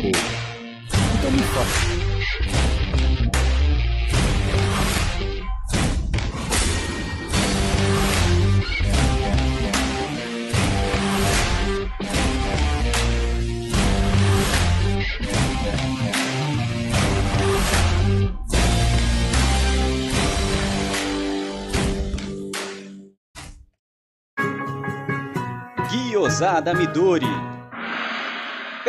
acabou. Então me fala. Guiosada Midori.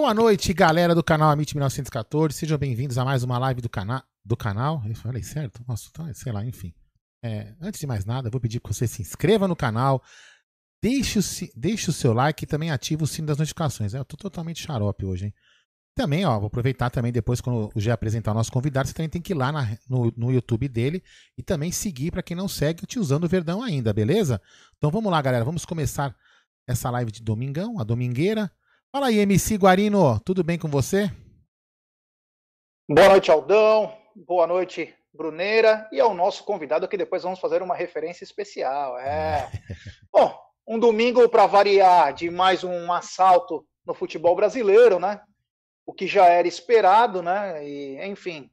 Boa noite, galera do canal Amit 1914. Sejam bem-vindos a mais uma live do, cana do canal. Eu falei certo? Nossa, tá, sei lá, enfim. É, antes de mais nada, eu vou pedir que você se inscreva no canal, deixe o, deixe o seu like e também ative o sino das notificações. É, eu tô totalmente xarope hoje, hein? Também, ó, vou aproveitar também depois, quando o Gé apresentar o nosso convidado, você também tem que ir lá na, no, no YouTube dele e também seguir para quem não segue o Tiozão do Verdão ainda, beleza? Então vamos lá, galera. Vamos começar essa live de domingão, a domingueira. Fala aí, MC Guarino, tudo bem com você? Boa noite, Aldão. Boa noite, Bruneira. E ao nosso convidado, que depois vamos fazer uma referência especial. É. Bom, um domingo para variar de mais um assalto no futebol brasileiro, né? O que já era esperado, né? E, enfim.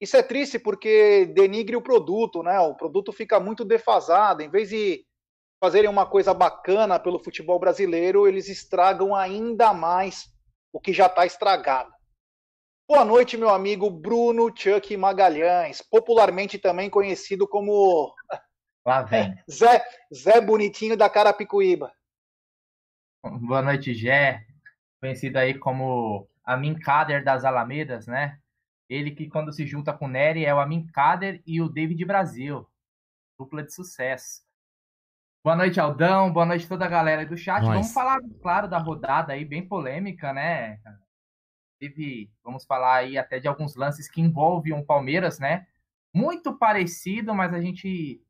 Isso é triste porque denigre o produto, né? O produto fica muito defasado. Em vez de fazerem uma coisa bacana pelo futebol brasileiro, eles estragam ainda mais o que já está estragado. Boa noite, meu amigo Bruno Chuck Magalhães, popularmente também conhecido como. Lá vem. Zé, Zé Bonitinho da Carapicuíba. Boa noite, Gé. Conhecido aí como Amin Kader das Alamedas, né? Ele que, quando se junta com o Nery, é o Amin Kader e o David Brasil. Dupla de sucesso. Boa noite, Aldão. Boa noite toda a galera do chat. Nós. Vamos falar, claro, da rodada aí, bem polêmica, né? Inclusive, vamos falar aí até de alguns lances que envolvem o Palmeiras, né? Muito parecido, mas a gente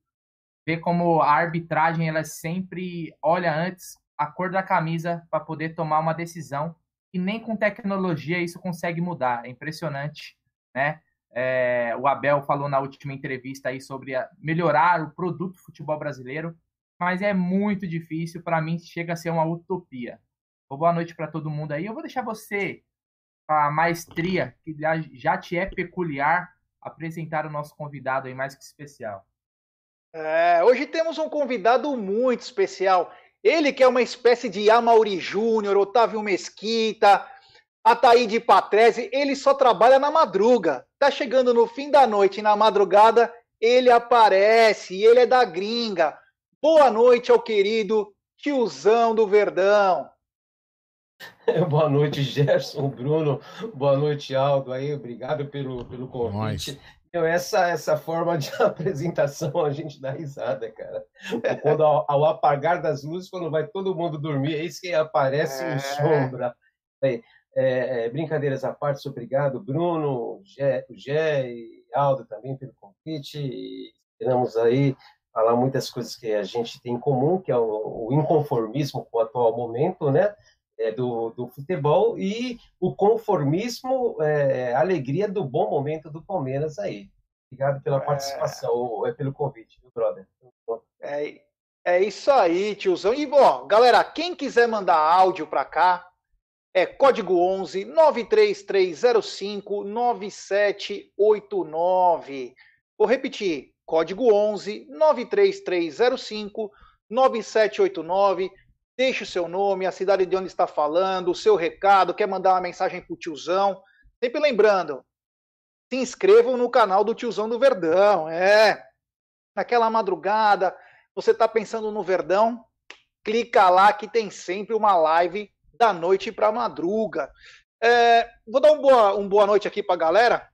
vê como a arbitragem ela sempre olha antes a cor da camisa para poder tomar uma decisão e nem com tecnologia isso consegue mudar. É impressionante, né? É, o Abel falou na última entrevista aí sobre a- melhorar o produto futebol brasileiro mas é muito difícil. Para mim, chega a ser uma utopia. Boa noite para todo mundo aí. Eu vou deixar você, a maestria, que já, te é peculiar, apresentar o nosso convidado aí mais que especial. É, hoje temos um convidado muito especial. Ele que é uma espécie de Amauri Júnior, Otávio Mesquita, Ataíde Patrese, ele só trabalha na madruga. Tá chegando no fim da noite, na madrugada, ele aparece, ele é da gringa. Boa noite ao querido tiozão do Verdão. Boa noite, Gerson, Bruno. Boa noite, Aldo. Aí, obrigado pelo, pelo convite. Nós. essa, essa forma de apresentação a gente dá risada, cara. Quando ao, ao, apagar das luzes, quando vai todo mundo dormir, é isso que aparece é... em sombra. É, é, brincadeiras à parte, obrigado, Bruno, Gé, Gé e Aldo também pelo convite. E esperamos aí falar muitas coisas que a gente tem em comum, que é o, o inconformismo com o atual momento, né? É, do, do, futebol e o conformismo, é, a alegria do bom momento do Palmeiras aí. Obrigado pela é. participação, é, pelo convite, viu, brother? É, é isso aí, tiozão. E, bom, galera, quem quiser mandar áudio para cá, é código 11 93305 9789. Vou repetir, código 11 93305 9789. Deixe o seu nome, a cidade de onde está falando, o seu recado, quer mandar uma mensagem pro tiozão. Sempre lembrando, se inscrevam no canal do tiozão do Verdão. É. Naquela madrugada, você está pensando no Verdão? Clica lá que tem sempre uma live da noite para madruga. É, vou dar um boa, um boa noite aqui para a galera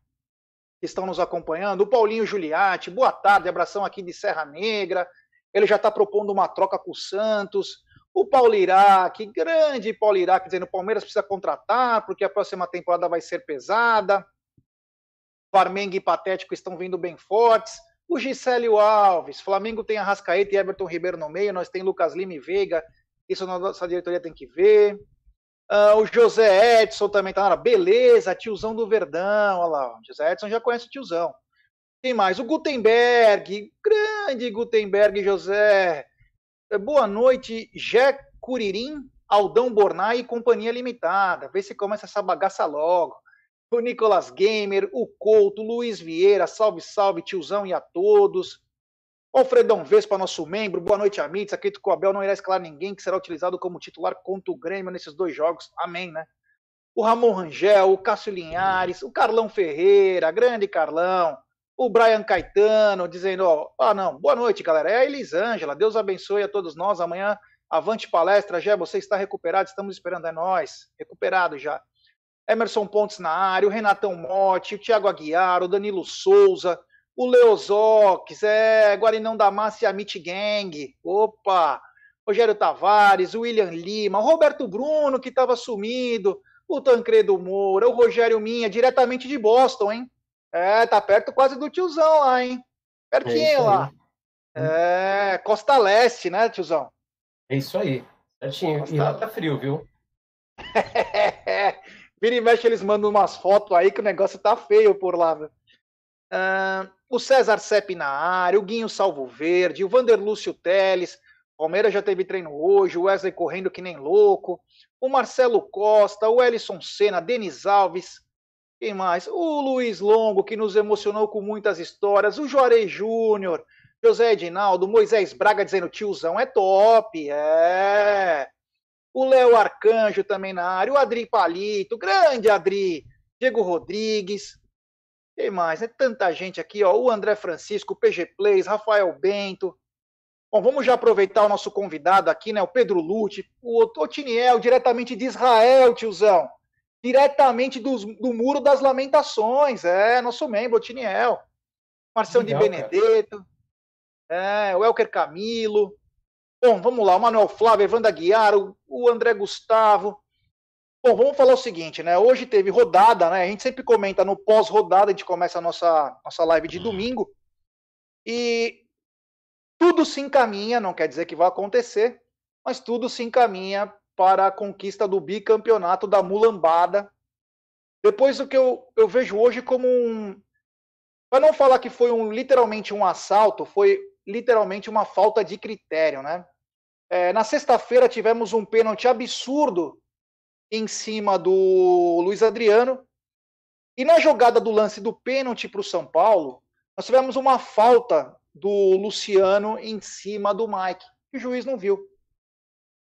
que estão nos acompanhando. O Paulinho Giuliatti, boa tarde, abração aqui de Serra Negra. Ele já está propondo uma troca com o Santos. O Paulo Iraque, grande Paulo Iraque, dizendo o Palmeiras precisa contratar, porque a próxima temporada vai ser pesada. Flamengo e Patético estão vindo bem fortes. O Gisélio Alves, Flamengo tem Arrascaeta e Everton Ribeiro no meio, nós tem Lucas Lima e Veiga, isso a nossa diretoria tem que ver. Uh, o José Edson também tá na. Beleza, tiozão do Verdão. Olha lá, o José Edson já conhece o tiozão. Quem mais? O Gutenberg, grande Gutenberg José. Eh, boa noite, Jé Curirim, Aldão Bornai e Companhia Limitada. Vê se começa essa bagaça logo. O Nicolas Gamer, o Couto, Luiz Vieira, salve, salve, tiozão e a todos. Alfredão Vespa, nosso membro, boa noite, Amites. Acredito que o Abel não irá escalar ninguém que será utilizado como titular contra o Grêmio nesses dois jogos. Amém, né? O Ramon Rangel, o Cássio Linhares, o Carlão Ferreira, grande Carlão, o Brian Caetano, dizendo, ó, ah, não, boa noite, galera. É a Elisângela, Deus abençoe a todos nós. Amanhã, avante palestra, já você está recuperado, estamos esperando, é nós, recuperado já. Emerson Pontes na área, o Renatão Motti, o Thiago Aguiar, o Danilo Souza, o Leozox, é, Guarinão da Massa e a Meet Gang, opa, Rogério Tavares, o William Lima, o Roberto Bruno, que estava sumido, o Tancredo Moura, o Rogério Minha, diretamente de Boston, hein? É, tá perto quase do tiozão lá, hein? Pertinho é lá. É, Costa Leste, né, tiozão? É isso aí. Certinho. Costa... E lá tá frio, viu? Vira e mexe, eles mandam umas fotos aí que o negócio tá feio por lá. Uh, o César Sepp na área, o Guinho Salvo Verde, o Vander Lúcio Teles, Palmeiras já teve treino hoje, o Wesley correndo que nem louco, o Marcelo Costa, o Ellison Senna, Denis Alves, quem mais? O Luiz Longo, que nos emocionou com muitas histórias, o Juarez Júnior, José Edinaldo, Moisés Braga dizendo tiozão é top, é. O Léo Arcanjo também na área, o Adri Palito, grande Adri, Diego Rodrigues, quem mais? É tanta gente aqui, ó. O André Francisco, o PG Plays, Rafael Bento. Bom, vamos já aproveitar o nosso convidado aqui, né? O Pedro Lute, o Otiniel, diretamente de Israel, tiozão. Diretamente do, do Muro das Lamentações. É, nosso membro, Otiniel. Marcelo de Benedetto. É, o Elker Camilo. Bom, vamos lá. O Manuel Flávio, Evanda Guiar, o, o André Gustavo. Bom, vamos falar o seguinte, né? Hoje teve rodada, né? A gente sempre comenta no pós-rodada, a gente começa a nossa, nossa live de domingo. E tudo se encaminha, não quer dizer que vai acontecer, mas tudo se encaminha para a conquista do bicampeonato da Mulambada. Depois do que eu, eu vejo hoje como um. Para não falar que foi um literalmente um assalto, foi literalmente uma falta de critério, né? É, na sexta-feira tivemos um pênalti absurdo em cima do Luiz Adriano. E na jogada do lance do pênalti para o São Paulo, nós tivemos uma falta do Luciano em cima do Mike, que o juiz não viu.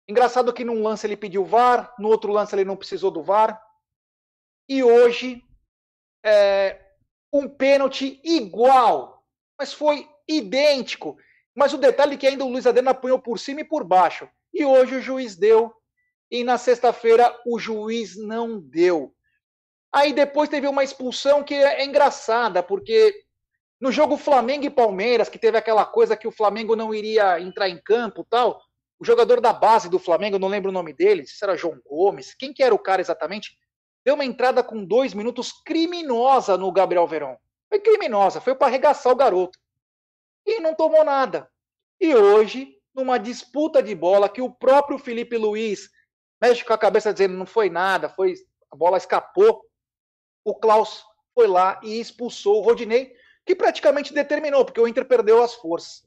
Engraçado que num lance ele pediu VAR, no outro lance ele não precisou do VAR. E hoje, é, um pênalti igual, mas foi idêntico. Mas o detalhe é que ainda o Luiz Adriano apanhou por cima e por baixo. E hoje o juiz deu e na sexta-feira o juiz não deu. Aí depois teve uma expulsão que é engraçada, porque No jogo Flamengo e Palmeiras, que teve aquela coisa que o Flamengo não iria entrar em campo tal, o jogador da base do Flamengo, não lembro o nome dele, se era João Gomes, quem que era o cara exatamente, deu uma entrada com dois minutos criminosa no Gabriel Verão. Foi criminosa, foi para arregaçar o garoto. E não tomou nada. E hoje, numa disputa de bola que o próprio Felipe Luiz mexe com a cabeça dizendo não foi nada, foi a bola escapou. O Klaus foi lá e expulsou o Rodinei, que praticamente determinou, porque o Inter perdeu as forças.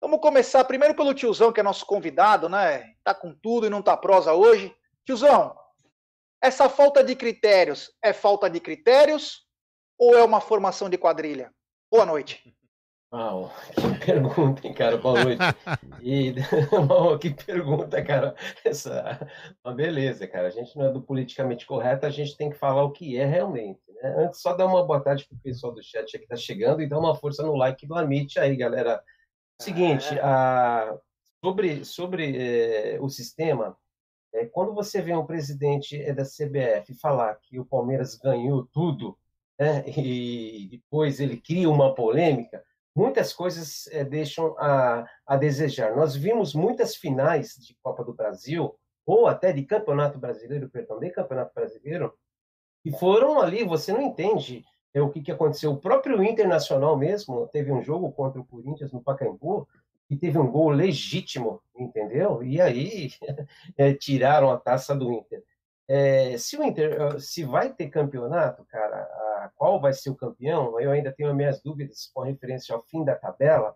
Vamos começar primeiro pelo tiozão, que é nosso convidado, né? Tá com tudo e não tá prosa hoje. Tiozão, essa falta de critérios é falta de critérios ou é uma formação de quadrilha? Boa noite. Uau, que pergunta, hein, cara? Boa noite. E, que pergunta, cara. Essa... Uma beleza, cara. A gente não é do politicamente correto, a gente tem que falar o que é realmente. Né? Antes, só dar uma boa tarde pro pessoal do chat que tá chegando e dar uma força no like do Amit aí, galera. Seguinte, a... sobre, sobre é, o sistema, é, quando você vê um presidente é, da CBF falar que o Palmeiras ganhou tudo, né, e depois ele cria uma polêmica, muitas coisas é, deixam a, a desejar. Nós vimos muitas finais de Copa do Brasil, ou até de Campeonato Brasileiro, perdão, de Campeonato Brasileiro, e foram ali, você não entende é, o que, que aconteceu. O próprio Internacional mesmo teve um jogo contra o Corinthians no Pacaembu, e teve um gol legítimo, entendeu? E aí é, tiraram a taça do Inter. É, se o Inter se vai ter campeonato, cara, qual vai ser o campeão, eu ainda tenho minhas dúvidas com referência ao fim da tabela.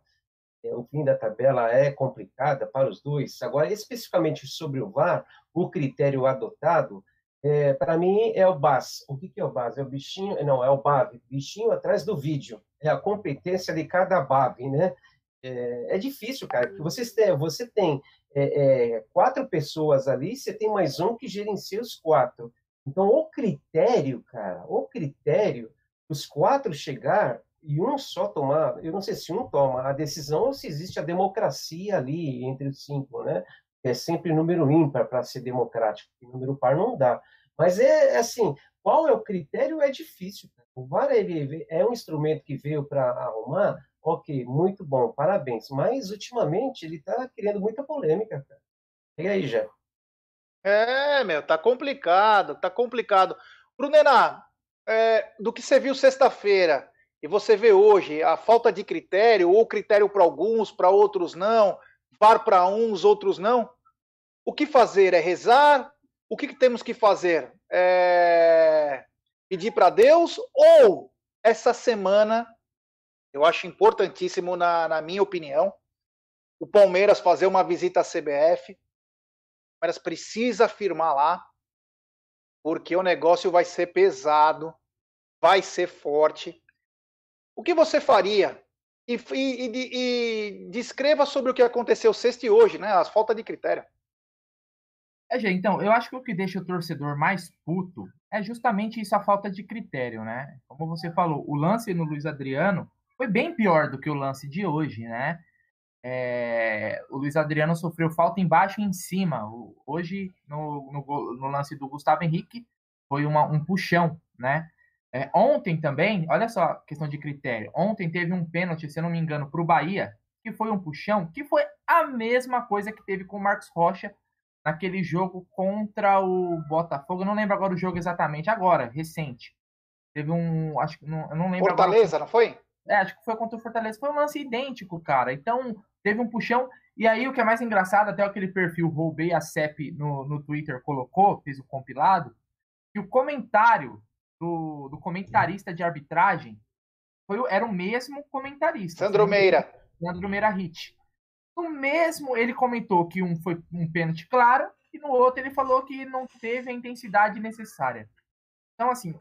É, o fim da tabela é complicada para os dois. Agora, especificamente sobre o VAR, o critério adotado, é, para mim, é o BAS. O que, que é o BAS? É o bichinho, não, é o BAV, bichinho atrás do vídeo. É a competência de cada BAV, né? É, é difícil, cara, porque você tem, você tem é, é, quatro pessoas ali, você tem mais um que gerencia os quatro. Então, o critério, cara, o critério, os quatro chegar e um só tomar, eu não sei se um toma a decisão ou se existe a democracia ali entre os cinco, né? É sempre número ímpar para ser democrático, número par não dá. Mas é, é assim, qual é o critério é difícil. O VAR ele é um instrumento que veio para arrumar, ok, muito bom, parabéns. Mas ultimamente ele está criando muita polêmica, cara. E aí, já? É, meu, tá complicado, tá complicado. Brunena, é, do que você viu sexta-feira e você vê hoje, a falta de critério, ou critério para alguns, para outros não, VAR para uns, outros não, o que fazer? É rezar? O que, que temos que fazer? É pedir para Deus? Ou essa semana, eu acho importantíssimo, na, na minha opinião, o Palmeiras fazer uma visita à CBF, Palmeiras precisa firmar lá, porque o negócio vai ser pesado, vai ser forte. O que você faria? E, e, e, e descreva sobre o que aconteceu sexta e hoje, né? As falta de critério. É, gente, então, eu acho que o que deixa o torcedor mais puto é justamente isso, a falta de critério, né? Como você falou, o lance no Luiz Adriano foi bem pior do que o lance de hoje, né? É, o Luiz Adriano sofreu falta embaixo e em cima. Hoje, no, no, no lance do Gustavo Henrique, foi uma, um puxão, né? É, ontem também, olha só questão de critério. Ontem teve um pênalti, se eu não me engano, para o Bahia, que foi um puxão, que foi a mesma coisa que teve com o Marcos Rocha naquele jogo contra o Botafogo. Eu não lembro agora o jogo exatamente, agora, recente. Teve um. Acho que não, eu não lembro Fortaleza, agora. não foi? É, acho que foi contra o Fortaleza. Foi um lance idêntico, cara. Então, teve um puxão. E aí, o que é mais engraçado, até aquele perfil Roubei a CEP no, no Twitter colocou, fez o compilado, que o comentário do, do comentarista de arbitragem foi, era o mesmo comentarista. Sandro Meira. Sandro Meira Hit. No mesmo, ele comentou que um foi um pênalti claro, e no outro ele falou que não teve a intensidade necessária. Então, assim,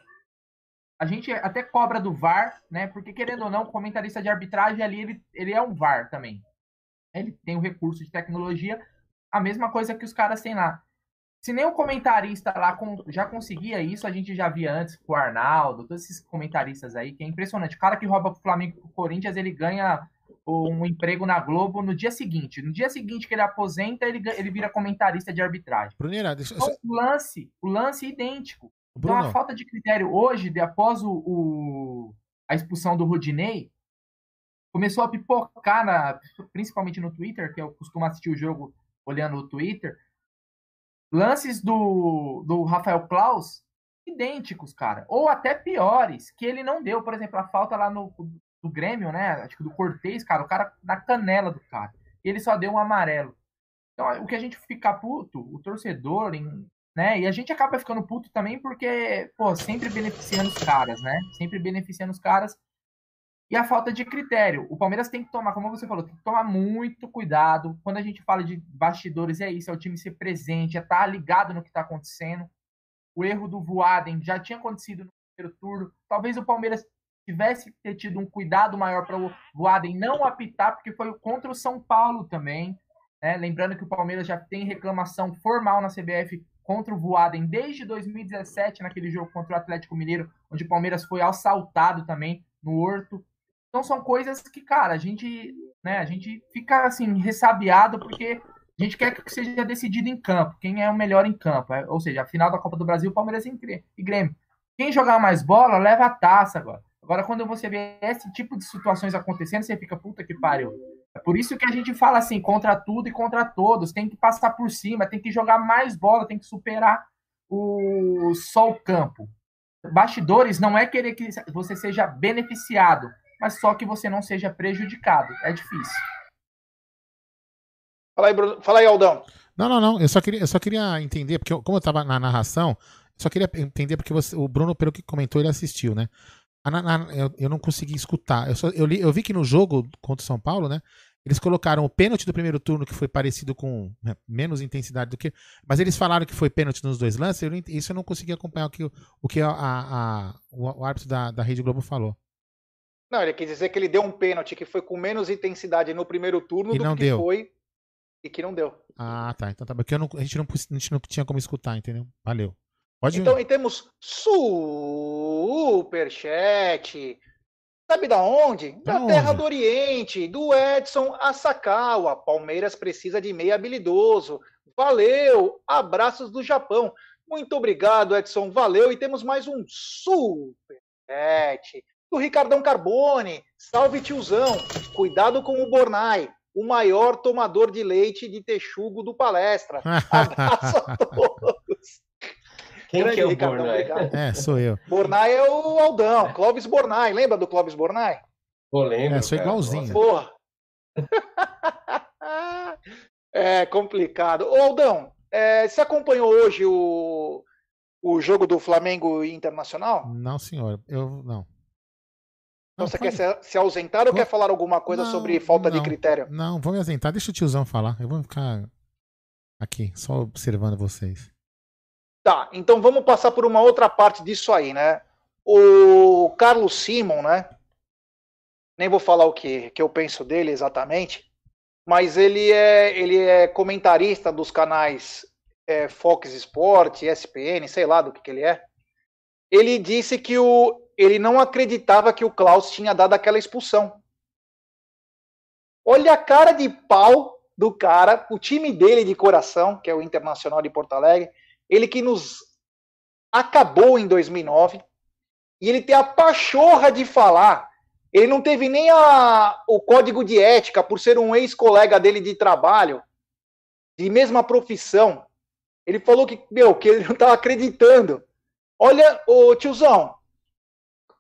a gente até cobra do VAR, né? Porque querendo ou não, o comentarista de arbitragem ali, ele, ele é um VAR também. Ele tem o recurso de tecnologia, a mesma coisa que os caras têm lá. Se nem o comentarista lá já conseguia isso, a gente já via antes com o Arnaldo, todos esses comentaristas aí, que é impressionante. O cara que rouba pro Flamengo pro Corinthians, ele ganha um emprego na Globo no dia seguinte. No dia seguinte que ele aposenta, ele, ele vira comentarista de arbitragem. Bruneira, deixa... então, o lance, o lance é idêntico. Bruno. Então, a falta de critério hoje, de, após o, o, a expulsão do Rodinei, começou a pipocar, na, principalmente no Twitter, que eu costumo assistir o jogo olhando o Twitter, lances do, do Rafael Klaus idênticos, cara. Ou até piores, que ele não deu. Por exemplo, a falta lá no do Grêmio, né? Acho que do Cortez, cara, o cara na canela do cara. Ele só deu um amarelo. Então, o que a gente fica puto, o torcedor, em, né? E a gente acaba ficando puto também porque, pô, sempre beneficiando os caras, né? Sempre beneficiando os caras. E a falta de critério. O Palmeiras tem que tomar, como você falou, tem que tomar muito cuidado. Quando a gente fala de bastidores, é isso: é o time ser presente, é estar tá ligado no que está acontecendo. O erro do Voaden já tinha acontecido no primeiro turno. Talvez o Palmeiras tivesse que ter tido um cuidado maior para o Voaden não apitar, porque foi contra o São Paulo também. Né? Lembrando que o Palmeiras já tem reclamação formal na CBF contra o Voaden desde 2017, naquele jogo contra o Atlético Mineiro, onde o Palmeiras foi assaltado também no Horto. Então são coisas que, cara, a gente, né, a gente fica assim ressabiado porque a gente quer que seja decidido em campo, quem é o melhor em campo, é, ou seja, a final da Copa do Brasil, Palmeiras e Grêmio. Quem jogar mais bola leva a taça agora. Agora quando você vê esse tipo de situações acontecendo, você fica puta que pariu. Por isso que a gente fala assim, contra tudo e contra todos, tem que passar por cima, tem que jogar mais bola, tem que superar o só o campo. Bastidores não é querer que você seja beneficiado, mas só que você não seja prejudicado. É difícil. Fala aí, Bruno. Fala aí, Aldão. Não, não, não. Eu só queria, eu só queria entender, porque eu, como eu estava na narração, eu só queria entender porque você, o Bruno, pelo que comentou, ele assistiu, né? Na, na, eu, eu, não consegui escutar. Eu, só, eu, li, eu vi que no jogo contra o São Paulo, né? Eles colocaram o pênalti do primeiro turno, que foi parecido com né, menos intensidade do que. Mas eles falaram que foi pênalti nos dois lances. Eu, isso eu não consegui acompanhar o que, o, que a, a, a o, árbitro da, da Rede Globo falou. Não, ele quis dizer que ele deu um pênalti que foi com menos intensidade no primeiro turno e do não que deu. foi e que não deu. Ah, tá. Então tá bom. Não, a, gente não, a gente não tinha como escutar, entendeu? Valeu. Pode Então, e temos superchat. Sabe da onde? Da, Da terra onde? do Oriente, do Edson Asakawa. Palmeiras precisa de meio habilidoso. Valeu! Abraços do Japão. Muito obrigado, Edson. Valeu. E temos mais um superchat do Ricardão Carbone. Salve, tiozão. Cuidado com o Bornai, o maior tomador de leite de texugo do palestra. Abraço a todos. Quem Grande que é o Ricardão, Bornai? obrigado. é, sou eu. Bornai é o Aldão, Clóvis Bornai. Lembra do Clóvis Bornai? Pô, lembro, É, sou cara. igualzinho. Porra. é complicado. Ô, Aldão, é, você acompanhou hoje o, o jogo do Flamengo Internacional? Não, senhor. Eu não. Então Não, você pode- quer se, se ausentar ou quer falar alguma coisa Não, sobre falta de não. critério? Não, vou me ausentar. Deixa o tiozão falar. Eu vou ficar aqui, só observando vocês. Tá, então vamos passar por uma outra parte disso aí, né? O Carlos Simon, né? Nem vou falar o que, que eu penso dele exatamente, mas ele é, ele é comentarista dos canais é, Fox Sport, ESPN, sei lá do que, que ele é. Ele disse que o, ele não acreditava que o Klaus tinha dado aquela expulsão. Olha a cara de pau do cara, o time dele de coração, que é o Internacional de Porto Alegre, ele que nos acabou em 2009, e ele tem a pachorra de falar. Ele não teve nem a, o código de ética por ser um ex-colega dele de trabalho, de mesma profissão. Ele falou que, meu, que ele não estava acreditando. Olha, ô tiozão,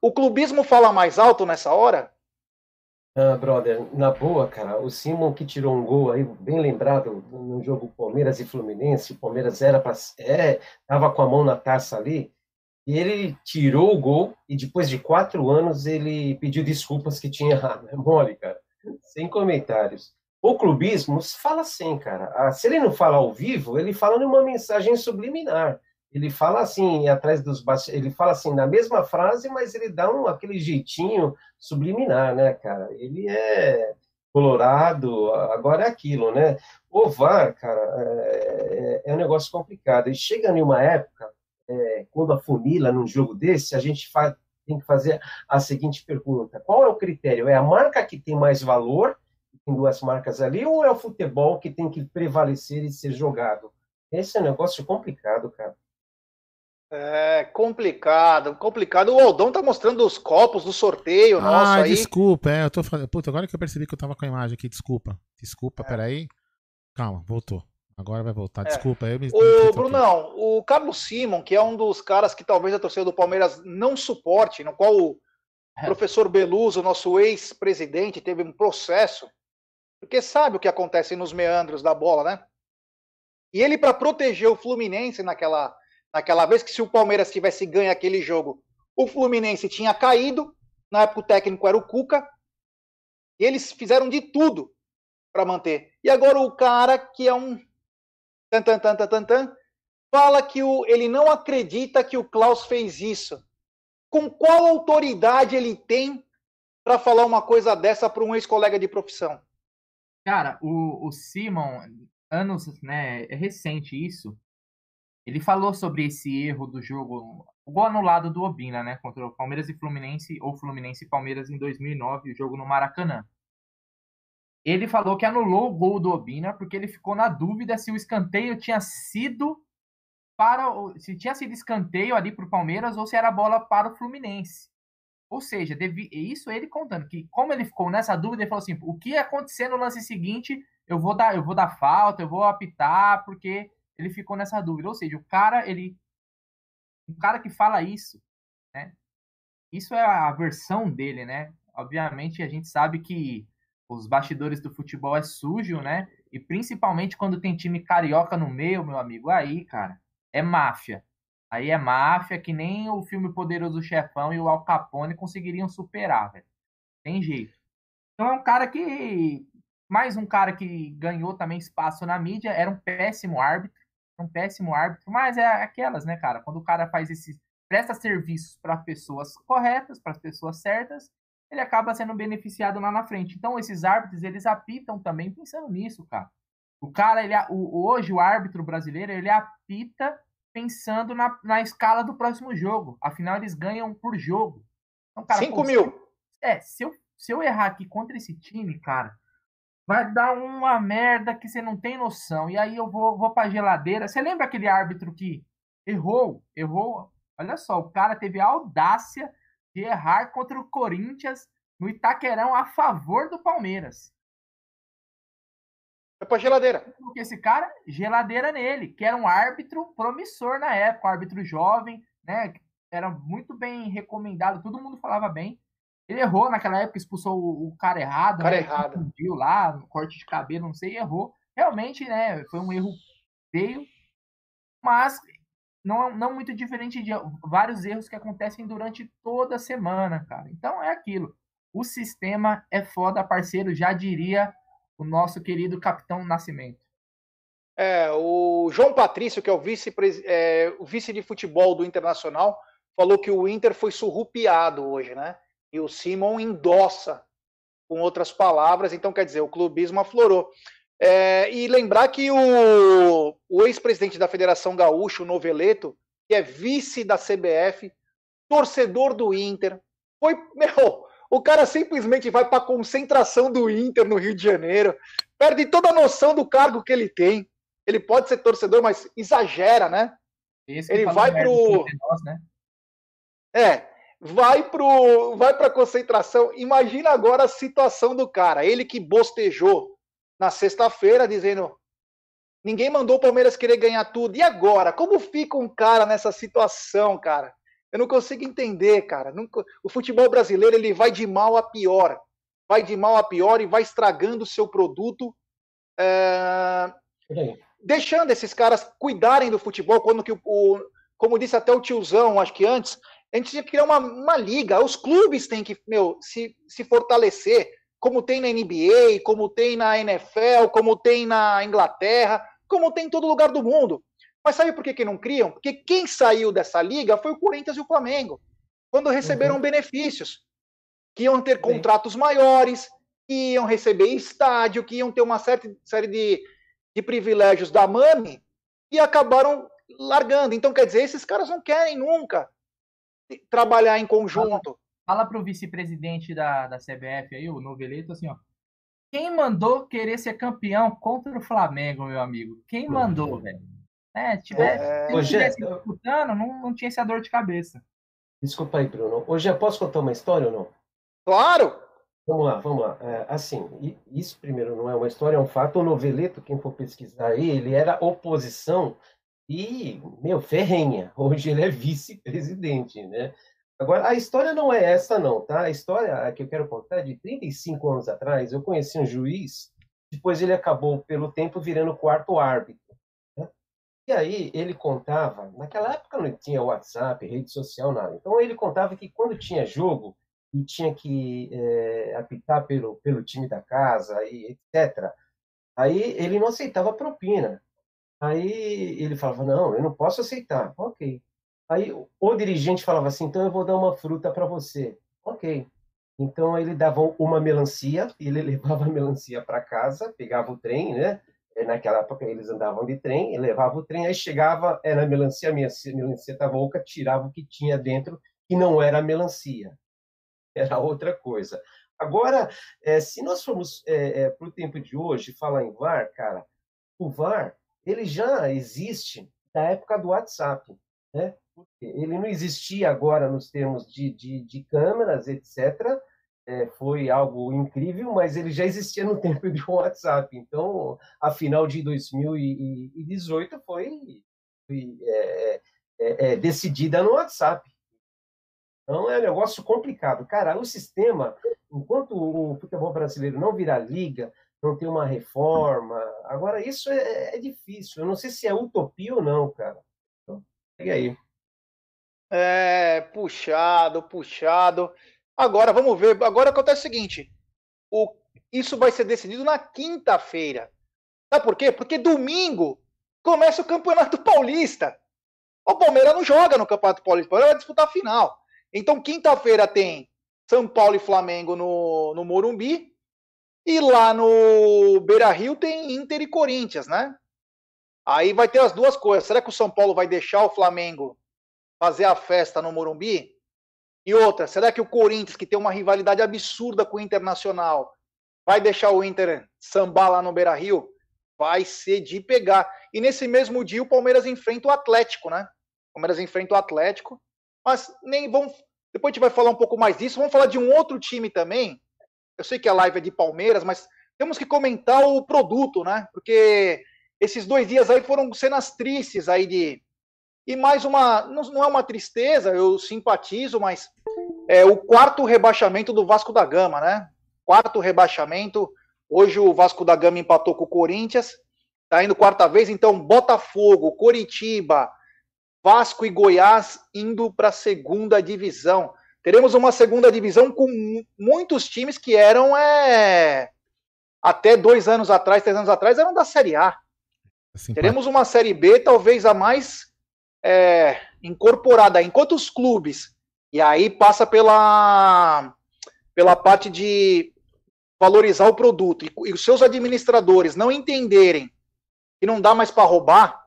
o clubismo fala mais alto nessa hora? Ah, brother, na boa, cara, o Simon que tirou um gol aí, bem lembrado, no jogo Palmeiras e Fluminense, o Palmeiras era para é, tava com a mão na taça ali, e ele tirou o gol, e depois de quatro anos ele pediu desculpas que tinha errado. É mole, cara. Sem comentários. O clubismo fala assim, cara. Ah, Se ele não fala ao vivo, ele fala numa mensagem subliminar. Ele fala assim, atrás dos ele fala assim na mesma frase, mas ele dá um, aquele jeitinho subliminar, né, cara? Ele é colorado, agora é aquilo, né? O VAR, cara, é, é um negócio complicado. E chega em uma época, é, quando afunila num jogo desse, a gente faz, tem que fazer a seguinte pergunta: qual é o critério? É a marca que tem mais valor, tem duas marcas ali, ou é o futebol que tem que prevalecer e ser jogado? Esse é um negócio complicado, cara. É complicado, complicado. O Aldão tá mostrando os copos do sorteio nosso ah, aí. desculpa, é, eu tô falando. Puta, agora que eu percebi que eu tava com a imagem aqui, desculpa. Desculpa, É. peraí. Calma, voltou. Agora vai voltar. Desculpa, eu me. toquei. Brunão, o Carlos Simon, que é um dos caras que talvez a torcida do Palmeiras não suporte, no qual o É. professor Beluso, nosso ex-presidente, teve um processo, porque sabe o que acontece nos meandros da bola, né? E ele, para proteger o Fluminense naquela, naquela vez, que se o Palmeiras tivesse ganho aquele jogo, o Fluminense tinha caído, na época o técnico era o Cuca, e eles fizeram de tudo para manter. E agora o cara que é um tan, tan, tan, tan, tan, fala que o, ele não acredita que o Klaus fez isso. Com qual autoridade ele tem para falar uma coisa dessa para um ex-colega de profissão? Cara, o, o Simon, anos, né, é recente isso. Ele falou sobre esse erro do jogo, o gol anulado do Obina, né, contra o Palmeiras e Fluminense, ou Fluminense e Palmeiras em 2009, o jogo no Maracanã. Ele falou que anulou o gol do Obina porque ele ficou na dúvida se o escanteio tinha sido para se tinha sido escanteio ali para o Palmeiras ou se era bola para o Fluminense. Ou seja, devi, isso ele contando que como ele ficou nessa dúvida, ele falou assim: o que ia acontecer no lance seguinte, eu vou dar, eu vou dar falta, eu vou apitar, porque ele ficou nessa dúvida. Ou seja, o cara, ele um cara que fala isso, né? Isso é a versão dele, né? Obviamente a gente sabe que os bastidores do futebol é sujo, né? E principalmente quando tem time carioca no meio, meu amigo, aí, cara, é máfia. Aí é máfia que nem o filme Poderoso Chefão e o Al Capone conseguiriam superar, velho. Tem jeito. Então é um cara que. Mais um cara que ganhou também espaço na mídia, era um péssimo árbitro. Um péssimo árbitro, mas é aquelas, né, cara? Quando o cara faz esses. presta serviços para pessoas corretas, para as pessoas certas, ele acaba sendo beneficiado lá na frente. Então, esses árbitros, eles apitam também pensando nisso, cara. O cara, ele, o, hoje, o árbitro brasileiro, ele apita pensando na, na escala do próximo jogo. Afinal, eles ganham por jogo. Então, cara, 5 mil. É, se eu, se eu errar aqui contra esse time, cara, vai dar uma merda que você não tem noção. E aí eu vou, vou pra geladeira. Você lembra aquele árbitro que errou? Errou. Olha só, o cara teve a audácia de errar contra o Corinthians no Itaquerão a favor do Palmeiras. É pra geladeira. Porque esse cara, geladeira nele, que era um árbitro promissor na época, um árbitro jovem, né? Era muito bem recomendado, todo mundo falava bem. Ele errou naquela época, expulsou o, o cara errado, o cara né? errado. Viu lá, no corte de cabelo, não sei, errou. Realmente, né? Foi um erro feio, mas não, não muito diferente de vários erros que acontecem durante toda a semana, cara. Então é aquilo. O sistema é foda, parceiro, já diria o nosso querido Capitão Nascimento. É, o João Patrício, que é o vice, é, o vice de futebol do Internacional, falou que o Inter foi surrupiado hoje, né? E o Simon endossa, com outras palavras, então quer dizer, o clubismo aflorou. É, e lembrar que o, o ex-presidente da Federação Gaúcha, o Noveleto, que é vice da CBF, torcedor do Inter, foi, meu, o cara simplesmente vai para a concentração do Inter no Rio de Janeiro, perde toda a noção do cargo que ele tem. Ele pode ser torcedor, mas exagera, né? Ele vai pro nós, né? É, vai pro vai para concentração. Imagina agora a situação do cara, ele que bostejou na sexta-feira dizendo ninguém mandou o Palmeiras querer ganhar tudo. E agora, como fica um cara nessa situação, cara? Eu não consigo entender, cara. Nunca... O futebol brasileiro ele vai de mal a pior. Vai de mal a pior e vai estragando o seu produto. É... Deixando esses caras cuidarem do futebol, quando que o, o, como disse até o tiozão, acho que antes, a gente tinha que criar uma, uma liga. Os clubes têm que meu, se, se fortalecer, como tem na NBA, como tem na NFL, como tem na Inglaterra, como tem em todo lugar do mundo. Mas sabe por que, que não criam? Porque quem saiu dessa liga foi o Corinthians e o Flamengo, quando receberam uhum. benefícios, que iam ter contratos maiores, que iam receber estádio, que iam ter uma certa série de, de privilégios da MAMI, e acabaram largando. Então, quer dizer, esses caras não querem nunca trabalhar em conjunto. Fala, fala para o vice-presidente da, da CBF aí, o Noveleto, assim, ó. Quem mandou querer ser campeão contra o Flamengo, meu amigo? Quem mandou, velho? É, tiver, É. se não Hoje- tivesse disputando, não, não tinha essa dor de cabeça. Desculpa aí, Bruno. Hoje eu posso contar uma história ou não? Claro! Vamos lá, vamos lá. É, assim, isso primeiro não é uma história, é um fato. O Noveleto, quem for pesquisar aí, ele era oposição e, meu, ferrenha. Hoje ele é vice-presidente, né? Agora, a história não é essa, não, tá? A história que eu quero contar é de 35 anos atrás. Eu conheci um juiz, depois ele acabou, pelo tempo, virando quarto árbitro. né? E aí ele contava, naquela época não tinha WhatsApp, rede social, nada. Então ele contava que quando tinha jogo, e tinha que é, apitar pelo, pelo time da casa, e etc. Aí ele não aceitava propina. Aí ele falava, não, eu não posso aceitar. Ok. Aí o dirigente falava assim, então eu vou dar uma fruta para você. Ok. Então ele dava uma melancia, ele levava a melancia para casa, pegava o trem, né? Eh, Naquela época eles andavam de trem, levava o trem, aí chegava, era melancia, a melancia estava oca, tirava o que tinha dentro, que não era melancia era outra coisa. Agora, eh, se nós formos para o tempo de hoje falar em VAR, cara, o VAR ele já existe da época do WhatsApp, né? Ele não existia agora nos termos de, de, de câmeras, etc. Eh, foi algo incrível, mas ele já existia no tempo do WhatsApp. Então, a final de 2018 foi, foi eh, eh, eh, decidida no WhatsApp. Então é um negócio complicado. Cara, o sistema, enquanto o futebol brasileiro não virar liga, não tem uma reforma, agora isso é, é difícil. Eu não sei se é utopia ou não, cara. Então, pega aí. É, puxado, puxado. Agora, vamos ver. Agora acontece o seguinte: o, isso vai ser decidido na quinta-feira. Sabe por quê? Porque domingo começa o Campeonato Paulista. O Palmeiras não joga no Campeonato Paulista, o Palmeiras vai disputar a final. Então, quinta-feira tem São Paulo e Flamengo no, no Morumbi. E lá no Beira Rio tem Inter e Corinthians, né? Aí vai ter as duas coisas. Será que o São Paulo vai deixar o Flamengo fazer a festa no Morumbi? E outra, será que o Corinthians, que tem uma rivalidade absurda com o Internacional, vai deixar o Inter sambar lá no Beira Rio? Vai ser de pegar. E nesse mesmo dia o Palmeiras enfrenta o Atlético, né? O Palmeiras enfrenta o Atlético. Mas nem vamos. Depois a gente vai falar um pouco mais disso. Vamos falar de um outro time também. Eu sei que a live é de Palmeiras, mas temos que comentar o produto, né? Porque esses dois dias aí foram cenas tristes aí de. E mais uma. Não, é uma tristeza, eu simpatizo, mas é o quarto rebaixamento do Vasco da Gama, né? Quarto rebaixamento. Hoje o Vasco da Gama empatou com o Corinthians. Tá indo quarta vez, então Botafogo, Coritiba, Vasco e Goiás indo para a segunda divisão. Teremos uma segunda divisão com muitos times que eram é, até dois anos atrás, três anos atrás, eram da Série A. Assim, Teremos uma Série B, talvez a mais é, incorporada. Enquanto os clubes, e aí passa pela, pela parte de valorizar o produto, e, e os seus administradores não entenderem que não dá mais para roubar,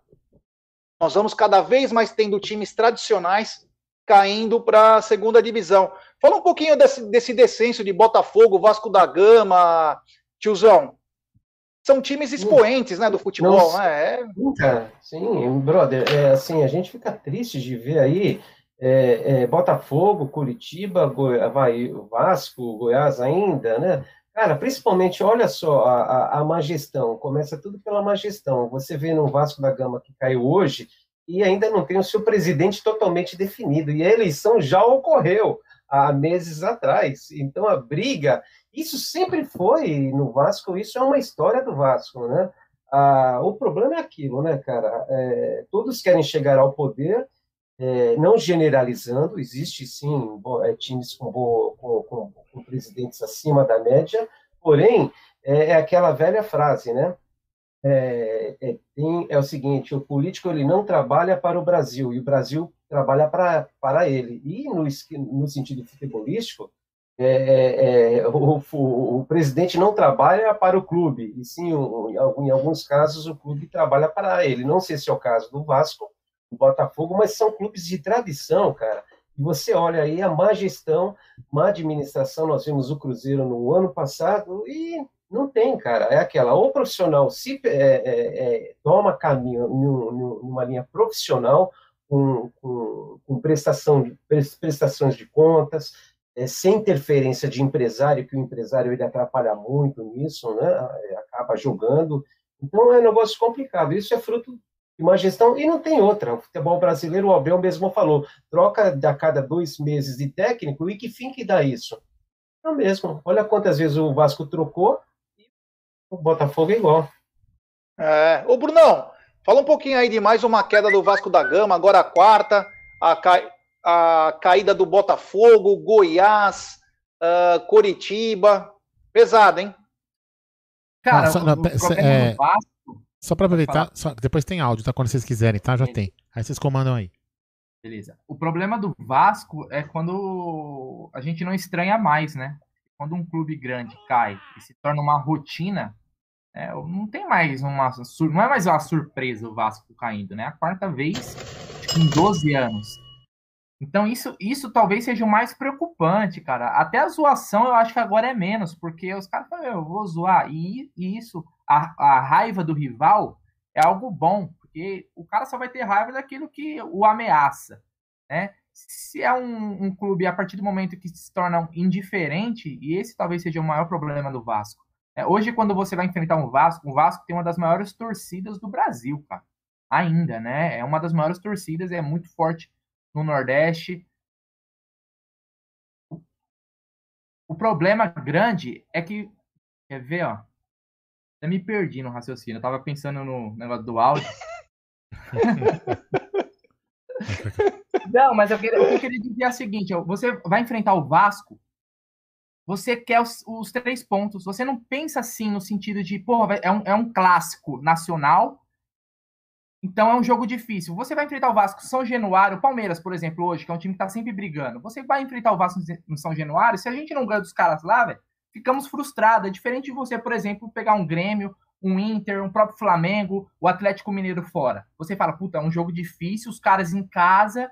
nós vamos cada vez mais tendo times tradicionais caindo para a segunda divisão. Fala um pouquinho desse, desse descenso de Botafogo, Vasco da Gama, tiozão. São times expoentes, né, do futebol, Nossa. né? É, Sim, cara, sim, brother, é, assim, a gente fica triste de ver aí é, é, Botafogo, Curitiba, Goi Vasco, Goiás ainda, né? Cara, principalmente, olha só, a, a, a má gestão, começa tudo pela má gestão. Você vê no Vasco da Gama que caiu hoje e ainda não tem o seu presidente totalmente definido, e a eleição já ocorreu há meses atrás. Então a briga, isso sempre foi no Vasco, isso é uma história do Vasco, né? Ah, o problema é aquilo, né, cara? É, todos querem chegar ao poder, é, não generalizando, existe sim é, times com, com- com- com presidentes acima da média, porém, é, é aquela velha frase, né? É, é, tem- é o seguinte: o político ele não trabalha para o Brasil, e o Brasil trabalha para, para ele. E no, no sentido futebolístico, é, é, é, o, o- o presidente não trabalha para o clube, e sim, em alguns casos, o clube trabalha para ele. Não sei se é o caso do Vasco, do Botafogo, mas são clubes de tradição, cara. E você olha aí a má gestão, má administração. Nós vimos o Cruzeiro no ano passado e Não tem, cara. É aquela, ou o profissional se é, é, é, toma caminho numa linha profissional, com, com, com prestação de, prestações de contas, é, sem interferência de empresário, que o empresário ele atrapalha muito nisso, né? É, acaba jogando. Então é um negócio complicado. Isso é fruto de uma gestão, e não tem outra. O futebol brasileiro, o Abel mesmo falou, troca a cada dois meses de técnico, e que fim que dá isso? É o mesmo. Olha quantas vezes o Vasco trocou, o Botafogo é igual. É. Ô, Brunão, fala um pouquinho aí de mais uma queda do Vasco da Gama, agora a quarta, a, ca... a caída do Botafogo, Goiás, uh, Coritiba. Pesado, hein? Cara, ah, só, não, é, Vasco... só para aproveitar, só, depois tem áudio, tá? Quando vocês quiserem, tá? Já tem. Aí vocês comandam aí. Beleza. O problema do Vasco é quando a gente não estranha mais, né? Quando um clube grande cai e se torna uma rotina, é, não tem mais uma. Não é mais uma surpresa o Vasco caindo, né? A quarta vez em 12 anos. Então, isso, isso talvez seja o mais preocupante, cara. Até a zoação eu acho que agora é menos, porque os caras falam, eu vou zoar. E, e isso, a, a raiva do rival é algo bom, porque o cara só vai ter raiva daquilo que o ameaça, né? Se é um, um clube, a partir do momento que se torna indiferente, e esse talvez seja o maior problema do Vasco, é, hoje, quando você vai enfrentar um Vasco, o Vasco tem uma das maiores torcidas do Brasil, cara. Ainda, né? É uma das maiores torcidas, é muito forte no Nordeste. O problema grande é que. Quer ver, ó? Eu me perdi no raciocínio. Eu tava pensando no negócio do áudio. Não, mas eu queria, eu queria dizer o seguinte: você vai enfrentar o Vasco você quer os, os, três pontos. Você não pensa assim no sentido de, pô, é um, é um clássico nacional, então é um jogo difícil. Você vai enfrentar o Vasco São Januário, o Palmeiras, por exemplo, hoje, que é um time que tá sempre brigando. Você vai enfrentar o Vasco no São Januário, se a gente não ganha dos caras lá, velho, ficamos frustrados. É diferente de você, por exemplo, pegar um Grêmio, um Inter, um próprio Flamengo, o Atlético Mineiro fora. Você fala, puta, é um jogo difícil, os caras em casa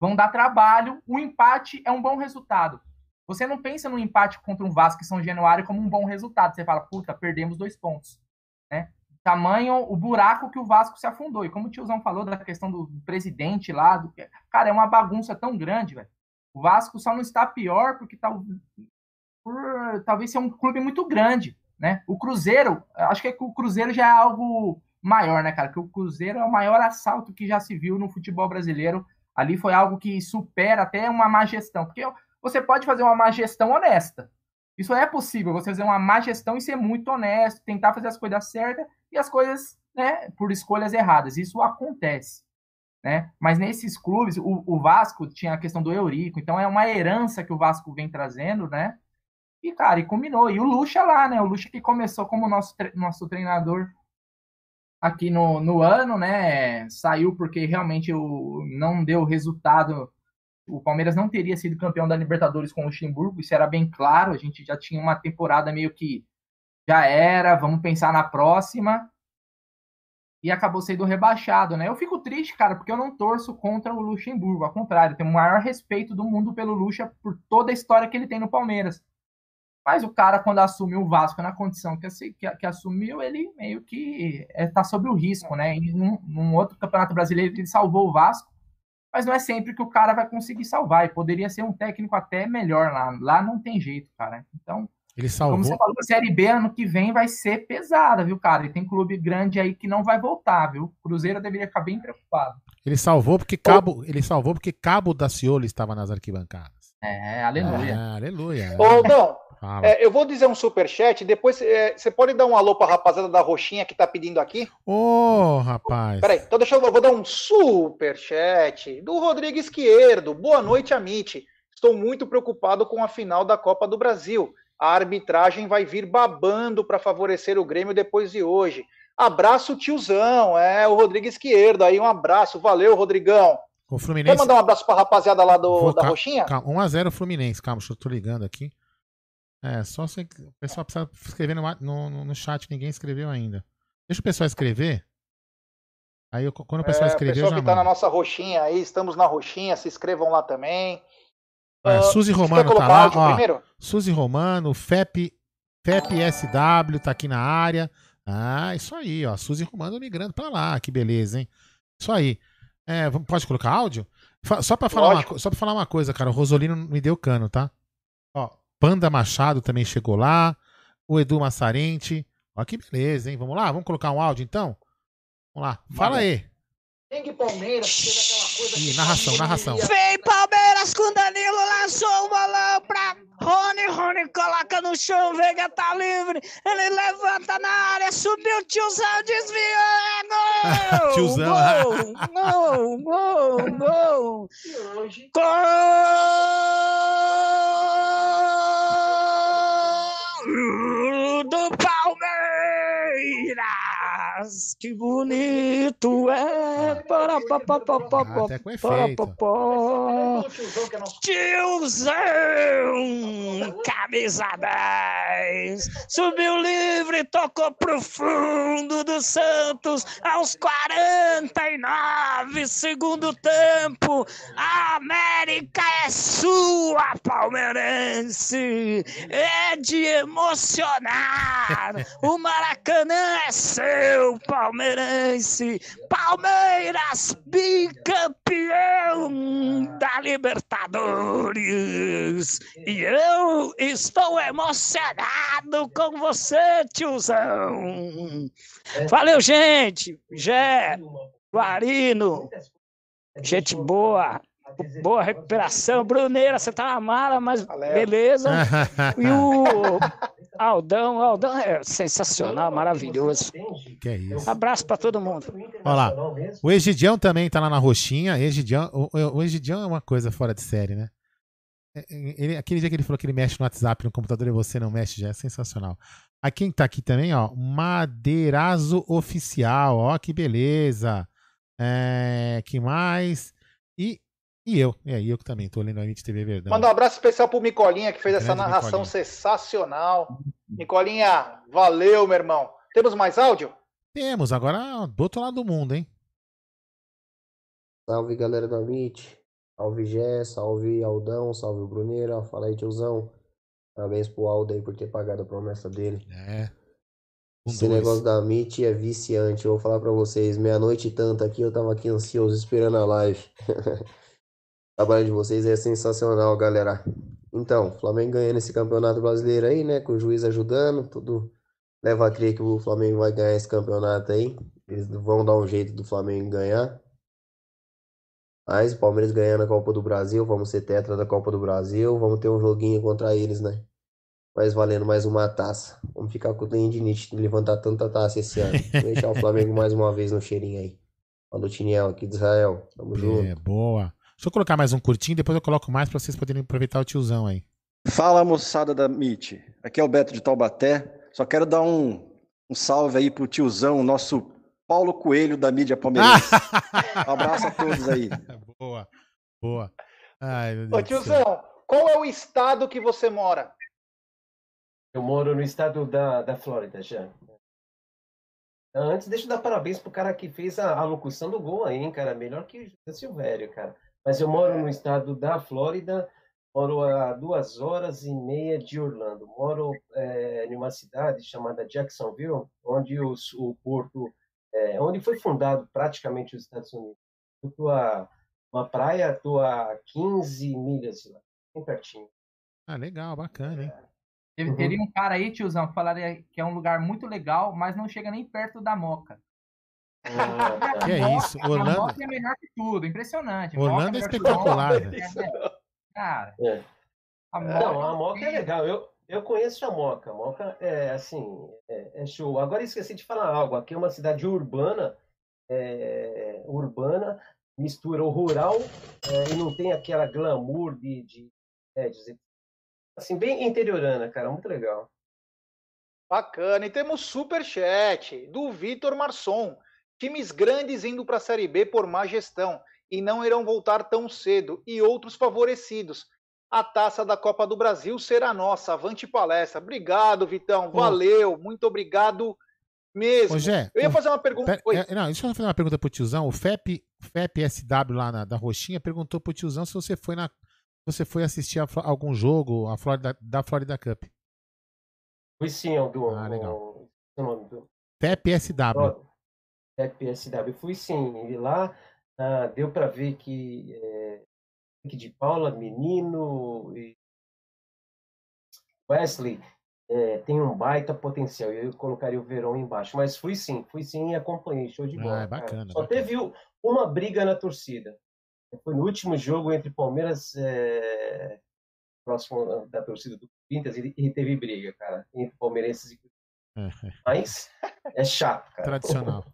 vão dar trabalho, o empate é um bom resultado. Você não pensa no empate contra um Vasco e São Januário como um bom resultado. Você fala, puta, perdemos dois pontos. Né? Tamanho o buraco que o Vasco se afundou. E como o tiozão falou da questão do presidente lá, do... cara, é uma bagunça tão grande, velho. O Vasco só não está pior porque tá, por talvez ser um clube muito grande, né? O Cruzeiro, acho que o Cruzeiro já é algo maior, né, cara? Que o Cruzeiro é o maior assalto que já se viu no futebol brasileiro. Ali foi algo que supera até uma má gestão, porque você pode fazer uma má gestão honesta. Isso é possível, você fazer uma má gestão e ser muito honesto, tentar fazer as coisas certas e as coisas, né, por escolhas erradas. Isso acontece. Né? Mas nesses clubes, o, o, Vasco tinha a questão do Eurico, então é uma herança que o Vasco vem trazendo, né? E, cara, e combinou. E o Lucha lá, né? O Lucha que começou como nosso, nosso treinador aqui no, no ano, né? Saiu porque realmente o, não deu resultado o Palmeiras não teria sido campeão da Libertadores com o Luxemburgo, isso era bem claro, a gente já tinha uma temporada meio que já era, vamos pensar na próxima. E acabou sendo rebaixado, né? Eu fico triste, cara, porque eu não torço contra o Luxemburgo, ao contrário, tenho o maior respeito do mundo pelo Luxa por toda a história que ele tem no Palmeiras. Mas o cara, quando assumiu o Vasco na condição que, que, que assumiu, ele meio que está é, sob o risco, né? E num, num outro campeonato brasileiro ele salvou o Vasco mas não é sempre que o cara vai conseguir salvar. E poderia ser um técnico até melhor lá. Lá não tem jeito, cara. Então, ele salvou. como você falou, a Série B ano que vem vai ser pesada, viu, cara? E tem clube grande aí que não vai voltar, viu? O Cruzeiro deveria ficar bem preocupado. Ele salvou porque Cabo, ele salvou porque Cabo da Ciolo estava nas arquibancadas. É, aleluia. É, aleluia. Ô, não, é, eu vou dizer um super chat, depois é, você pode dar um alô pra rapaziada da Roxinha que tá pedindo aqui? Ô, oh, rapaz. Peraí, então deixa eu, eu vou dar um super chat do Rodrigo Esquerdo. Boa noite, Amit. Estou muito preocupado com a final da Copa do Brasil. A arbitragem vai vir babando para favorecer o Grêmio depois de hoje. Abraço, tiozão. É, o Rodrigo Esquerdo aí, um abraço. Valeu, Rodrigão. O Fluminense. Quer mandar um abraço pra rapaziada lá do, Vou, da Roxinha? 1x0 Fluminense, calma, eu tô ligando aqui. É, só se o pessoal precisa escrever no, no, no chat, ninguém escreveu ainda. Deixa o pessoal escrever. Aí eu, quando o pessoal é, escrever, pessoal que tá na nossa roxinha aí, estamos na roxinha, se inscrevam lá também. É, uh, Suzy Romano tá lá, ó. Primeiro? Suzy Romano, FEP FEP-SW tá aqui na área. Ah, isso aí, ó. Suzy Romano migrando pra lá. Que beleza, hein? Isso aí. É, pode colocar áudio? Só pra, falar uma, só pra falar uma coisa, cara. O Rosolino me deu cano, tá? Panda Machado também chegou lá. O Edu Massarente. Ó, que beleza, hein? Vamos lá? Vamos colocar um áudio, então? Vamos lá. Fala Manda. aí. Dengue Palmeiras, teve aquela coisa Ih, narração, narração. Vem Palmeiras com Danilo, lançou o bolão pra Rony, Rony coloca no chão, Veiga tá livre, ele levanta na área, subiu o tiozão, desviou, é gol! Tiozão. Gol, gol, gol, hoje, gol do Palmeiras! Que bonito é! Para, pa, pa, pa, pa, Ah, até com para, efeito. pa, pa. nosso Tiozão, camisa 10, subiu livre, tocou pro fundo do Santos aos 49, segundo tempo. A América é sua, palmeirense, é de emocionar. O Maracanã é seu, palmeirense. Palmeiras bicampeão da Libertadores. E eu estou emocionado com você, tiozão. Valeu, gente. Jé, Guarino, gente boa. Boa recuperação. Bruneira, você tá uma mala, mas Valeu. beleza. E o Aldão, Aldão é sensacional, maravilhoso. que é isso. Abraço pra todo mundo. Olha lá. O Egidião também tá lá na roxinha. Egidião, o, o Egidião é uma coisa fora de série, né? É, Ele, aquele dia que ele falou que ele mexe no WhatsApp, no computador e você não mexe, já é sensacional. A quem tá aqui também, ó, Madeirazo Oficial, ó, que beleza. É, que mais? E, e eu, é, e eu que também tô lendo a MIT TV Verdão. Manda um abraço especial pro Micolinha, que fez essa Grande narração Micolinha. sensacional. Micolinha, valeu, meu irmão. Temos mais áudio? Temos, agora do outro lado do mundo, hein? Salve galera da MIT, salve Gé, salve Aldão, salve Bruneira, fala aí tiozão. Parabéns pro Aldo aí por ter pagado a promessa dele. É. Um, Esse dois. negócio da MIT é viciante, eu vou falar pra vocês, meia-noite e tanto aqui, eu tava aqui ansioso esperando a live. O trabalho de vocês é sensacional, galera. Então, Flamengo ganhando esse campeonato brasileiro aí, né, com o juiz ajudando, tudo leva a crer que o Flamengo vai ganhar esse campeonato aí. Eles vão dar um jeito do Flamengo ganhar. Mas o Palmeiras ganhando a Copa do Brasil, vamos ser tetra da Copa do Brasil, vamos ter um joguinho contra eles, né? Mas valendo mais uma taça. Vamos ficar com o tendinite de levantar tanta taça esse ano. Deixar o Flamengo mais uma vez no cheirinho aí. Falou, Tiniel, aqui de Israel. Tamo junto. É, boa. Deixa eu colocar mais um curtinho, depois eu coloco mais pra vocês poderem aproveitar o tiozão aí. Fala moçada da MIT, aqui é o Beto de Taubaté. Só quero dar um, um salve aí pro tiozão, nosso Paulo Coelho da mídia palmeirense. Um abraço a todos aí. boa, boa. Ai, meu Ô, Deus céu. tiozão, qual é o estado que você mora? Eu moro no estado da, da Flórida já. Antes, deixa eu dar parabéns pro cara que fez a, a locução do gol aí, hein, cara. Melhor que o José Silvério, cara. Mas eu moro no estado da Flórida, moro a duas horas e meia de Orlando. Moro é, em uma cidade chamada Jacksonville, onde os, o porto, é, onde foi fundado praticamente os Estados Unidos. Eu tô a uma praia, tô a 15 milhas de lá, bem pertinho. Ah, legal, bacana, hein? Teve- Uhum. Teria um cara aí, tiozão, que falaria que é um lugar muito legal, mas não chega nem perto da Moca. Ah, Que é isso? A Orlando, Moca é melhor que tudo, impressionante. Orlando é espetacular. Cara, É. a Moca, Não, a Moca é legal. Eu, eu conheço a Moca. A Moca é assim, é, é show. Agora esqueci de falar algo. Aqui é uma cidade urbana, é, urbana, mistura o rural é, e não tem aquela glamour de, de é, dizer, assim, bem interiorana, cara. Muito legal. Bacana. E temos superchat do Vitor Marçom. Times grandes indo para a Série B por má gestão e não irão voltar tão cedo. E outros favorecidos. A taça da Copa do Brasil será nossa. Avante palestra. Obrigado, Vitão. Valeu. Muito obrigado mesmo. Ô, Gé, Eu ia o- fazer uma pergunta. É, não, deixa eu fazer uma pergunta pro tiozão. O FEP, FEP SW lá na, da Roxinha perguntou pro tiozão se você foi na. Você foi assistir a algum jogo a Florida, da Florida Cup. Fui sim, Aldo. Ah, legal. o- o FPSW. Fui sim, e lá ah, deu para ver que é, de Paula, menino, e Wesley é, tem um baita potencial. Eu colocaria o Verão embaixo. Mas fui sim, fui sim e acompanhei. Show de Ah, bola. é cara. bacana, Só bacana. teve uma briga na torcida. Foi no último jogo entre Palmeiras, é, próximo da torcida do Corinthians, e e teve briga, cara, entre palmeirenses e Mas é chato, cara. Tradicional.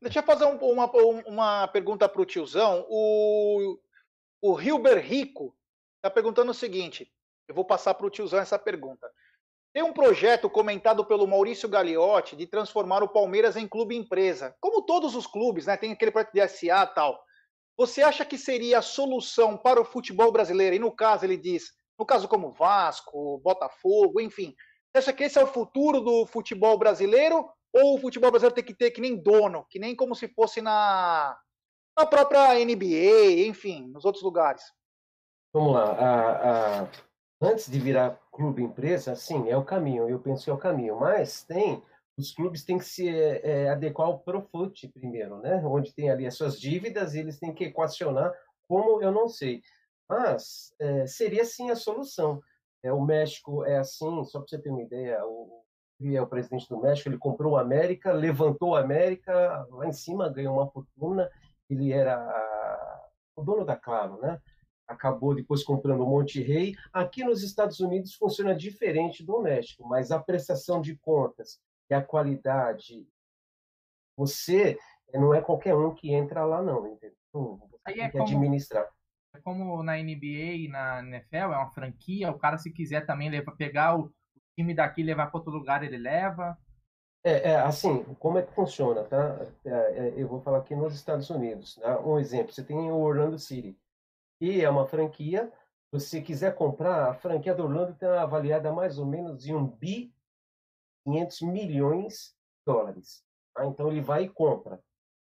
Deixa eu fazer um- uma, uma pergunta para o tiozão. O, Hilber Rico está perguntando o seguinte: eu vou passar para o tiozão essa pergunta. Tem um projeto comentado pelo Maurício Gagliotti de transformar o Palmeiras em clube empresa. Como todos os clubes, né? Tem aquele projeto de SA e tal. Você acha que seria a solução para o futebol brasileiro? E no caso, ele diz, no caso como Vasco, Botafogo, enfim. Você acha que esse é o futuro do futebol brasileiro? Ou o futebol brasileiro tem que ter que nem dono, que nem como se fosse na, na própria NBA, enfim, nos outros lugares? Vamos lá. a- a- antes de virar clube empresa, sim, é o caminho. Eu penso que é o caminho. Mas tem os clubes têm que se é, adequar ao Profut primeiro, né? Onde tem ali as suas dívidas, e eles têm que equacionar como eu não sei. Mas é, seria sim a solução. É, o México é assim, só para você ter uma ideia, o é o presidente do México, ele comprou o América, levantou o América lá em cima, ganhou uma fortuna. Ele era o dono da Claro, né? acabou depois comprando o Monte Rei. Aqui nos Estados Unidos funciona diferente do México, mas a prestação de contas e a qualidade, você não é qualquer um que entra lá não, entendeu? Você Aí tem é que como- administrar. É como na NBA e na NFL, é uma franquia, o cara se quiser também levar, pegar o time daqui levar para outro lugar, ele leva. É, é, assim, como é que funciona, tá? É, é, eu vou falar aqui nos Estados Unidos, tá? Um exemplo, você tem o Orlando City, e é uma franquia, você quiser comprar, a franquia do Orlando está avaliada mais ou menos em 1 bi 500 milhões de dólares. tá? Então ele vai e compra.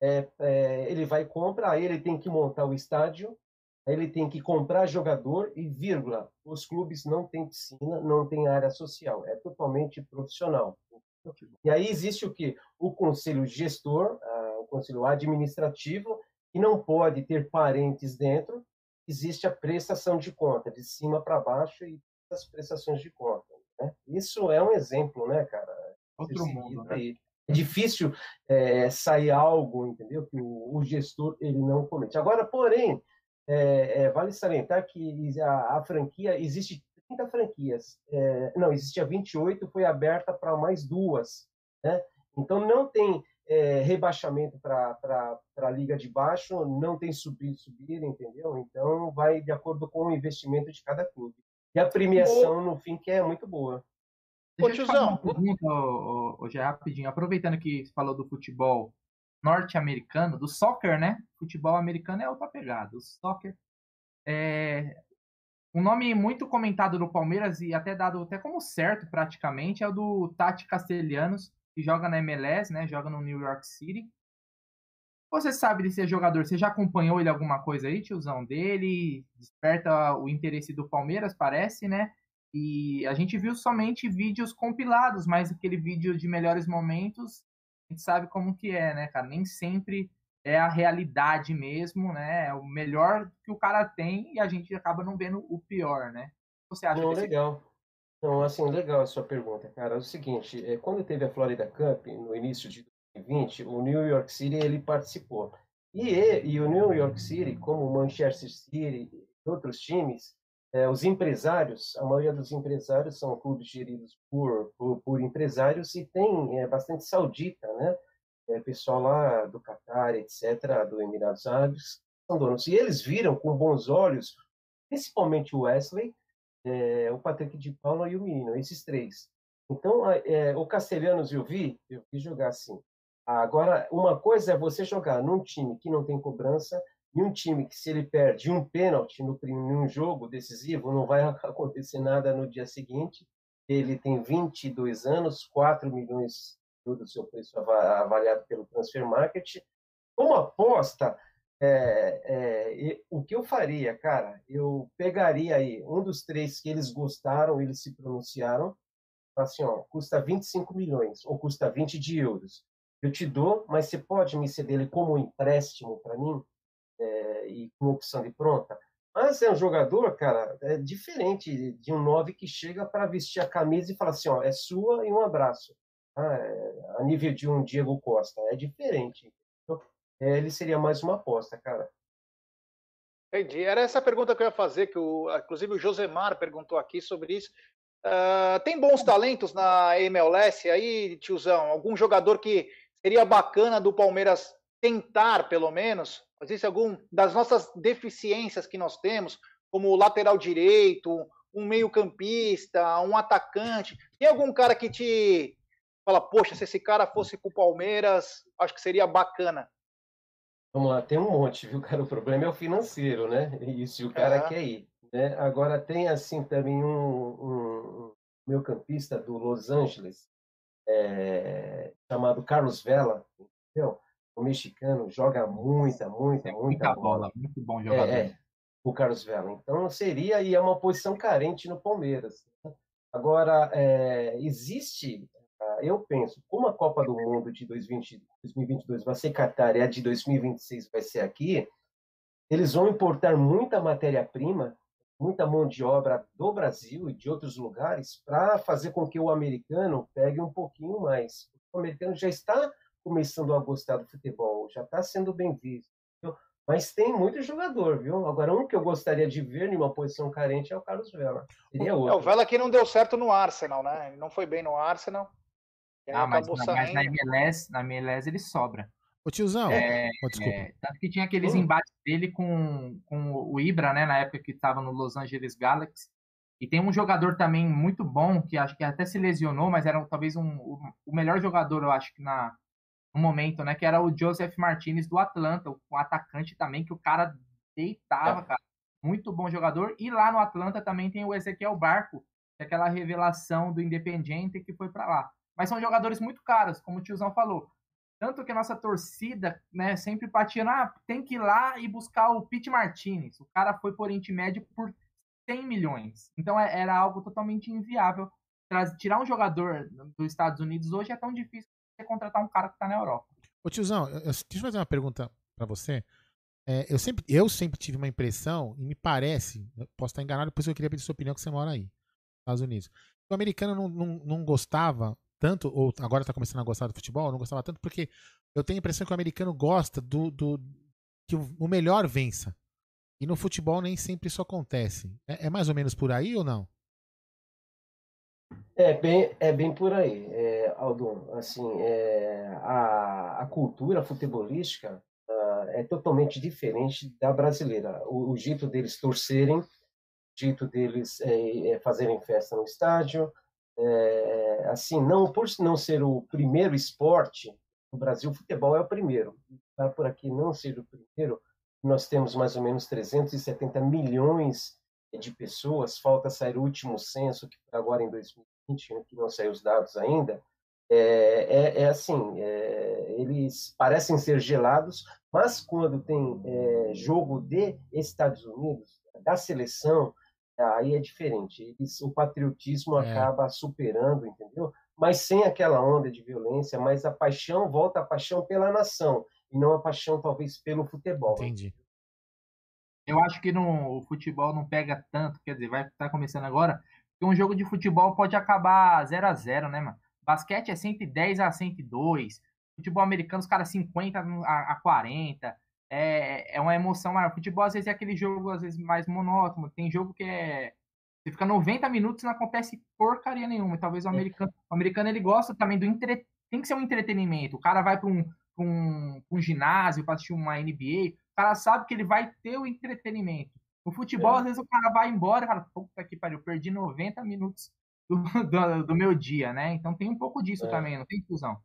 É, é, ele vai e compra, aí ele tem que montar o estádio, ele tem que comprar jogador e vírgula. Os clubes não têm piscina, não tem área social, é totalmente profissional. E aí existe o que? O conselho gestor, ah, o conselho administrativo, que não pode ter parentes dentro. Existe a prestação de conta, de cima para baixo e as prestações de conta. Né? Isso é um exemplo, né, cara? Outro mundo, né? aí. É difícil é, sair algo, entendeu? Que o, o gestor ele não comete. Agora, porém, é, é, vale salientar que a, a franquia existe 30 franquias. É, não, existia 28, foi aberta para mais duas. Né? Então não tem é, rebaixamento para a liga de baixo, não tem subir, subir, entendeu? Então vai de acordo com o investimento de cada clube. E a premiação, no fim, que é muito boa. Deixa eu te fazer uma pergunta, ô, ô, ô, Gé, rapidinho. Aproveitando que você falou do futebol norte-americano, do soccer, né? Futebol americano é outra pegada. O soccer é um nome muito comentado no Palmeiras e até dado até como certo praticamente é o do Tati Castelhanos, que joga na MLS, né? Joga no New York City. Você sabe desse jogador? Você já acompanhou ele alguma coisa aí, tiozão dele? Desperta o interesse do Palmeiras, parece, né? E a gente viu somente vídeos compilados, mas aquele vídeo de melhores momentos, gente sabe como que é, né, cara? Nem sempre é a realidade mesmo, né? É o melhor que o cara tem e a gente acaba não vendo o pior, né? Você acha Não, desse legal. Não, assim, legal a sua pergunta, cara. É o seguinte, é, quando teve a Florida Cup, no início de 2020, o New York City, ele participou. E, e, e o New York City, como o Manchester City e outros times, é, os empresários, a maioria dos empresários são clubes geridos por, por, por empresários e tem é, bastante saudita, né? É, pessoal lá do Catar, etc., do Emirados Árabes, são donos. E eles viram com bons olhos, principalmente o Wesley, é, o Patrick de Paula e o Menino, esses três. Então, é, o Castelhanos eu vi, eu vi jogar assim. Agora, uma coisa é você jogar num time que não tem cobrança, e um time que, se ele perde um pênalti no, num jogo decisivo, não vai acontecer nada no dia seguinte. Ele tem 22 anos, 4 milhões do seu preço avaliado pelo Transfer Market. Como aposta, é, é, o que eu faria, cara? Eu pegaria aí um dos três que eles gostaram, eles se pronunciaram, assim, ó, custa 25 milhões ou custa 20 de euros. Eu te dou, mas você pode me ceder ele como um empréstimo para mim é, e com opção de pronta. Mas é um jogador, cara, é diferente de um 9 que chega para vestir a camisa e fala assim, ó, é sua e um abraço. Ah, é, a nível de um Diego Costa, é diferente. É, ele seria mais uma aposta, cara. Entendi. Era essa a pergunta que eu ia fazer, que o, inclusive o Josemar perguntou aqui sobre isso. Uh, tem bons talentos na MLS aí, tiozão? Algum jogador que seria bacana do Palmeiras tentar, pelo menos? Existe algum das nossas deficiências que nós temos, como o lateral direito, um meio-campista, um atacante? Tem algum cara que te fala, poxa, se esse cara fosse pro Palmeiras, acho que seria bacana? Vamos lá, tem um monte, viu, cara? O problema é o financeiro, né? Isso, e o cara é. quer ir. Né? Agora, tem, assim, também um, um, um meu campista do Los Angeles, é, chamado Carlos Vela, entendeu? O mexicano joga muita, muita, muita, muita bola. bola. Muito bom jogador. É, é, o Carlos Vela. Então, seria, e é uma posição carente no Palmeiras. Né? Agora, é, existe eu penso, como a Copa do Mundo de 2020, 2022 vai ser Qatar e a de 2026 vai ser aqui, eles vão importar muita matéria-prima, muita mão de obra do Brasil e de outros lugares para fazer com que o americano pegue um pouquinho mais. O americano já está começando a gostar do futebol, já está sendo bem visto. Mas tem muito jogador, viu? Agora, um que eu gostaria de ver em uma posição carente é o Carlos Vela. Seria outro. É, o Vela que não deu certo no Arsenal, né? Ele não foi bem no Arsenal. Ah, mas, mas na, MLS, na MLS ele sobra. Ô tiozão, é, oh, desculpa. É, tanto que tinha aqueles embates dele com, com o Ibra, né, na época que estava no Los Angeles Galaxy. E tem um jogador também muito bom, que acho que até se lesionou, mas era talvez um, o, o melhor jogador, eu acho que na, no momento, né, que era o Joseph Martinez do Atlanta, um atacante também, que o cara deitava, é. cara. Muito bom jogador. E lá no Atlanta também tem o Ezequiel Barco, que é aquela revelação do Independiente que foi para lá. Mas são jogadores muito caros, como o tiozão falou. Tanto que a nossa torcida, né, sempre batia, ah, tem que ir lá e buscar o Pete Martinez. O cara foi por Oriente Médio por 100 milhões. Então é, era algo totalmente inviável. Tirar um jogador dos Estados Unidos hoje é tão difícil contratar um cara que está na Europa. Ô tiozão, eu, deixa eu fazer uma pergunta para você. É, eu, sempre, eu sempre tive uma impressão, e me parece, posso estar enganado, depois eu queria pedir sua opinião que você mora aí, nos Estados Unidos. O americano não, não, não gostava tanto, ou agora está começando a gostar do futebol, não gostava tanto, porque eu tenho a impressão que o americano gosta do, do que o melhor vença. E no futebol nem sempre isso acontece. É, é mais ou menos por aí ou não? É bem, é bem por aí, é, Aldo. Assim, é, a, a cultura futebolística uh, é totalmente diferente da brasileira. O, o jeito deles torcerem, o jeito deles é, é fazerem festa no estádio, é, assim, não por não ser o primeiro esporte no Brasil, o futebol é o primeiro. Por aqui não ser o primeiro, nós temos mais ou menos 370 milhões de pessoas. Falta sair o último censo, que agora em 2020, que não saiu os dados ainda. É, é, é assim, é, eles parecem ser gelados, mas quando tem é, jogo de Estados Unidos, da seleção, aí é diferente. Eles, o patriotismo é. acaba superando, entendeu? Mas sem aquela onda de violência, mas a paixão volta a paixão pela nação e não a paixão talvez pelo futebol. Entendi. Eu acho que no, o futebol não pega tanto, quer dizer, vai estar tá começando agora, que um jogo de futebol pode acabar 0 a 0 né, mano? Basquete é 110 a 102, futebol americano os caras 50 a, a 40, é, é uma emoção maior. Futebol, às vezes, é aquele jogo, às vezes, mais monótono. Tem jogo que é. Você fica 90 minutos e não acontece porcaria nenhuma. talvez o americano. O americano ele gosta também do entre... Tem que ser um entretenimento. O cara vai para um, um, um ginásio para assistir uma NBA. O cara sabe que ele vai ter o entretenimento. No futebol, é. às vezes, o cara vai embora e fala, puta que pariu, perdi 90 minutos do, do, do, meu dia, né? Então tem um pouco disso é. também, não tem fusão.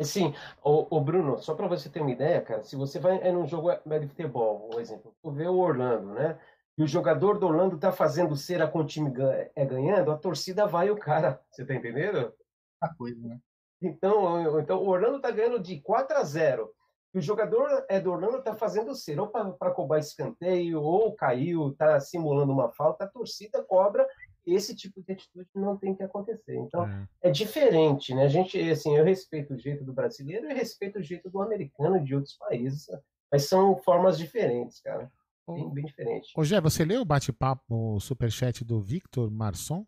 Sim, o, o Bruno, só para você ter uma ideia, cara, se você vai é num jogo de futebol, por exemplo, tu vê o Orlando, né? E o jogador do Orlando tá fazendo cera com o time é ganhando, a torcida vai o cara. Você tá entendendo? A coisa, né? Então, então o Orlando tá ganhando de 4 a 0. O jogador é do Orlando tá fazendo cera ou para cobrar escanteio, ou caiu, tá simulando uma falta, a torcida cobra esse tipo de atitude não tem que acontecer. Então, É. é diferente, né? A gente, assim, eu respeito o jeito do brasileiro e respeito o jeito do americano e de outros países, mas são formas diferentes, cara. Bem, bem diferente. Ô, Gé, você leu o bate-papo, o superchat do Victor Marçom?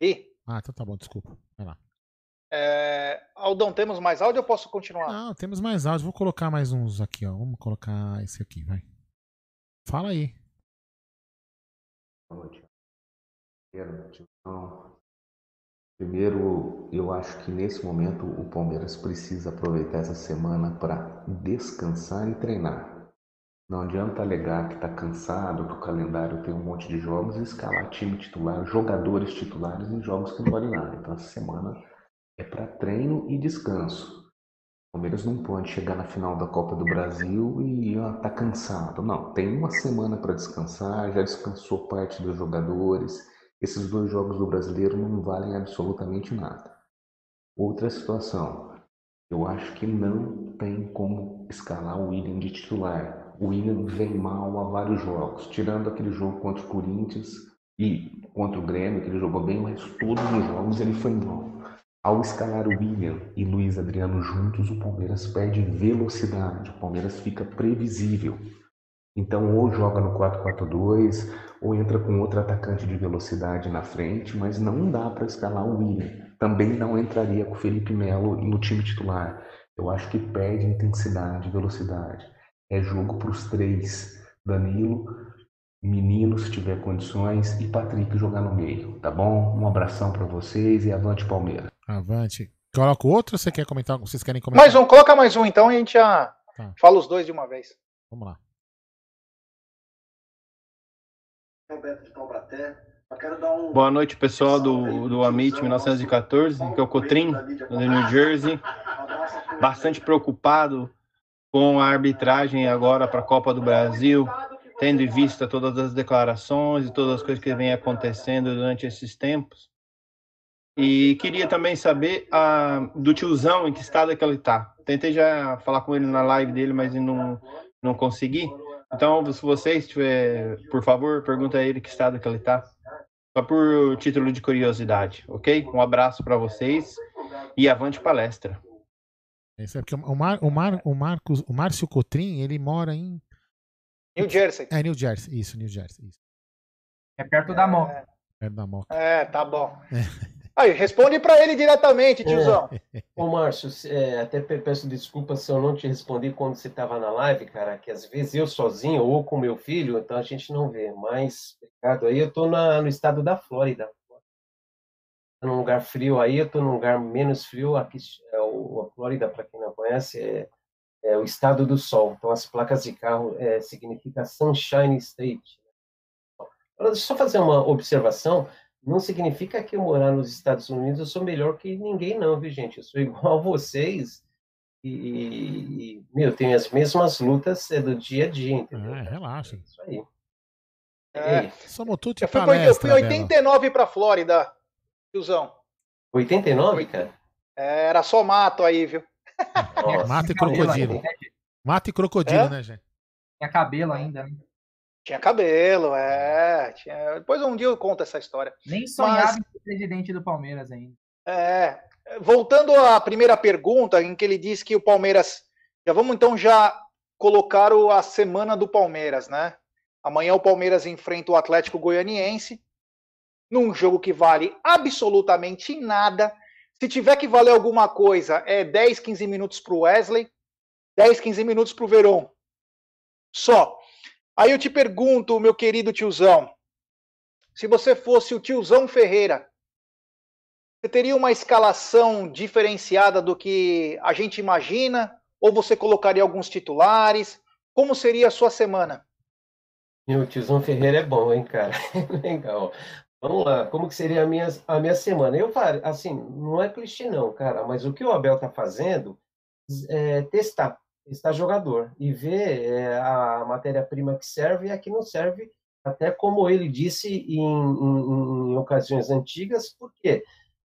E, Ah, então tá bom, desculpa. Vai lá. É, Aldão, temos mais áudio ou posso continuar? Não, temos mais áudio. Vou colocar mais uns aqui, ó. Vamos colocar esse aqui, vai. Fala aí. Boa noite. Primeiro, eu acho que nesse momento o Palmeiras precisa aproveitar essa semana para descansar e treinar. Não adianta alegar que está cansado, que o calendário tem um monte de jogos e escalar time titular, jogadores titulares em jogos que não valem nada. Então essa semana é para treino e descanso. O Palmeiras não pode chegar na final da Copa do Brasil e ó, tá cansado. Não, tem uma semana para descansar, já descansou parte dos jogadores. Esses dois jogos do brasileiro não valem absolutamente nada. Outra situação, eu acho que não tem como escalar o William de titular. O William vem mal há vários jogos, tirando aquele jogo contra o Corinthians e contra o Grêmio, que ele jogou bem, mas todos os jogos ele foi mal. Ao escalar o William e Luiz Adriano juntos, o Palmeiras perde velocidade, o Palmeiras fica previsível. Então, ou joga no 4-4-2, ou entra com outro atacante de velocidade na frente, mas não dá para escalar o William. Também não entraria com o Felipe Melo no time titular. Eu acho que perde intensidade, velocidade. É jogo para os três: Danilo, Menino, se tiver condições, e Patrick jogar no meio, tá bom? Um abração para vocês e avante Palmeiras. Avante. Coloca o outro ou você quer comentar? Vocês querem comentar? Mais um, coloca mais um então e a gente já Tá. fala os dois de uma vez. Vamos lá. Roberto de Taubaté. Só quero dar um Boa noite, pessoal do, do Amit 1914, que é o Cotrim, do New Jersey. Bastante preocupado com a arbitragem agora para a Copa do Brasil, tendo em vista todas as declarações e todas as coisas que vêm acontecendo durante esses tempos. E queria também saber ah, do tiozão, em que estado é que ele está. Tentei já falar com ele na live dele, mas não, não consegui. Então, se vocês tiver, por favor, pergunta a ele que estado que ele está. Só por título de curiosidade, ok? Um abraço para vocês e avante palestra. Isso é porque o, Mar, o, Mar, o, Marcos, o Márcio Cotrim, ele mora em. New Jersey. É, New Jersey. Isso, New Jersey. Isso. É perto da Moca. Perto da Moca. É, tá bom. Aí, responde pra ele diretamente, tiozão. Ô, Márcio, é, até pe- peço desculpas se eu não te respondi quando você estava na live, cara, que às vezes eu sozinho ou com meu filho, então a gente não vê. Mas, Ricardo, aí eu tô na, no estado da Flórida. Num lugar frio aí, eu tô num lugar menos frio. Aqui, é o, a Flórida, para quem não conhece, é, é o estado do sol. Então, as placas de carro é, significa Sunshine State. Agora, deixa eu só fazer uma observação. Não significa que eu morar nos Estados Unidos eu sou melhor que ninguém, não, viu, gente? Eu sou igual a vocês e, e, meu, tenho as mesmas lutas é, do dia a dia, entendeu? É, relaxa. Isso aí. É. Somos tudo Eu fui, com- eu fui 89 pra Flórida, tiozão. 89, cara? É, Era só mato aí, viu? Mata e crocodilo. Mata e crocodilo, É? né, gente? Tinha cabelo ainda, né? Tinha cabelo, é. Tinha... Depois um dia eu conto essa história. Nem sonhava Mas- em ser presidente do Palmeiras ainda. É, voltando à primeira pergunta, em que ele disse que o Palmeiras. Já vamos então já colocar o- a semana do Palmeiras, né? Amanhã o Palmeiras enfrenta o Atlético Goianiense, num jogo que vale absolutamente nada. Se tiver que valer alguma coisa, é 10, 15 minutos para o Wesley, 10, 15 minutos para o Verón. Só. Aí eu te pergunto, meu querido tiozão, se você fosse o tiozão Ferreira, você teria uma escalação diferenciada do que a gente imagina? Ou você colocaria alguns titulares? Como seria a sua semana? Meu tiozão Ferreira é bom, hein, cara? Legal. Vamos lá, como que seria a minha, a minha semana? Eu assim, não é clichê não, cara, mas o que o Abel tá fazendo é testar, testar jogador e ver é, a matéria-prima que serve e a que não serve, até como ele disse em, em- em ocasiões antigas, por quê?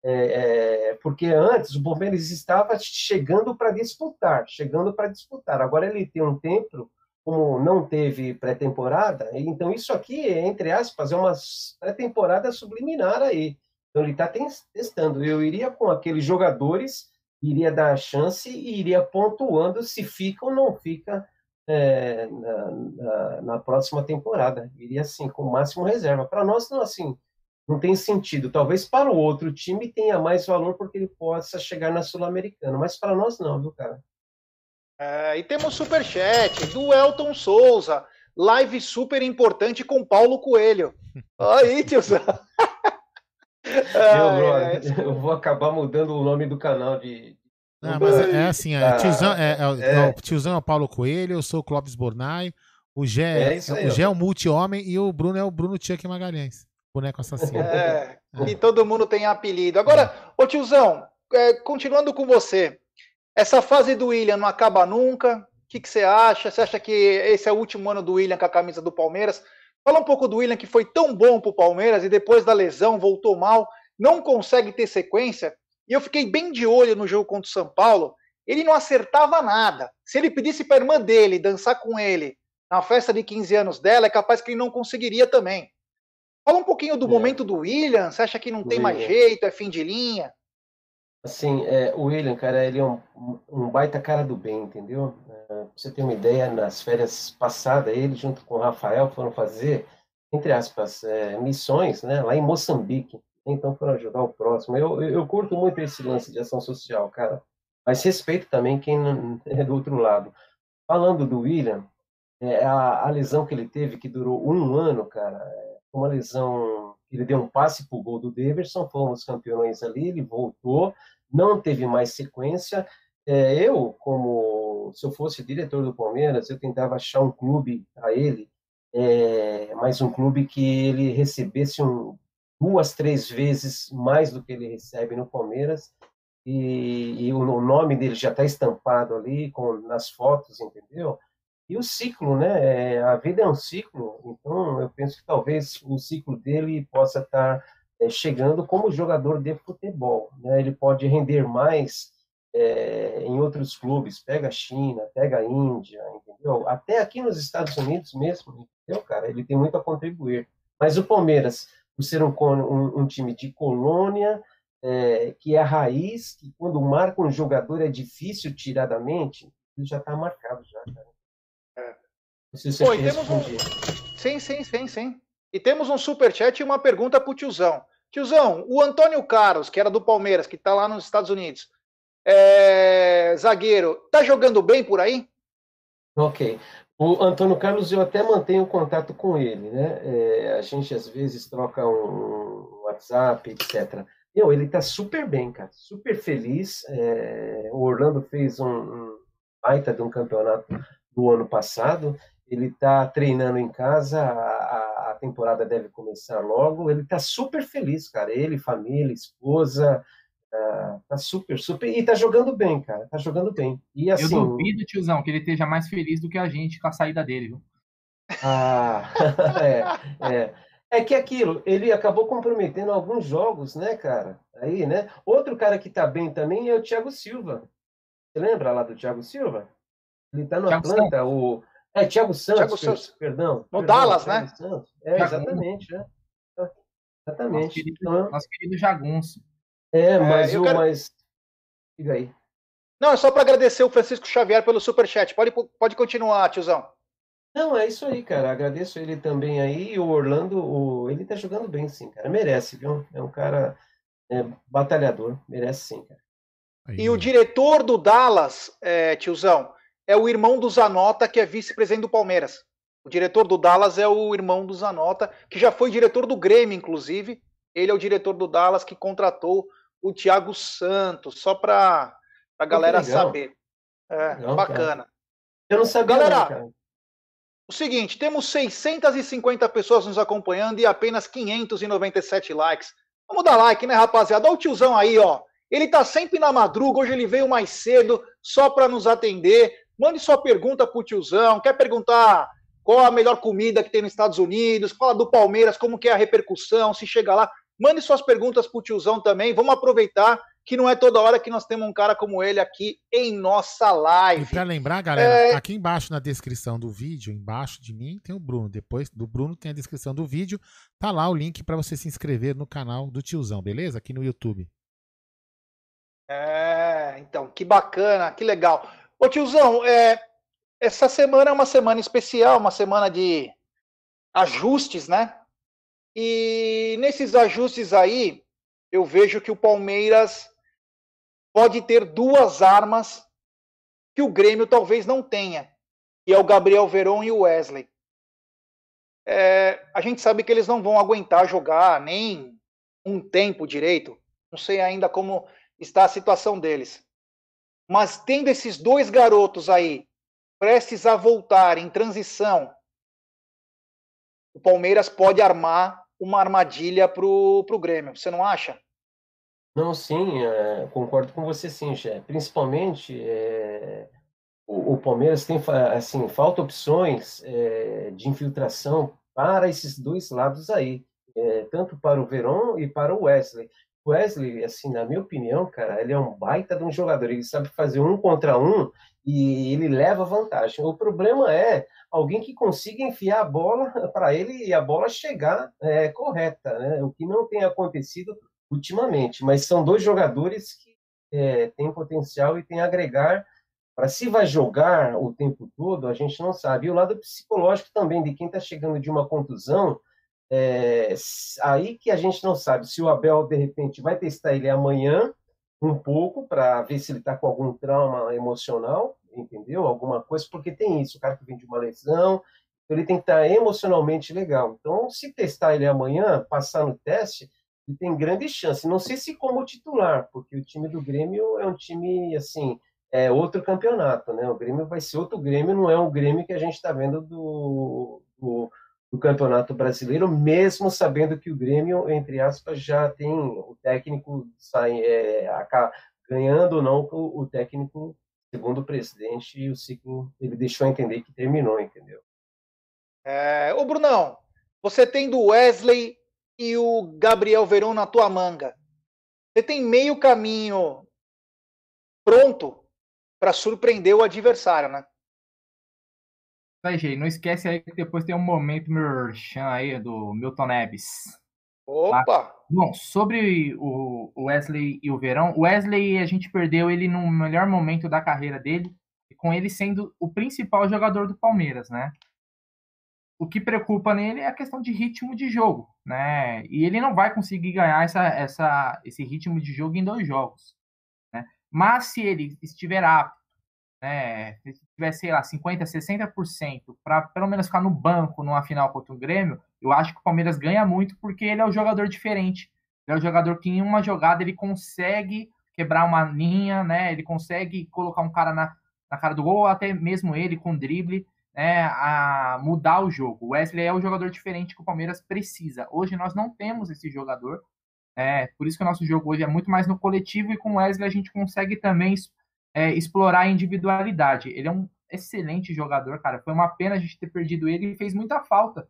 É, é, porque antes o Palmeiras estava chegando para disputar, chegando para disputar. Agora ele tem um tempo como não teve pré-temporada, então isso aqui, entre aspas, é uma pré-temporada subliminar aí. Então ele está testando. Eu iria com aqueles jogadores, iria dar a chance e iria pontuando se fica ou não fica é, na, na, na, próxima temporada. Iria assim, com o máximo reserva. Para nós, não assim, não tem sentido. Talvez para o outro time tenha mais valor porque ele possa chegar na Sul-Americana, mas para nós não, viu, cara? É, e temos superchat do Elton Souza. Live super importante com Paulo Coelho. Aí, tiozão. eu, eu vou acabar mudando o nome do canal de. Não, mas é, é assim, é, tiozão, é, é, é, o tiozão é o Paulo Coelho, eu sou o Clóvis Bornai, o Gé é, aí, o Gé é o multi-homem e o Bruno é o Bruno Chuck Magalhães, boneco assassino. É, e todo mundo tem apelido. Agora, ô tiozão, continuando com você, essa fase do William não acaba nunca. O que, que você acha? Você acha que esse é o último ano do William com a camisa do Palmeiras? Fala um pouco do William, que foi tão bom para o Palmeiras e depois da lesão voltou mal, não consegue ter sequência. E eu fiquei bem de olho no jogo contra o São Paulo. Ele não acertava nada. Se ele pedisse para a irmã dele dançar com ele na festa de 15 anos dela, é capaz que ele não conseguiria também. Fala um pouquinho do é. momento do William. Você acha que não tem mais jeito, é fim de linha? Assim, é, o William, cara, ele é um, um baita cara do bem, entendeu? É, você ter uma ideia, nas férias passadas, ele junto com o Rafael foram fazer, entre aspas, é, missões, né, lá em Moçambique. Então foram ajudar o próximo. Eu, eu, eu curto muito esse lance de ação social, cara. Mas respeito também quem é do outro lado. Falando do William, é, a, a lesão que ele teve, que durou um ano, cara, é uma lesão ele deu um passe para o gol do Davidson, fomos campeões ali, ele voltou, não teve mais sequência. É, eu, como se eu fosse diretor do Palmeiras, eu tentava achar um clube a ele, é, mas um clube que ele recebesse um, duas, três vezes mais do que ele recebe no Palmeiras, e, e o, o nome dele já está estampado ali com, nas fotos, entendeu? E o ciclo, né? É, a vida é um ciclo, então eu penso que talvez o ciclo dele possa estar é, chegando como jogador de futebol. Né? Ele pode render mais é, em outros clubes, pega a China, pega a Índia, entendeu? Até aqui nos Estados Unidos mesmo, entendeu, cara? Ele tem muito a contribuir. Mas o Palmeiras, por ser um, um, um time de colônia, é, que é a raiz, que quando marca um jogador é difícil tirar da mente, ele já está marcado já, cara. Se você Pô, temos um... Sim, sim, sim, sim. E temos um superchat e uma pergunta pro tiozão. Tiozão, o Antônio Carlos, que era do Palmeiras, que tá lá nos Estados Unidos, é... zagueiro, tá jogando bem por aí? Ok. O Antônio Carlos, eu até mantenho contato com ele, né? É, a gente às vezes troca um WhatsApp, etc. Meu, ele tá super bem, cara, super feliz. É, o Orlando fez um, um baita de um campeonato do ano passado ele está treinando em casa, a, a, temporada deve começar logo. Ele está super feliz, cara. Ele, família, esposa, uh, tá super, super. E tá jogando bem, cara. Tá jogando bem. E assim. Eu duvido, tiozão, que ele esteja mais feliz do que a gente com a saída dele, viu? Ah, é, é. É que aquilo, ele acabou comprometendo alguns jogos, né, cara? Aí, né? Outro cara que tá bem também é o Thiago Silva. Você lembra lá do Thiago Silva? Ele tá no Thiago Atlanta, Santos. o é, Thiago Santos, Thiago Santos. perdão. No perdão, Dallas, né? Santos. É, exatamente. É. Exatamente. Nosso querido, então, nosso querido Jagunço. É, é mas é, o quero... mais. Diga aí. Não, é só para agradecer o Francisco Xavier pelo superchat. Pode, pode continuar, tiozão. Não, é isso aí, cara. Agradeço ele também aí. O Orlando, o... ele tá jogando bem, sim, cara. Merece, viu? É um cara é, batalhador. Merece, sim, cara. Aí. E o diretor do Dallas, é, tiozão, é o irmão do Zanota, que é vice-presidente do Palmeiras. O diretor do Dallas é o irmão do Zanota, que já foi diretor do Grêmio, inclusive. Ele é o diretor do Dallas que contratou o Thiago Santos, só para a galera saber. É, legal, bacana. Cara. Eu não sabia. Galera, não, o seguinte, temos 650 pessoas nos acompanhando e apenas 597 likes. Vamos dar like, né, rapaziada? Olha o tiozão aí, ó. Ele tá sempre na madruga, hoje ele veio mais cedo só para nos atender. Mande sua pergunta pro tiozão. Quer perguntar qual a melhor comida que tem nos Estados Unidos? Fala do Palmeiras, como que é a repercussão, se chega lá. Mande suas perguntas pro tiozão também. Vamos aproveitar que não é toda hora que nós temos um cara como ele aqui em nossa live. E para lembrar, galera, é... aqui embaixo na descrição do vídeo, embaixo de mim tem o Bruno. Depois do Bruno tem a descrição do vídeo. Tá lá o link para você se inscrever no canal do Tiozão, beleza? Aqui no YouTube. É, então, que bacana, que legal. Ô tiozão, é, essa semana é uma semana especial, uma semana de ajustes, né? E nesses ajustes aí, eu vejo que o Palmeiras pode ter duas armas que o Grêmio talvez não tenha, que é o Gabriel Veron e o Wesley. É, a gente sabe que eles não vão aguentar jogar nem um tempo direito. Não sei ainda como está a situação deles. Mas tendo esses dois garotos aí prestes a voltar em transição, o Palmeiras pode armar uma armadilha para o Grêmio. Você não acha? Não, sim, é, concordo com você, sim, Jé. Principalmente, é, o, o, Palmeiras tem, assim, falta opções é, de infiltração para esses dois lados aí, é, tanto para o Verón e para o Wesley. Wesley, assim, na minha opinião, cara, ele é um baita de um jogador. Ele sabe fazer um contra um e ele leva vantagem. O problema é alguém que consiga enfiar a bola para ele e a bola chegar é, correta, né? O que não tem acontecido ultimamente. Mas são dois jogadores que é, têm potencial e têm a agregar. Para se vai jogar o tempo todo, a gente não sabe. E o lado psicológico também de quem está chegando de uma contusão é, aí que a gente não sabe se o Abel, de repente, vai testar ele amanhã um pouco para ver se ele está com algum trauma emocional, entendeu? Alguma coisa, porque tem isso, o cara que vem de uma lesão, então ele tem que estar tá emocionalmente legal. Então, se testar ele amanhã, passar no teste, ele tem grande chance. Não sei se como titular, porque o time do Grêmio é um time, assim, é outro campeonato, né? O Grêmio vai ser outro Grêmio, não é o Grêmio que a gente está vendo do, do do Campeonato Brasileiro, mesmo sabendo que o Grêmio, entre aspas, já tem o técnico sai, é, ganhando ou não o, o técnico, segundo o presidente, e o ciclo ele deixou entender que terminou, entendeu? É, ô Brunão, você tem do Wesley e o Gabriel Verão na tua manga. Você tem meio caminho pronto para surpreender o adversário, né? Tá, gente, não esquece aí que depois tem um momento merchan aí do Milton Neves. Opa! Tá? Bom, sobre o Wesley e o Verão, o Wesley a gente perdeu ele no melhor momento da carreira dele, com ele sendo o principal jogador do Palmeiras, né? O que preocupa nele é a questão de ritmo de jogo, né? E ele não vai conseguir ganhar essa, essa, esse ritmo de jogo em dois jogos, né? Mas se ele estiver apto né, se tiver, sei lá, 50%, 60% para pelo menos ficar no banco numa final contra o Grêmio, eu acho que o Palmeiras ganha muito porque ele é um jogador diferente. Ele é um jogador que em uma jogada ele consegue quebrar uma linha, né? Ele consegue colocar um cara na, na cara do gol, ou até mesmo ele com drible, né? A mudar o jogo. O Wesley é o jogador diferente que o Palmeiras precisa. Hoje nós não temos esse jogador. É, por isso que o nosso jogo hoje é muito mais no coletivo e com o Wesley a gente consegue também é, explorar a individualidade. Ele é um excelente jogador, cara. Foi uma pena a gente ter perdido ele e fez muita falta.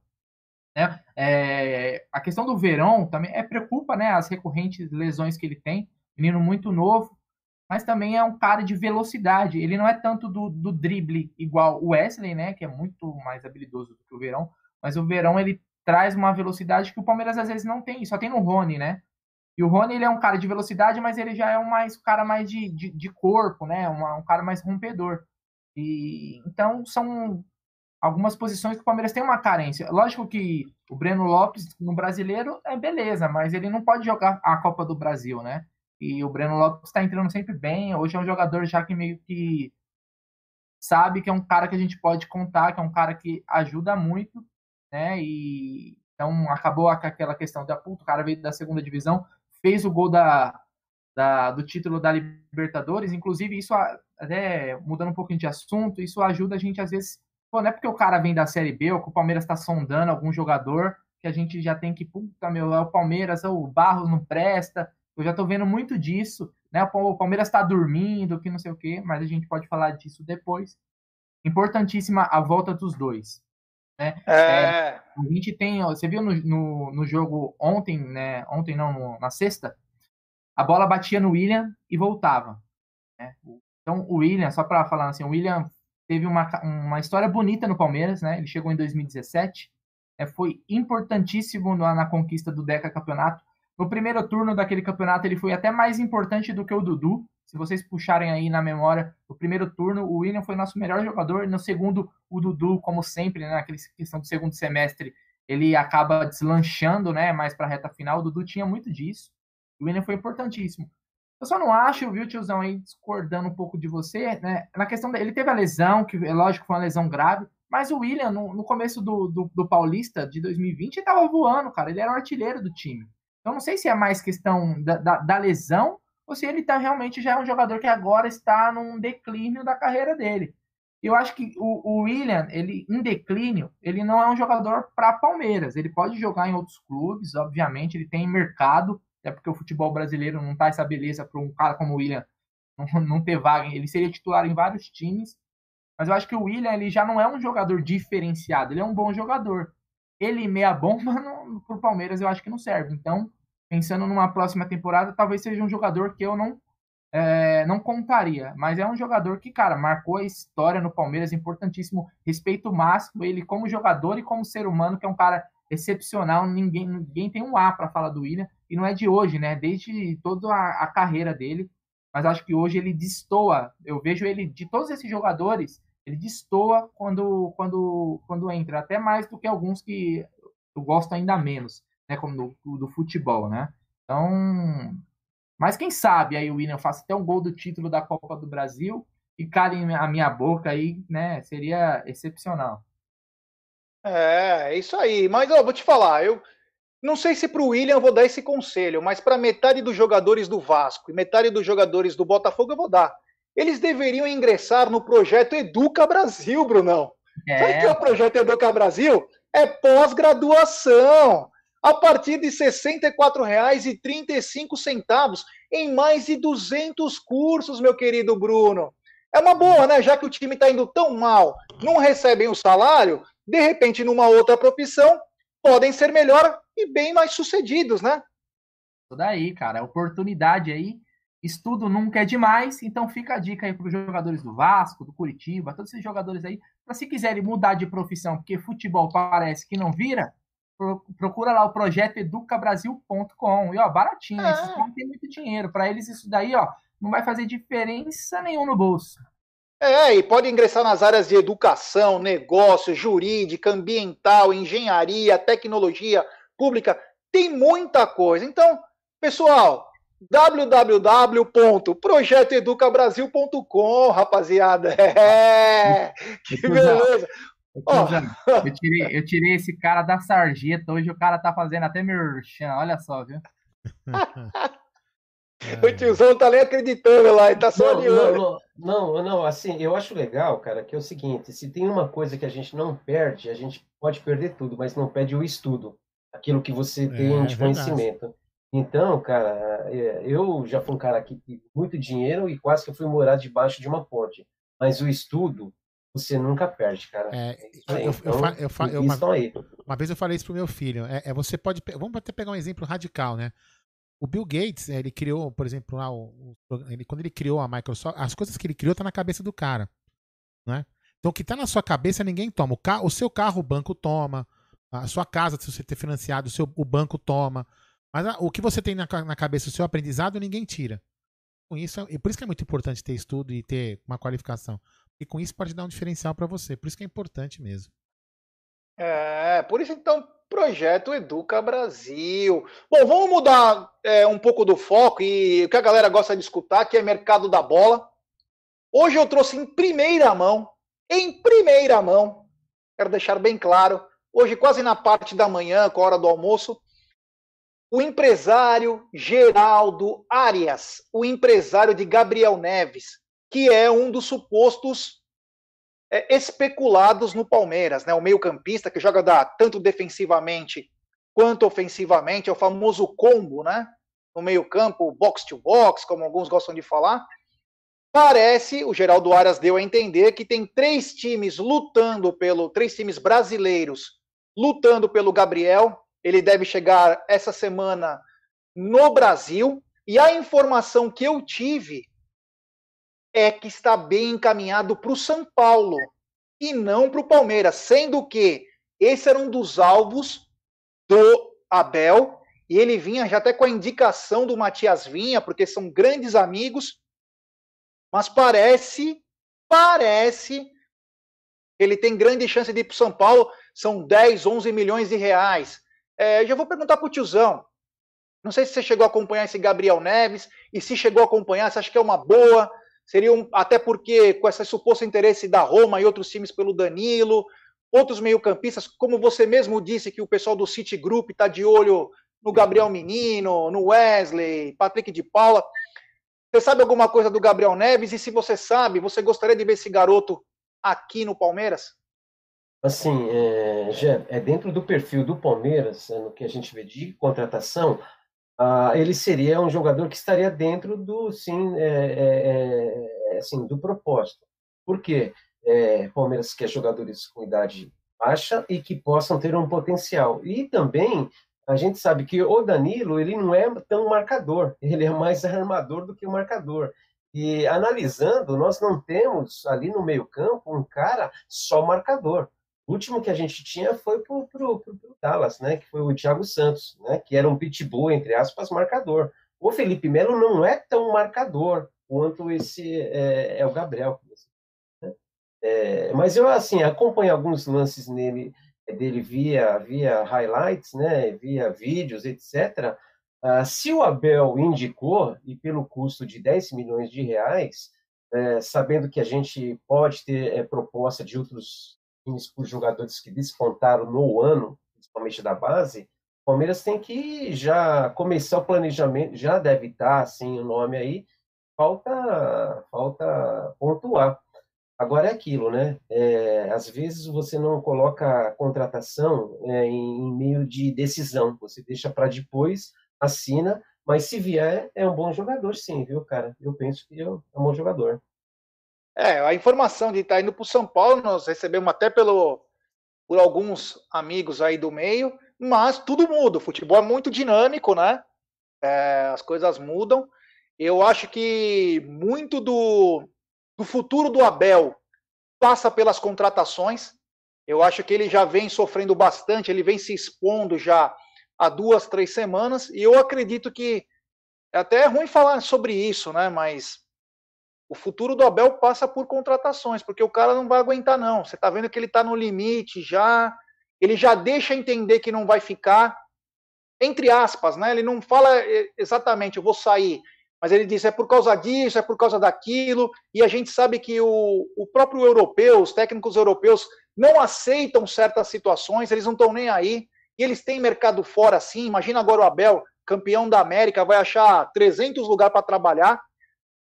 Né? É, a questão do Verão também é preocupa, né? As recorrentes lesões que ele tem. Menino muito novo, mas também é um cara de velocidade. Ele não é tanto do, do drible igual o Wesley, né? Que é muito mais habilidoso do que o Verão. Mas o Verão ele traz uma velocidade que o Palmeiras às vezes não tem. Só tem no Rony, né? E o Rony, ele é um cara de velocidade, mas ele já é um mais, um cara mais de, de, de corpo, né? Um, um, cara mais rompedor. E, então, são algumas posições que o Palmeiras tem uma carência. Lógico que o Breno Lopes, no brasileiro, é beleza, mas ele não pode jogar a Copa do Brasil, né? E o Breno Lopes está entrando sempre bem. Hoje é um jogador já que meio que sabe que é um cara que a gente pode contar, que é um cara que ajuda muito, né? E então acabou aquela questão da puta, o cara veio da segunda divisão, fez o gol da, da, do título da Libertadores. Inclusive, isso até mudando um pouquinho de assunto, isso ajuda a gente às vezes. Pô, não é porque o cara vem da Série B ou que o Palmeiras está sondando algum jogador que a gente já tem que, puta, meu, é o Palmeiras, o Barros não presta. Eu já tô vendo muito disso, né? O Palmeiras está dormindo, que não sei o quê, mas a gente pode falar disso depois. Importantíssima a volta dos dois. Né? É... é... a gente tem, você viu no, no, no, jogo ontem, né? Ontem não, na sexta, a bola batia no William e voltava. Né? Então, o William, só para falar assim, o William teve uma, uma história bonita no Palmeiras, né? Ele chegou em 2017, é, foi importantíssimo na, na conquista do Deca Campeonato. No primeiro turno daquele campeonato, ele foi até mais importante do que o Dudu. Se vocês puxarem aí na memória, no primeiro turno, o William foi nosso melhor jogador. No segundo, o Dudu, como sempre, né, naquela questão do segundo semestre, ele acaba deslanchando, né, mais para a reta final. O Dudu tinha muito disso. O William foi importantíssimo. Eu só não acho, viu, tiozão, aí discordando um pouco de você, né? Na questão dele, ele teve a lesão, que é lógico foi uma lesão grave, mas o William, no, no começo do, do, do, Paulista de 2020, ele tava voando, cara. Ele era o artilheiro do time. Então não sei se é mais questão da, da, da lesão ou se ele tá realmente já é um jogador que agora está num declínio da carreira dele. Eu acho que o, o William, ele em declínio, ele não é um jogador para Palmeiras. Ele pode jogar em outros clubes, obviamente, ele tem mercado, até porque o futebol brasileiro não tá essa beleza para um cara como o William não, não ter vaga. Ele seria titular em vários times, mas eu acho que o William ele já não é um jogador diferenciado, ele é um bom jogador. Ele meia bomba para o Palmeiras eu acho que não serve. Então, pensando numa próxima temporada, talvez seja um jogador que eu não é, não contaria, mas é um jogador que, cara, marcou a história no Palmeiras, importantíssimo, respeito máximo, ele como jogador e como ser humano, que é um cara excepcional, ninguém, ninguém tem um A para falar do William, e não é de hoje, né? Desde toda a, a, carreira dele. Mas acho que hoje ele destoa. Eu vejo ele, de todos esses jogadores, ele destoa quando, quando, quando entra, até mais do que alguns que eu gosto ainda menos, né? Como do, do futebol, né? Então. Mas quem sabe aí o William faça até um gol do título da Copa do Brasil e cale a minha boca aí, né? Seria excepcional. É, é isso aí. Mas vou te falar, eu não sei se para o William vou dar esse conselho, mas para metade dos jogadores do Vasco e metade dos jogadores do Botafogo eu vou dar. Eles deveriam ingressar no projeto Educa Brasil, Brunão. É. Sabe o que é o projeto Educa Brasil? É pós-graduação. A partir de R$ 64,35 em mais de 200 cursos, meu querido Bruno. É uma boa, né? Já que o time está indo tão mal, não recebem o salário, de repente, numa outra profissão, podem ser melhor e bem mais sucedidos, né? Isso daí, cara. Oportunidade aí. Estudo nunca é demais, então fica a dica aí para os jogadores do Vasco, do Curitiba, todos esses jogadores aí, para se quiserem mudar de profissão, porque futebol parece que não vira, procura lá o projeto educabrasil.com. E ó, baratinho, é. esses não tem muito dinheiro. Para eles, isso daí, ó, não vai fazer diferença nenhuma no bolso. É, e pode ingressar nas áreas de educação, negócio, jurídica, ambiental, engenharia, tecnologia pública, tem muita coisa. Então, pessoal, www.projetoeducabrasil.com, rapaziada. É, que beleza. Oh. Eu, tirei, eu tirei esse cara da sarjeta, hoje o cara tá fazendo até merchan, olha só, viu? O tiozão tá nem acreditando lá, ele tá só não, não, não, não, assim, eu acho legal, cara, que é o seguinte, se tem uma coisa que a gente não perde, a gente pode perder tudo, mas não perde o estudo, aquilo que você tem é, de conhecimento. Então, cara, é, eu já fui um cara que muito dinheiro e quase que fui morar debaixo de uma ponte, mas o estudo, você nunca perde, cara. É, é eu, então, eu, eu, eu, uma, uma, vez eu falei isso pro meu filho, é, é você pode, vamos até pegar um exemplo radical, né? O Bill Gates, ele criou, por exemplo, lá, o, ele, quando ele criou a Microsoft, as coisas que ele criou tá na cabeça do cara, né? Então, o que tá na sua cabeça, ninguém toma. O, ca, o seu carro, o banco toma. A sua casa, se você ter financiado, o, seu, o banco toma. Mas o que você tem na, na cabeça, o seu aprendizado, ninguém tira. Com isso, e por isso que é muito importante ter estudo e ter uma qualificação. E com isso pode dar um diferencial para você. Por isso que é importante mesmo. É, por isso então Projeto Educa Brasil. Bom, vamos mudar é, um pouco do foco e o que a galera gosta de escutar, que é mercado da bola. Hoje eu trouxe em primeira mão, em primeira mão, quero deixar bem claro, hoje quase na parte da manhã, com a hora do almoço, o empresário Geraldo Arias, o empresário de Gabriel Neves, que é um dos supostos é, especulados no Palmeiras, né? O meio-campista que joga da, tanto defensivamente quanto ofensivamente, é o famoso combo, né? No meio-campo, box to box, como alguns gostam de falar. Parece, o Geraldo Aras deu a entender que tem três times lutando pelo, três times brasileiros lutando pelo Gabriel. Ele deve chegar essa semana no Brasil. E a informação que eu tive é que está bem encaminhado para o São Paulo e não para o Palmeiras, sendo que esse era um dos alvos do Abel. E ele vinha já até com a indicação do Matias Vinha, porque são grandes amigos, mas parece, parece ele tem grande chance de ir para o São Paulo, são 10, 11 milhões de reais. É, já vou perguntar para o tiozão, não sei se você chegou a acompanhar esse Gabriel Neves, e se chegou a acompanhar, você acha que é uma boa? Seria um, até porque com esse suposto interesse da Roma e outros times pelo Danilo, outros meio-campistas, como você mesmo disse que o pessoal do City Group está de olho no Gabriel Menino, no Wesley, Patrick de Paula. Você sabe alguma coisa do Gabriel Neves? E se você sabe, você gostaria de ver esse garoto aqui no Palmeiras? Assim, é, é dentro do perfil do Palmeiras, é, no que a gente vê de contratação, ah, ele seria um jogador que estaria dentro do sim é, assim, do propósito. Por quê? É, Palmeiras quer jogadores com idade baixa e que possam ter um potencial. E também a gente sabe que o Danilo ele não é tão marcador, ele é mais armador do que o marcador. E analisando, nós não temos ali no meio campo um cara só marcador. O último que a gente tinha foi pro, pro, pro, pro Dallas, né? Que foi o Thiago Santos, né? Que era um pitbull, entre aspas, marcador. O Felipe Melo não é tão marcador quanto esse é, é o Gabriel. Né? É, mas eu, assim, acompanho alguns lances nele, dele via, via highlights, né? Via vídeos, etc., Uh, se o Abel indicou, e pelo custo de 10 milhões de reais, é, sabendo que a gente pode ter é, proposta de outros times por jogadores que despontaram no ano, principalmente da base, o Palmeiras tem que já começar o planejamento, já deve estar assim o nome aí, falta, falta pontuar. Agora é aquilo, né? É, às vezes você não coloca a contratação é, em, meio de decisão, você deixa para depois, assina, mas se vier, é um bom jogador, sim, viu, cara? Eu penso que é um bom jogador. É, a informação de estar tá indo para o São Paulo, nós recebemos até pelo, por alguns amigos aí do meio, mas tudo muda. O futebol é muito dinâmico, né? É, as coisas mudam. Eu acho que muito do, do futuro do Abel passa pelas contratações. Eu acho que ele já vem sofrendo bastante, ele vem se expondo já há duas, três semanas, e eu acredito que é até ruim falar sobre isso, né? Mas o futuro do Abel passa por contratações, porque o cara não vai aguentar, não. Você está vendo que ele está no limite já, ele já deixa entender que não vai ficar, entre aspas, né? Ele não fala exatamente, eu vou sair, mas ele diz é por causa disso, é por causa daquilo, e a gente sabe que o, o próprio europeu, os técnicos europeus, não aceitam certas situações, eles não estão nem aí, e eles têm mercado fora sim. Imagina agora o Abel, campeão da América, vai achar 300 lugares para trabalhar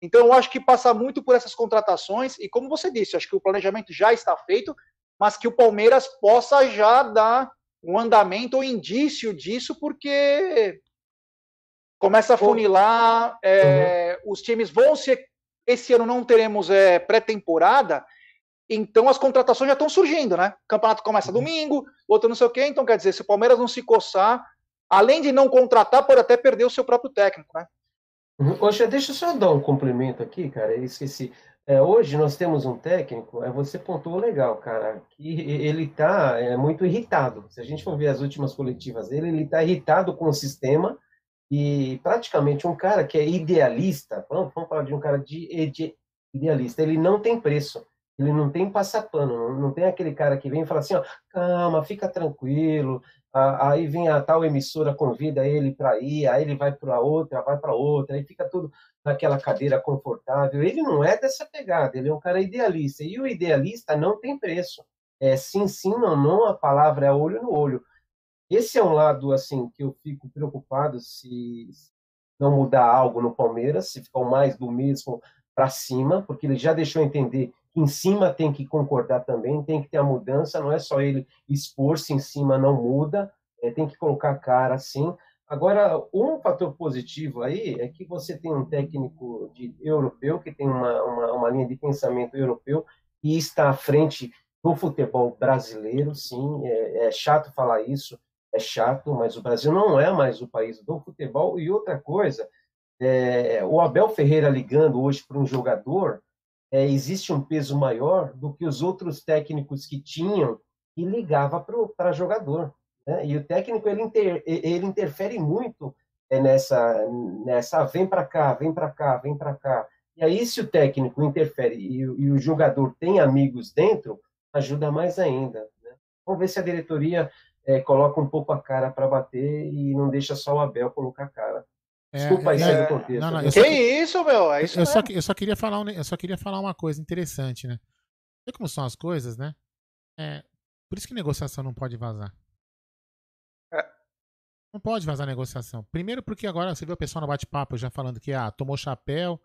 então, eu acho que passa muito por essas contratações, e como você disse, acho que o planejamento já está feito, mas que o Palmeiras possa já dar um andamento ou indício disso, porque começa a funilar, é, uhum. os times vão se. Esse ano não teremos é, pré-temporada, então as contratações já estão surgindo, né? O campeonato começa uhum. domingo, outro não sei o quê, então quer dizer, se o Palmeiras não se coçar, além de não contratar, pode até perder o seu próprio técnico, né? Poxa, deixa eu só dar um complemento aqui, cara. Eu esqueci. É, hoje nós temos um técnico, é, você pontuou legal, cara, que ele está é, muito irritado. Se a gente for ver as últimas coletivas dele, ele está irritado com o sistema e praticamente um cara que é idealista, vamos, vamos falar de um cara de, de idealista, ele não tem preço. Ele não tem passapano, não, não tem aquele cara que vem e fala assim, ó, calma, fica tranquilo, aí vem a tal emissora, convida ele para ir, aí ele vai para outra, vai para outra, aí fica tudo naquela cadeira confortável. Ele não é dessa pegada, ele é um cara idealista, e o idealista não tem preço. É sim, sim, não, não, a palavra é olho no olho. Esse é um lado, assim, que eu fico preocupado se não mudar algo no Palmeiras, se ficar mais do mesmo para cima, porque ele já deixou entender em cima tem que concordar também, tem que ter a mudança, não é só ele expor-se em cima, não muda, é, tem que colocar a cara assim. Agora, um fator positivo aí é que você tem um técnico de europeu, que tem uma, uma, uma linha de pensamento europeu, e está à frente do futebol brasileiro, sim, é, é chato falar isso, é chato, mas o Brasil não é mais o país do futebol. E outra coisa, é, o Abel Ferreira ligando hoje para um jogador, é, existe um peso maior do que os outros técnicos que tinham e ligava para jogador. Né? E o técnico ele, inter, ele interfere muito é, nessa, nessa vem para cá, vem para cá, vem para cá. E aí, se o técnico interfere e, e, o jogador tem amigos dentro, ajuda mais ainda. Né? Vamos ver se a diretoria é, coloca um pouco a cara para bater e não deixa só o Abel colocar a cara. Desculpa aí, é, do contexto. Não, não, que só, isso, meu? É isso eu, só, eu, só, queria falar um, eu só queria falar uma coisa interessante, né? Vê como são as coisas, né? É, por isso que negociação não pode vazar. É. Não pode vazar negociação. Primeiro porque agora você vê o pessoal no bate-papo já falando que ah, tomou chapéu.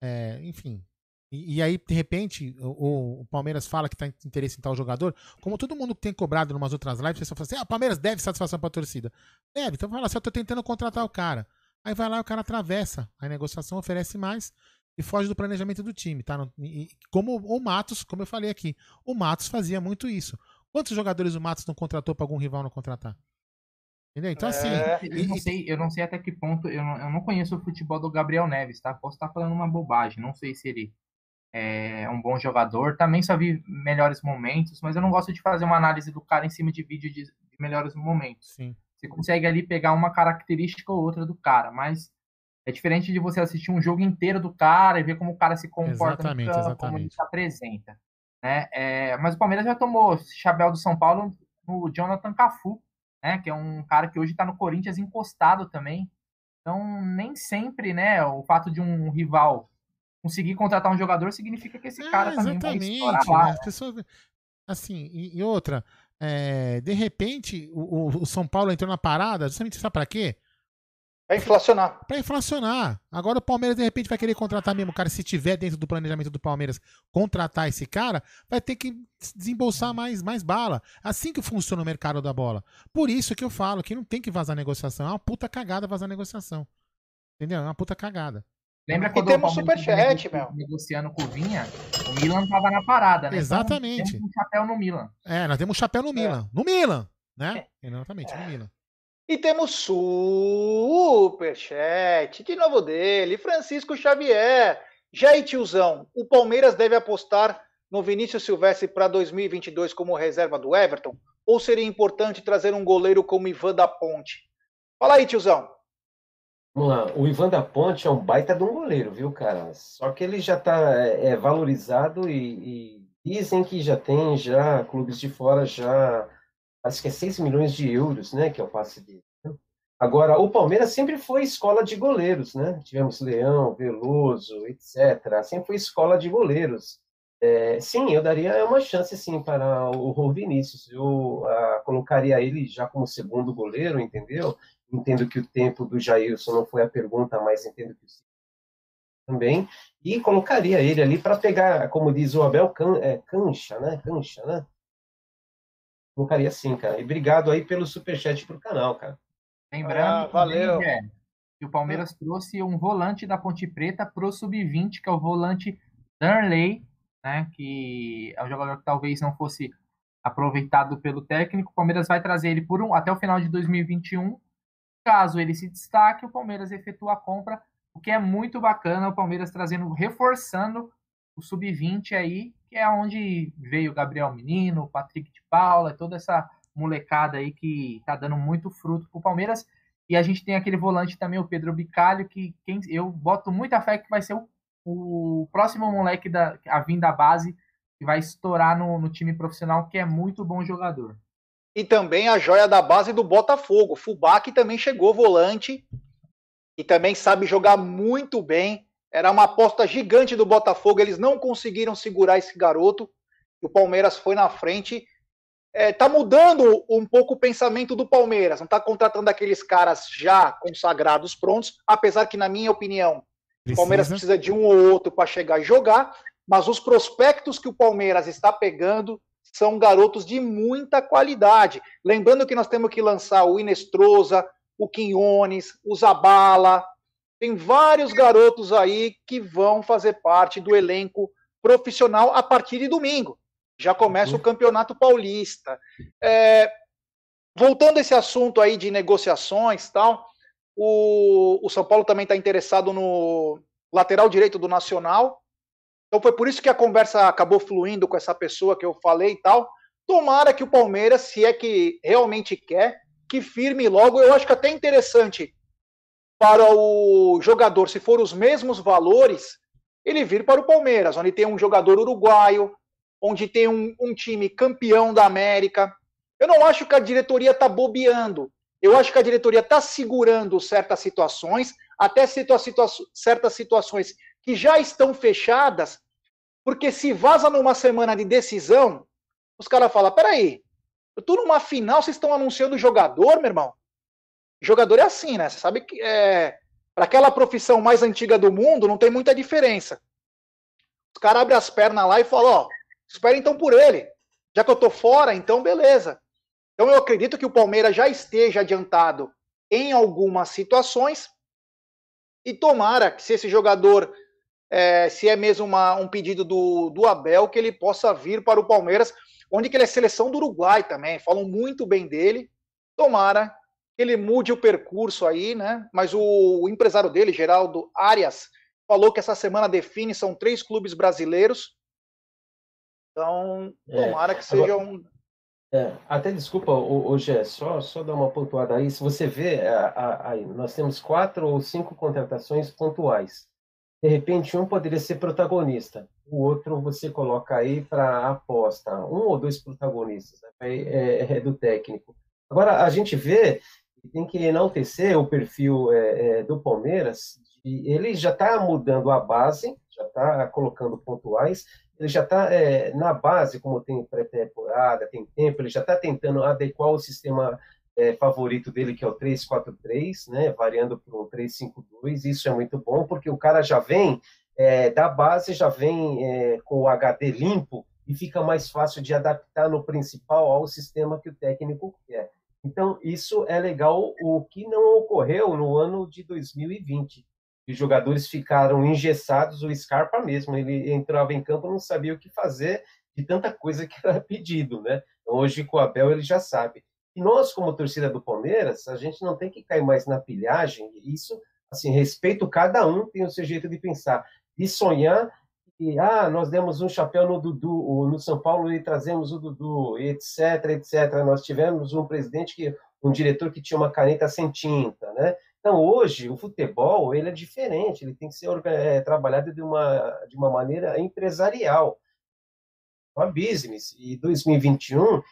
É, enfim. E, e, aí, de repente, o, o Palmeiras fala que está em interesse em tal jogador. Como todo mundo tem cobrado em umas outras lives, pessoal fala assim: ah, o Palmeiras deve satisfação para a torcida. Deve. Então fala assim: eu estou tentando contratar o cara. Aí vai lá o cara atravessa. A negociação oferece mais e foge do planejamento do time, tá? E, como o Matos, como eu falei aqui, o Matos fazia muito isso. Quantos jogadores o Matos não contratou para algum rival não contratar? Entendeu? Então, assim. É... Eu, não sei, eu não sei até que ponto. Eu não, eu não conheço o futebol do Gabriel Neves, tá? Posso estar falando uma bobagem. Não sei se ele é um bom jogador. Também só vi melhores momentos, mas eu não gosto de fazer uma análise do cara em cima de vídeo de, de melhores momentos. Sim. Você consegue ali pegar uma característica ou outra do cara, mas é diferente de você assistir um jogo inteiro do cara e ver como o cara se comporta exatamente, no campo, exatamente. como ele se apresenta. Né? É, mas o Palmeiras já tomou chapéu do São Paulo no Jonathan Cafu, né? que é um cara que hoje está no Corinthians encostado também. Então, nem sempre né, o fato de um rival conseguir contratar um jogador significa que esse é, cara também vai estourar lá. Né? As pessoas, assim, e, e outra, é, de repente, o, o, São Paulo entrou na parada, justamente sabe para quê? Para inflacionar. Para inflacionar. Agora o Palmeiras, de repente, vai querer contratar mesmo o cara, se tiver dentro do planejamento do Palmeiras, contratar esse cara, vai ter que desembolsar mais, mais bala. Assim que funciona o mercado da bola. Por isso que eu falo que não tem que vazar negociação. É uma puta cagada vazar negociação. Entendeu? É uma puta cagada. Lembra quando temos o superchat, meu. negociando com o Vinha, o Milan tava na parada, né? Exatamente. Então, temos um chapéu no Milan. É, nós temos um chapéu no Milan. É. No Milan, né? É. Exatamente, no Milan. E temos superchat, de novo dele, Francisco Xavier. Já aí, tiozão, o Palmeiras deve apostar no Vinícius Silvestre para 2022 como reserva do Everton? Ou seria importante trazer um goleiro como Ivan da Ponte? Fala aí, tiozão. Vamos lá, o Ivan da Ponte é um baita de um goleiro, viu, cara? Só que ele já está é, é, valorizado e, e, dizem que já tem já clubes de fora já acho que é 6 milhões de euros, né, que é o passe dele. Agora, o Palmeiras sempre foi escola de goleiros, né? Tivemos Leão, Veloso, etc. Sempre foi escola de goleiros. É, sim, eu daria uma chance sim para o Vinícius. Eu ah, colocaria ele já como segundo goleiro, entendeu? Entendo que o tempo do Jailson não foi a pergunta, mas entendo que também. E colocaria ele ali para pegar, como diz o Abel, can, é, cancha, né? Cancha, né? Colocaria sim, cara. E obrigado aí pelo superchat pro canal, cara. Lembrando ah, valeu. que o Palmeiras trouxe um volante da Ponte Preta pro Sub-20, que é o volante Darley, né? Que é um jogador que talvez não fosse aproveitado pelo técnico. O Palmeiras vai trazer ele por um, até o final de 2021 Caso ele se destaque, o Palmeiras efetua a compra, o que é muito bacana, o Palmeiras trazendo, reforçando o sub-20 aí, que é onde veio o Gabriel Menino, Patrick de Paula, toda essa molecada aí que tá dando muito fruto pro Palmeiras. E a gente tem aquele volante também, o Pedro Bicalho, que quem, eu boto muita fé que vai ser o, o próximo moleque da a vinda da base que vai estourar no, no time profissional, que é muito bom jogador e também a joia da base do Botafogo. Fubá que também chegou volante e também sabe jogar muito bem. Era uma aposta gigante do Botafogo, eles não conseguiram segurar esse garoto. O Palmeiras foi na frente. É, tá mudando um pouco o pensamento do Palmeiras. Não tá contratando aqueles caras já consagrados prontos, apesar que, na minha opinião, o Palmeiras precisa de um ou outro para chegar e jogar. Mas os prospectos que o Palmeiras está pegando são garotos de muita qualidade. Lembrando que nós temos que lançar o Inestrosa, o Quinones, o Zabala. Tem vários garotos aí que vão fazer parte do elenco profissional a partir de domingo. Já começa o Campeonato Paulista. É, voltando a esse assunto aí de negociações tal, O, o São Paulo também está interessado no lateral direito do Nacional. Então foi por isso que a conversa acabou fluindo com essa pessoa que eu falei e tal. Tomara que o Palmeiras, se é que realmente quer, que firme logo. Eu acho que até interessante para o jogador, se for os mesmos valores, ele vir para o Palmeiras, onde tem um jogador uruguaio, onde tem um, um time campeão da América. Eu não acho que a diretoria está bobeando. Eu acho que a diretoria está segurando certas situações, até situa situa certas situações que já estão fechadas, porque se vaza numa semana de decisão, os caras falam: peraí, eu tô numa final, vocês estão anunciando o jogador, meu irmão? Jogador é assim, né? Você sabe que é, para aquela profissão mais antiga do mundo, não tem muita diferença. Os caras abrem as pernas lá e falam: ó, espera então por ele. Já que eu tô fora, então beleza. Então eu acredito que o Palmeiras já esteja adiantado em algumas situações e tomara que se esse jogador, é, se é mesmo uma, um pedido do, do Abel, que ele possa vir para o Palmeiras, onde que ele é seleção do Uruguai também, falam muito bem dele, tomara que ele mude o percurso aí, né? Mas o, o empresário dele, Geraldo Arias, falou que essa semana define, são três clubes brasileiros, então É, tomara que agora- seja um É, até desculpa, hoje é só, só dar uma pontuada aí. Se você vê, a- a- aí, nós temos quatro ou cinco contratações pontuais. De repente, um poderia ser protagonista, o outro você coloca aí para aposta. Um ou dois protagonistas, né? É, é do técnico. Agora, a gente vê, tem que enaltecer o perfil é, é, do Palmeiras, e ele já está mudando a base, já está colocando pontuais, ele já está na base, como tem pré-temporada, tem tempo, ele já está tentando adequar o sistema é, favorito dele, que é o 3-4-3, né, variando para um 3-5-2. Isso é muito bom, porque o cara já vem é, da base, já vem é, com o HD limpo e fica mais fácil de adaptar no principal ao sistema que o técnico quer. Então, isso é legal, o que não ocorreu no ano de 2020 os jogadores ficaram engessados, o Scarpa mesmo, ele entrava em campo não sabia o que fazer de tanta coisa que era pedido, né? Então, hoje com o Abel ele já sabe. Nós, como torcida do Palmeiras, a gente não tem que cair mais na pilhagem, isso, assim, respeito cada um, tem o seu jeito de pensar, e sonhar que, ah, nós demos um chapéu no Dudu, ou no São Paulo e trazemos o Dudu, etc, etc. Nós tivemos um presidente, que um diretor que tinha uma caneta sem tinta, né? Então, hoje, o futebol ele é diferente, ele tem que ser é, trabalhado de uma, de uma maneira empresarial, uma business. E 2021,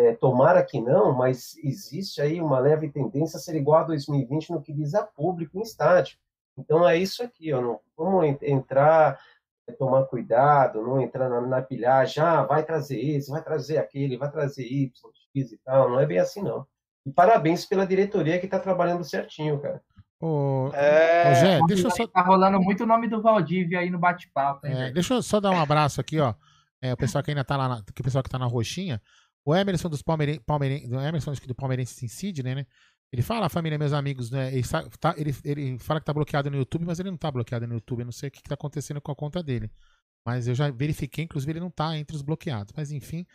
é, tomara que não, mas existe aí uma leve tendência a ser igual a 2020 no que diz a público em estádio. Então, é isso aqui, ó, não vamos entrar, é, tomar cuidado, não entrar na, na pilhagem, ah, vai trazer esse, vai trazer aquele, vai trazer Y, X e tal, não é bem assim, não. E parabéns pela diretoria que está trabalhando certinho, cara. Ô, É, deixa eu só, Tá rolando muito o nome do Valdívia aí no bate-papo. é, deixa eu só dar um abraço aqui, ó. É, o pessoal que ainda tá lá, na, que o pessoal que tá na roxinha. O Emerson dos Palmeirenses, Palmeiren, do Emerson acho que do Palmeirense em Sidney, né? Ele fala, família, meus amigos, né? Ele, tá- ele, ele fala que tá bloqueado no YouTube, mas ele não tá bloqueado no YouTube. Eu não sei o que, que tá acontecendo com a conta dele. Mas eu já verifiquei, inclusive ele não tá entre os bloqueados. Mas enfim.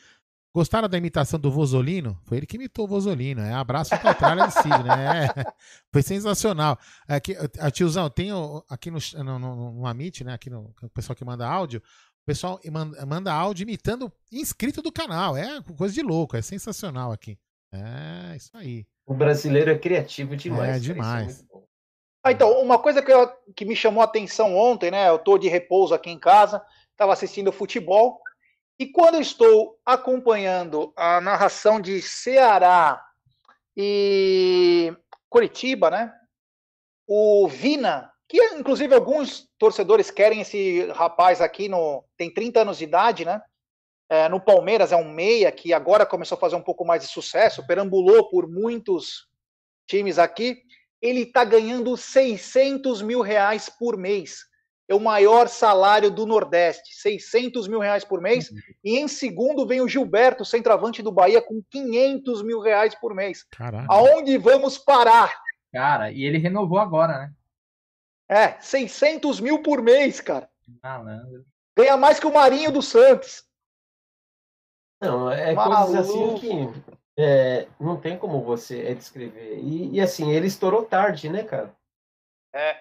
Gostaram da imitação do Vozolino? Foi ele que imitou o Vozolino. É abraço Petralha de Sidney. É, foi sensacional. Aqui, a tiozão, tem aqui no, no, no, no Amit, né? Aqui no o pessoal que manda áudio. O pessoal manda, manda áudio imitando inscrito do canal. É coisa de louco, é sensacional aqui. É, isso aí. O brasileiro é criativo demais. É demais. bom. Ah, então, uma coisa que, eu- que me chamou a atenção ontem, né? Eu tô de repouso aqui em casa, estava assistindo futebol, e quando eu estou acompanhando a narração de Ceará e Curitiba, né? O Vina, que inclusive alguns torcedores querem esse rapaz aqui, no, tem 30 anos de idade, né? É, no Palmeiras é um meia que agora começou a fazer um pouco mais de sucesso, perambulou por muitos times aqui. Ele está ganhando 600 mil reais por mês. É o maior salário do Nordeste, 600 mil reais por mês. E em segundo vem o Gilberto, centroavante do Bahia, com 500 mil reais por mês. Aonde vamos parar? Cara, e ele renovou agora, né? É, 600 mil por mês, cara. Malandro. Ganha mais que o Marinho do Santos. Não, é Maluco. coisas assim que É, não tem como você é, descrever. E, e, assim, ele estourou tarde, né, cara? É.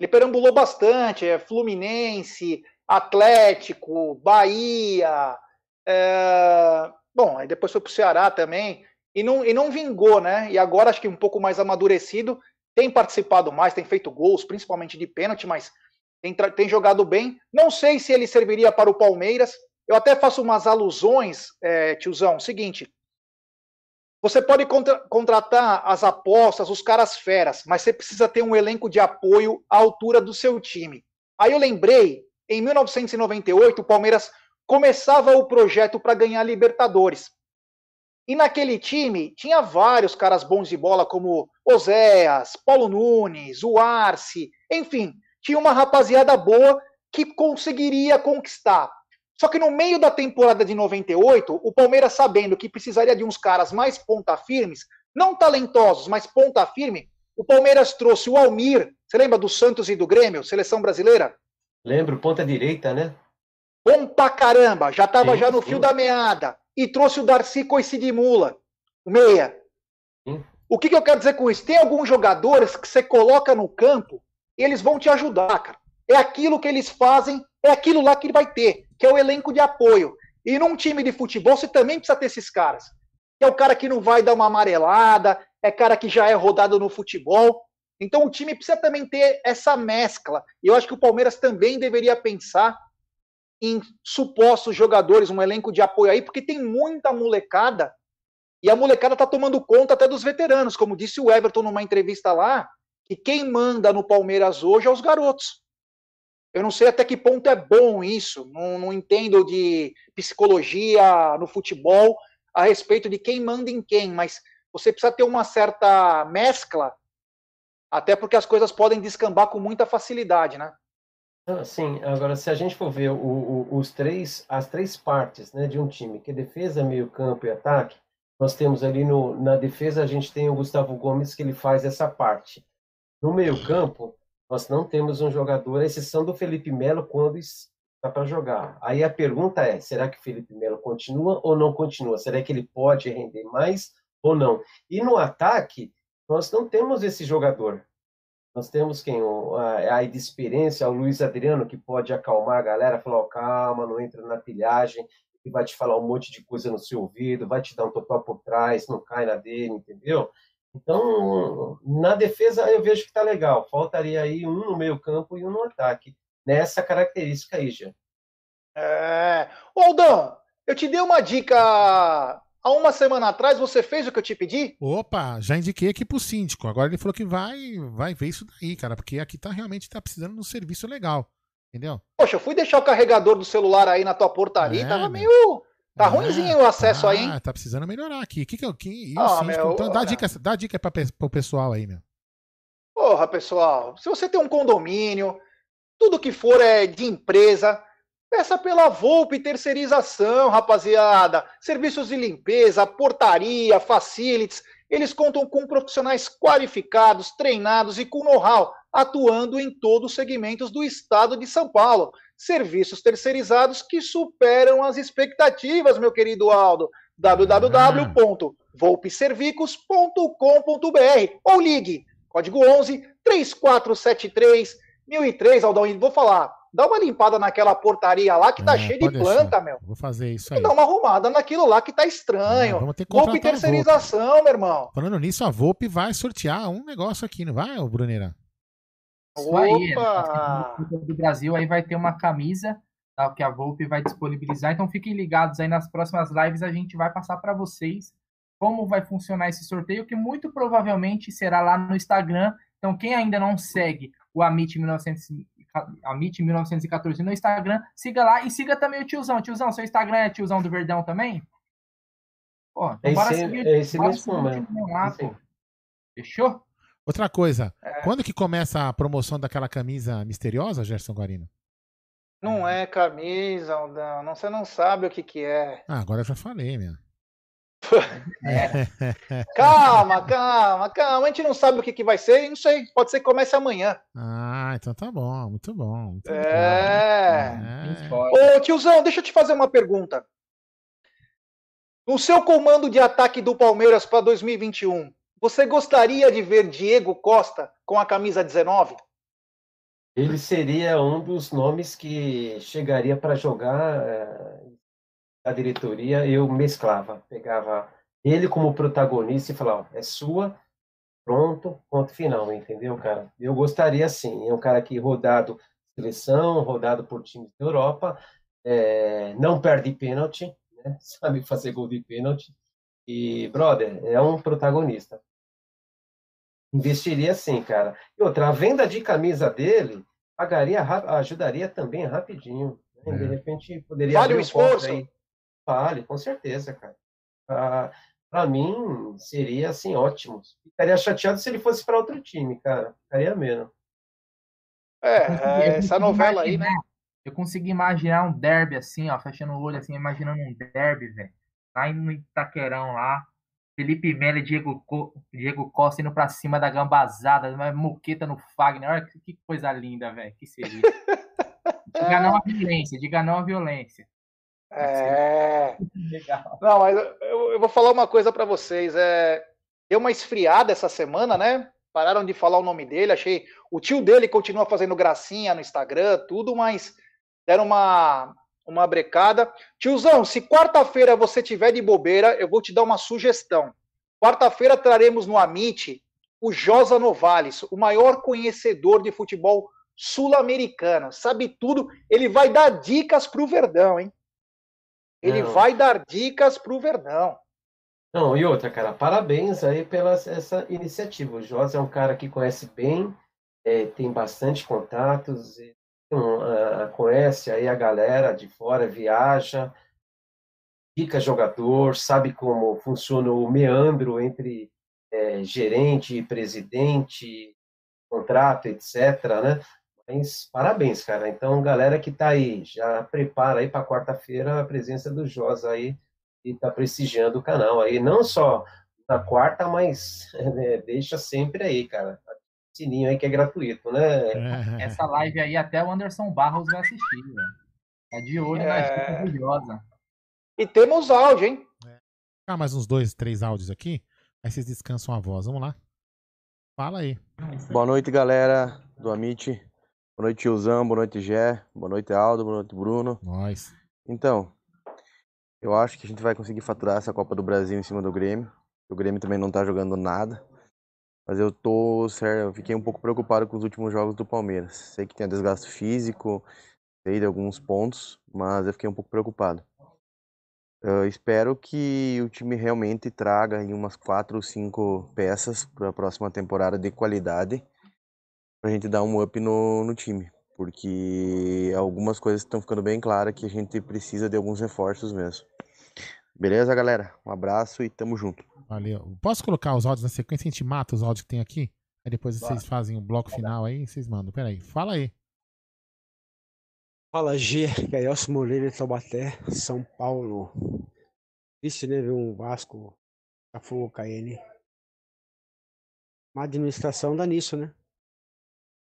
Ele perambulou bastante, é Fluminense, Atlético, Bahia. É... Bom, aí depois foi pro Ceará também. E não, e não vingou, né? E agora acho que um pouco mais amadurecido, tem participado mais, tem feito gols, principalmente de pênalti, mas tem, tem jogado bem. Não sei se ele serviria para o Palmeiras. Eu até faço umas alusões, é, tiozão. Seguinte, você pode contra contratar as apostas, os caras feras, mas você precisa ter um elenco de apoio à altura do seu time. Aí eu lembrei, em 1998, o Palmeiras começava o projeto para ganhar Libertadores. E naquele time tinha vários caras bons de bola, como Oséias, Paulo Nunes, o Arce, enfim, tinha uma rapaziada boa que conseguiria conquistar. Só que no meio da temporada de 98, o Palmeiras, sabendo que precisaria de uns caras mais ponta firmes, não talentosos, mas ponta firme, o Palmeiras trouxe o Almir. Você lembra do Santos e do Grêmio, seleção brasileira? Lembro, ponta direita, né? Bom pra caramba, já tava sim, já no sim. fio da meada. E trouxe o Darcy Coicidimula, o meia. Sim. O que, que eu quero dizer com isso? Tem alguns jogadores que você coloca no campo e eles vão te ajudar, cara. É aquilo que eles fazem, é aquilo lá que ele vai ter que é o elenco de apoio. E num time de futebol, você também precisa ter esses caras. É o cara que não vai dar uma amarelada, é cara que já é rodado no futebol. Então o time precisa também ter essa mescla. E eu acho que o Palmeiras também deveria pensar em supostos jogadores, um elenco de apoio aí, porque tem muita molecada e a molecada tá tomando conta até dos veteranos, como disse o Everton numa entrevista lá, que quem manda no Palmeiras hoje é os garotos. Eu não sei até que ponto é bom isso, não, não entendo de psicologia no futebol a respeito de quem manda em quem, mas você precisa ter uma certa mescla, até porque as coisas podem descambar com muita facilidade, né? Ah, sim, agora se a gente for ver o, o, os três, as três partes né, de um time, que é defesa, meio campo e ataque, nós temos ali no, na defesa, a gente tem o Gustavo Gomes que ele faz essa parte. No meio campo, nós não temos um jogador, à exceção do Felipe Melo, quando está para jogar. Aí a pergunta é: será que o Felipe Melo continua ou não continua? Será que ele pode render mais ou não? E no ataque, nós não temos esse jogador. Nós temos quem? A, a experiência, o Luiz Adriano, que pode acalmar a galera, falar: oh, calma, não entra na pilhagem, que vai te falar um monte de coisa no seu ouvido, vai te dar um totó por trás, não cai na dele, entendeu? Então, na defesa eu vejo que está legal. Faltaria aí um no meio campo e um no ataque. Nessa característica aí, já. É... Aldão, eu te dei uma dica há uma semana atrás, você fez o que eu te pedi? Opa, já indiquei aqui pro síndico. Agora ele falou que vai, vai ver isso daí, cara, porque aqui tá realmente tá precisando de um serviço legal. Entendeu? Poxa, eu fui deixar o carregador do celular aí na tua portaria, é, tava meio Tá ah, ruimzinho o acesso tá, aí, hein? Tá precisando melhorar aqui. Que que eu, que, ah, meu, então, dá, dica, dá dica pra, pro pessoal aí, meu. Porra, pessoal, se você tem um condomínio, tudo que for é de empresa, peça pela Volpe Terceirização, rapaziada. Serviços de limpeza, portaria, facilities, eles contam com profissionais qualificados, treinados e com know-how, atuando em todos os segmentos do estado de São Paulo serviços terceirizados que superam as expectativas, meu querido Aldo. www.volpeservicos.com.br ou ligue, código 11 3473 1003, Aldão, vou falar, dá uma limpada naquela portaria lá que tá é, cheia de planta, deixar. meu. Vou fazer isso aí. E dá uma arrumada naquilo lá que tá estranho. É, vamos ter que Volpe terceirização, meu irmão. Falando nisso, a Volpe vai sortear um negócio aqui, não vai, Bruneira? Isso aí, do Brasil aí vai ter uma camisa tá, que a Volpe vai disponibilizar. Então fiquem ligados aí nas próximas lives a gente vai passar para vocês como vai funcionar esse sorteio, que muito provavelmente será lá no Instagram. Então quem ainda não segue o Amit 1900 Amit 1914 no Instagram, siga lá e siga também o tiozão. Tiozão, seu Instagram é tiozão do Verdão também? Pô, então esse, seguir, é esse mesmo, lá, Fechou? Outra coisa, é. quando que começa a promoção daquela camisa misteriosa, Gerson Guarino? Não é camisa, Aldão. Não, você não sabe o que que é. Ah, agora eu já falei, meu. É. calma, calma, calma. A gente não sabe o que, que vai ser. Não sei. Pode ser que comece amanhã. Ah, então tá bom. Muito bom. Muito é. Bom. é. Ô, tiozão, deixa eu te fazer uma pergunta. No seu comando de ataque do Palmeiras para 2021, você gostaria de ver Diego Costa com a camisa 19? Ele seria um dos nomes que chegaria para jogar eh, a diretoria. Eu mesclava, pegava ele como protagonista e falava: é sua, pronto, ponto final, entendeu, cara? Eu gostaria sim. É um cara que rodado seleção, rodado por times da Europa, eh, não perde pênalti, né? sabe fazer gol de pênalti. E, brother, é um protagonista. Investiria sim, cara. E outra, a venda de camisa dele pagaria, ajudaria também rapidinho. né? De É. repente poderia Vale o esforço? aí. Vale, com certeza, cara. Para mim, seria assim, ótimo. Ficaria chateado se ele fosse para outro time, cara. Ficaria mesmo. É, é, essa novela aí, né? Eu consegui imaginar um derby assim, ó, fechando o olho assim, imaginando um derby, velho. Lá no Itaquerão lá. Felipe Melo e Diego, Co- Diego Costa indo pra cima da gambazada, uma moqueta no Fagner. Olha que, que coisa linda, velho. Que seria. Diga não à violência, diga não à violência. É. Legal. Não, mas eu, eu vou falar uma coisa pra vocês. É, deu uma esfriada essa semana, né? Pararam de falar o nome dele. Achei. O tio dele continua fazendo gracinha no Instagram, tudo, mas deram uma, uma brecada. Tiozão, se quarta-feira você tiver de bobeira, eu vou te dar uma sugestão. Quarta-feira traremos no Amit o Josa Novales, o maior conhecedor de futebol sul-americano. Sabe tudo. Ele vai dar dicas pro Verdão, hein? Ele Não. vai dar dicas pro Verdão. Não, e outra, cara, parabéns aí pela essa iniciativa. O Josa é um cara que conhece bem, é, tem bastante contatos, e, um, ah, conhece aí a galera de fora, viaja, fica jogador, sabe como funciona o meandro entre é, gerente e presidente, contrato, etc, né? Mas parabéns, cara. Então, galera que tá aí, já prepara aí para quarta-feira a presença do Josa aí e tá prestigiando o canal aí, não só na quarta, mas né, deixa sempre aí, cara. Sininho aí que é gratuito, né? Essa live aí até o Anderson Barros vai assistir, velho. Tá de olho É. maravilhosa. E temos áudio, hein? Ah, mais uns dois, três áudios aqui. Aí vocês descansam a voz. Vamos lá. Fala aí. Boa noite, galera do Amit. Boa noite, tiozão. Boa noite, Gé. Boa noite, Aldo. Boa noite, Bruno. Nós. Então, eu acho que a gente vai conseguir faturar essa Copa do Brasil em cima do Grêmio. O Grêmio também não tá jogando nada. Mas eu tô, sério, eu fiquei um pouco preocupado com os últimos jogos do Palmeiras. Sei que tem desgaste físico, sei de alguns pontos, mas eu fiquei um pouco preocupado. Eu espero que o time realmente traga umas quatro ou cinco peças para a próxima temporada de qualidade pra gente dar um up no, no time. Porque algumas coisas estão ficando bem claras que a gente precisa de alguns reforços mesmo. Beleza, galera? Um abraço e tamo junto. Valeu. Posso colocar os áudios na sequência? A gente mata os áudios que tem aqui? Aí depois vocês fazem o bloco final aí vocês mandam. Peraí. Fala aí. Fala G, Gaelcio Moreira de Taubaté, São Paulo. Triste, né, ver um Vasco fogo KN. Uma administração dá nisso, né?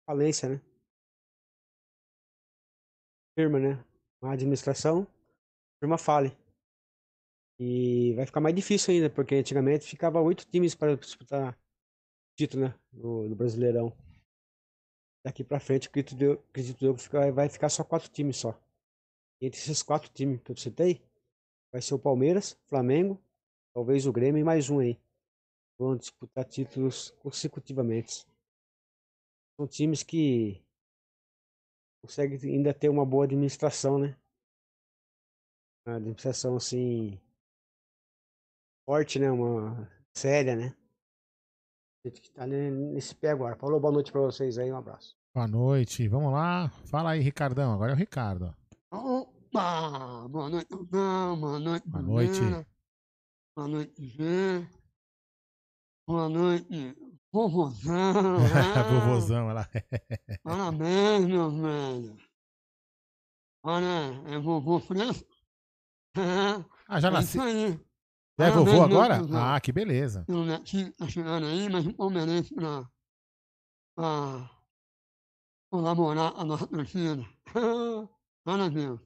Falência, né? Firma, né? Uma administração, firma fale. E vai ficar mais difícil ainda, porque antigamente ficava oito times para disputar título, né? No, no Brasileirão. Daqui pra frente, acredito eu, acredito eu vai ficar só quatro times só. Entre esses quatro times que eu citei, vai ser o Palmeiras, Flamengo, talvez o Grêmio e mais um aí. Vão disputar títulos consecutivamente. São times que conseguem ainda ter uma boa administração, né? Uma administração assim forte, né? Uma séria, né? A gente que tá ne- nesse pé agora. Falou, boa noite pra vocês aí, um abraço. Boa noite. Vamos lá. Fala aí, Ricardão. Agora é o Ricardo. Opa! Boa noite, não, boa noite. Boa noite. Boa noite, Gê. Boa noite, vovozão. né? Vovozão, olha lá. Parabéns, meu velho. Olha, é vovô fresco. Ah, já É nasci. isso aí. É vovô agora? Ah, que beleza. O netinho tá chegando aí, mas o palmeirense pra, pra colaborar com a nossa torcida. Olha, Deus.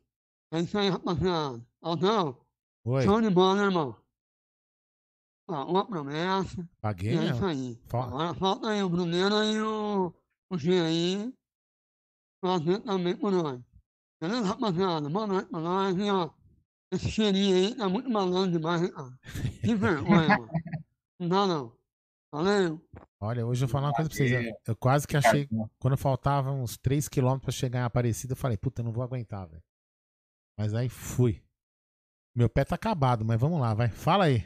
É isso aí, rapaziada. Aldão, Oi. show de bola, irmão? Ah, uma promessa. Paguei, E é né? isso aí. Fa- Agora falta aí o Bruneiro e o, o G aí. Fazer também por nós. Beleza, rapaziada? Boa noite pra nós. E, ó, esse cheirinho aí tá muito malandro demais, hein, cara? Que vergonha, mano. Não dá, não. Valeu. Olha, hoje eu vou falar uma coisa pra vocês. Eu, quase que achei. Quando faltavam uns 3km pra chegar em Aparecida, eu falei, puta, eu não vou aguentar, velho. Mas aí fui. Meu pé tá acabado, mas vamos lá, vai. Fala aí.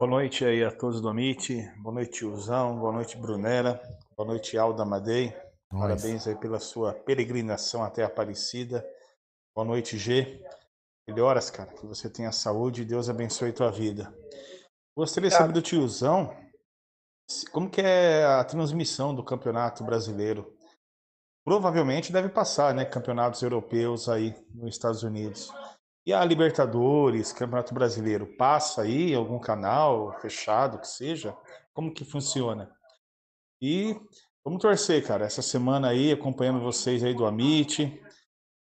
Boa noite aí a todos do Amit. Boa noite, tiozão. Boa noite, Brunera. Boa noite, Alda Amadei. Nós. Parabéns aí pela sua peregrinação até Aparecida. Boa noite, G. Melhoras, cara. Que você tenha saúde e Deus abençoe tua vida. Gostaria de saber do tiozão como que é a transmissão do Campeonato Brasileiro. Provavelmente deve passar, né? Campeonatos europeus aí nos Estados Unidos. E a Libertadores, Campeonato Brasileiro, passa aí algum canal fechado que seja? Como que funciona? E vamos torcer, cara, essa semana aí, acompanhando vocês aí do Amit,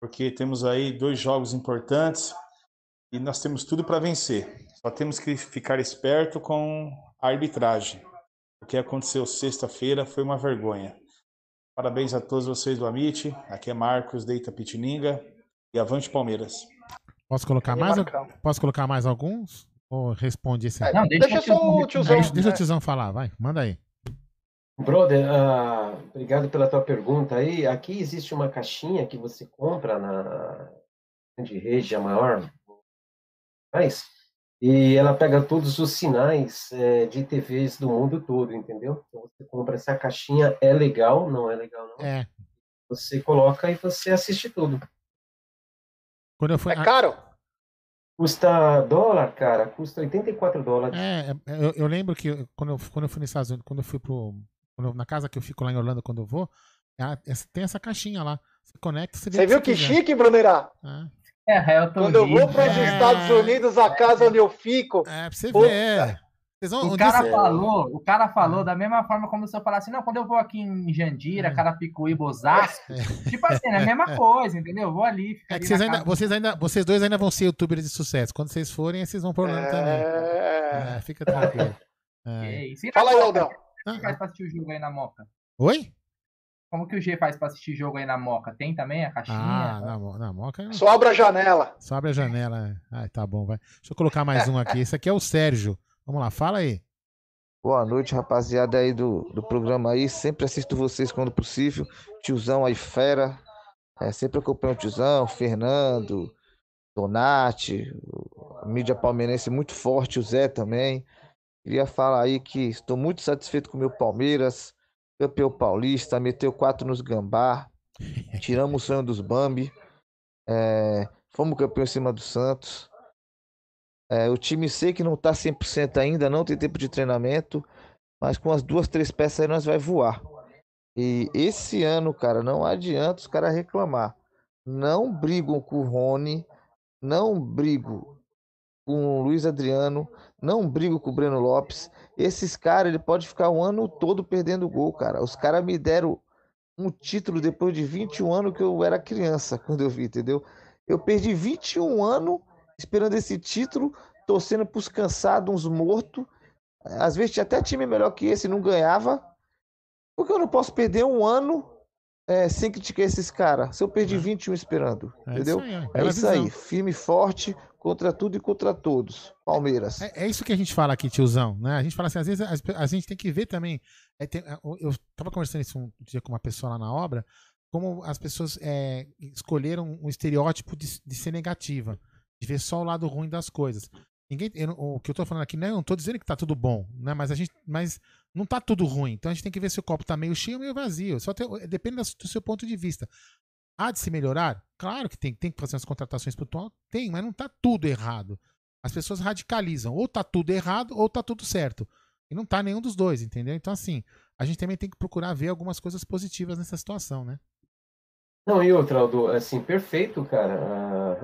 porque temos aí dois jogos importantes e nós temos tudo para vencer. Só temos que ficar esperto com a arbitragem. O que aconteceu sexta-feira foi uma vergonha. Parabéns a todos vocês do Amit. Aqui é Marcos de Itapetininga e avante Palmeiras. Posso colocar mais? Marcão. Posso colocar mais alguns? Ou responde esse É, aí? Não, deixa deixa só o tiozão, Deixa, deixa é. o tiozão falar, vai. Manda aí. Brother, ah, obrigado pela tua pergunta aí. Aqui existe uma caixinha que você compra na de rede, a maior, mas e ela pega todos os sinais eh, de TVs do mundo todo, entendeu? Então você compra essa caixinha, é legal, não é legal não. É. Você coloca e você assiste tudo. Quando eu fui, É caro? Custa dólar, cara, custa 84 dólares. É, é, eu, eu lembro que eu- quando eu, quando eu fui nos Estados Unidos, quando eu fui pro. quando eu- na casa que eu fico lá em Orlando quando eu vou, é, essa- tem essa caixinha lá. Você conecta, você vê Você viu que quiser. chique, Brunerá? É, eu tô Quando eu vou para os É. Estados Unidos, a casa onde eu fico. É, pra você ver. Vocês vão, O cara falou, o cara falou da mesma forma como se eu falasse, não, quando eu vou aqui em É. Jandira, Carapicuíba, Osasco, tipo assim, é a mesma coisa, entendeu? Eu vou ali, É ali que vocês ainda, vocês ainda, vocês dois ainda vão ser youtubers de sucesso. Quando vocês forem, vocês vão por Orlando também. É, fica tranquilo. É. Isso. Fala aí? Aldão. Como que faz pra assistir o jogo aí na Moca? Oi? Como que o G faz pra assistir jogo aí na Moca? Tem também a caixinha? Ah, na, na moca. Só abre a janela. Só abre a janela. né? Ai, tá bom, vai. Deixa eu colocar mais um aqui. Esse aqui é o Sérgio. Vamos lá, fala aí. Boa noite, rapaziada aí do, do programa aí. Sempre assisto vocês quando possível. Tiozão aí, fera. É, sempre acompanho o tiozão, Fernando, Donati, a mídia palmeirense muito forte, o Zé também. Queria falar aí que estou muito satisfeito com o meu Palmeiras, campeão paulista, meteu quatro nos gambá, tiramos o sonho dos Bambi, é, fomos campeão em cima do Santos. É, o time sei que não tá 100% ainda, não tem tempo de treinamento, mas com as duas, três peças aí nós vai voar. E esse ano, cara, não adianta os caras reclamar. Não brigam com o Rony, não brigo com o Luiz Adriano, não brigo com o Breno Lopes. Esses caras, ele pode ficar o ano todo perdendo gol, cara. Os caras me deram um título depois de 21 anos que eu era criança, quando eu vi, entendeu? Eu perdi 21 anos esperando esse título, torcendo pros cansados, uns mortos. Às vezes tinha até time melhor que esse não ganhava. Por que eu não posso perder um ano é, sem criticar esses caras? Se eu perdi 21 esperando, É entendeu? isso aí, É bela isso aí, firme e forte contra tudo e contra todos. Palmeiras. É, é isso que a gente fala aqui, tiozão, né? A gente fala assim, às vezes pe- a, gente tem que ver também. é, tem- eu eu tava conversando isso um dia com uma pessoa lá na obra, como as pessoas é, escolheram um estereótipo de, de ser negativa, de ver só o lado ruim das coisas. Ninguém, eu o que eu tô falando aqui, né, não tô dizendo que tá tudo bom, né? Mas a gente, mas não tá tudo ruim. Então a gente tem que ver se o copo tá meio cheio ou meio vazio. Só tem- depende das- do seu ponto de vista. Há de se melhorar? Claro que tem, tem que fazer umas contratações pontuais. Tem, mas não tá tudo errado. As pessoas radicalizam. Ou tá tudo errado, ou tá tudo certo. E não tá nenhum dos dois, entendeu? Então, assim, a gente também tem que procurar ver algumas coisas positivas nessa situação, né? Não, e outra, Aldo, assim, perfeito, cara.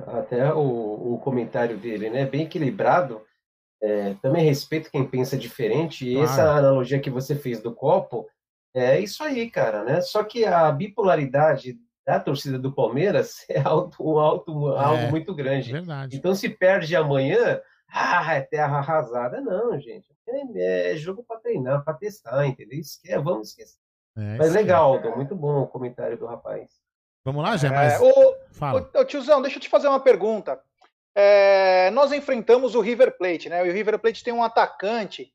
Ah, até o, o comentário dele, né? Bem equilibrado. É, também respeito quem pensa diferente. E Claro. essa analogia que você fez do copo, é isso aí, cara, né? Só que a bipolaridade da torcida do Palmeiras é alto, um alto, algo É, muito grande. Verdade. Então, se perde amanhã, ah, é terra arrasada. Não, gente. É, é jogo para treinar, para testar, entendeu? Esque vamos esquecer. É, Mas legal. Aldo, muito bom o comentário do rapaz. Vamos lá, Jé, É, mas. ô, Fala. ô, ô, tiozão, deixa eu te fazer uma pergunta. É, nós enfrentamos o River Plate, né? E o River Plate tem um atacante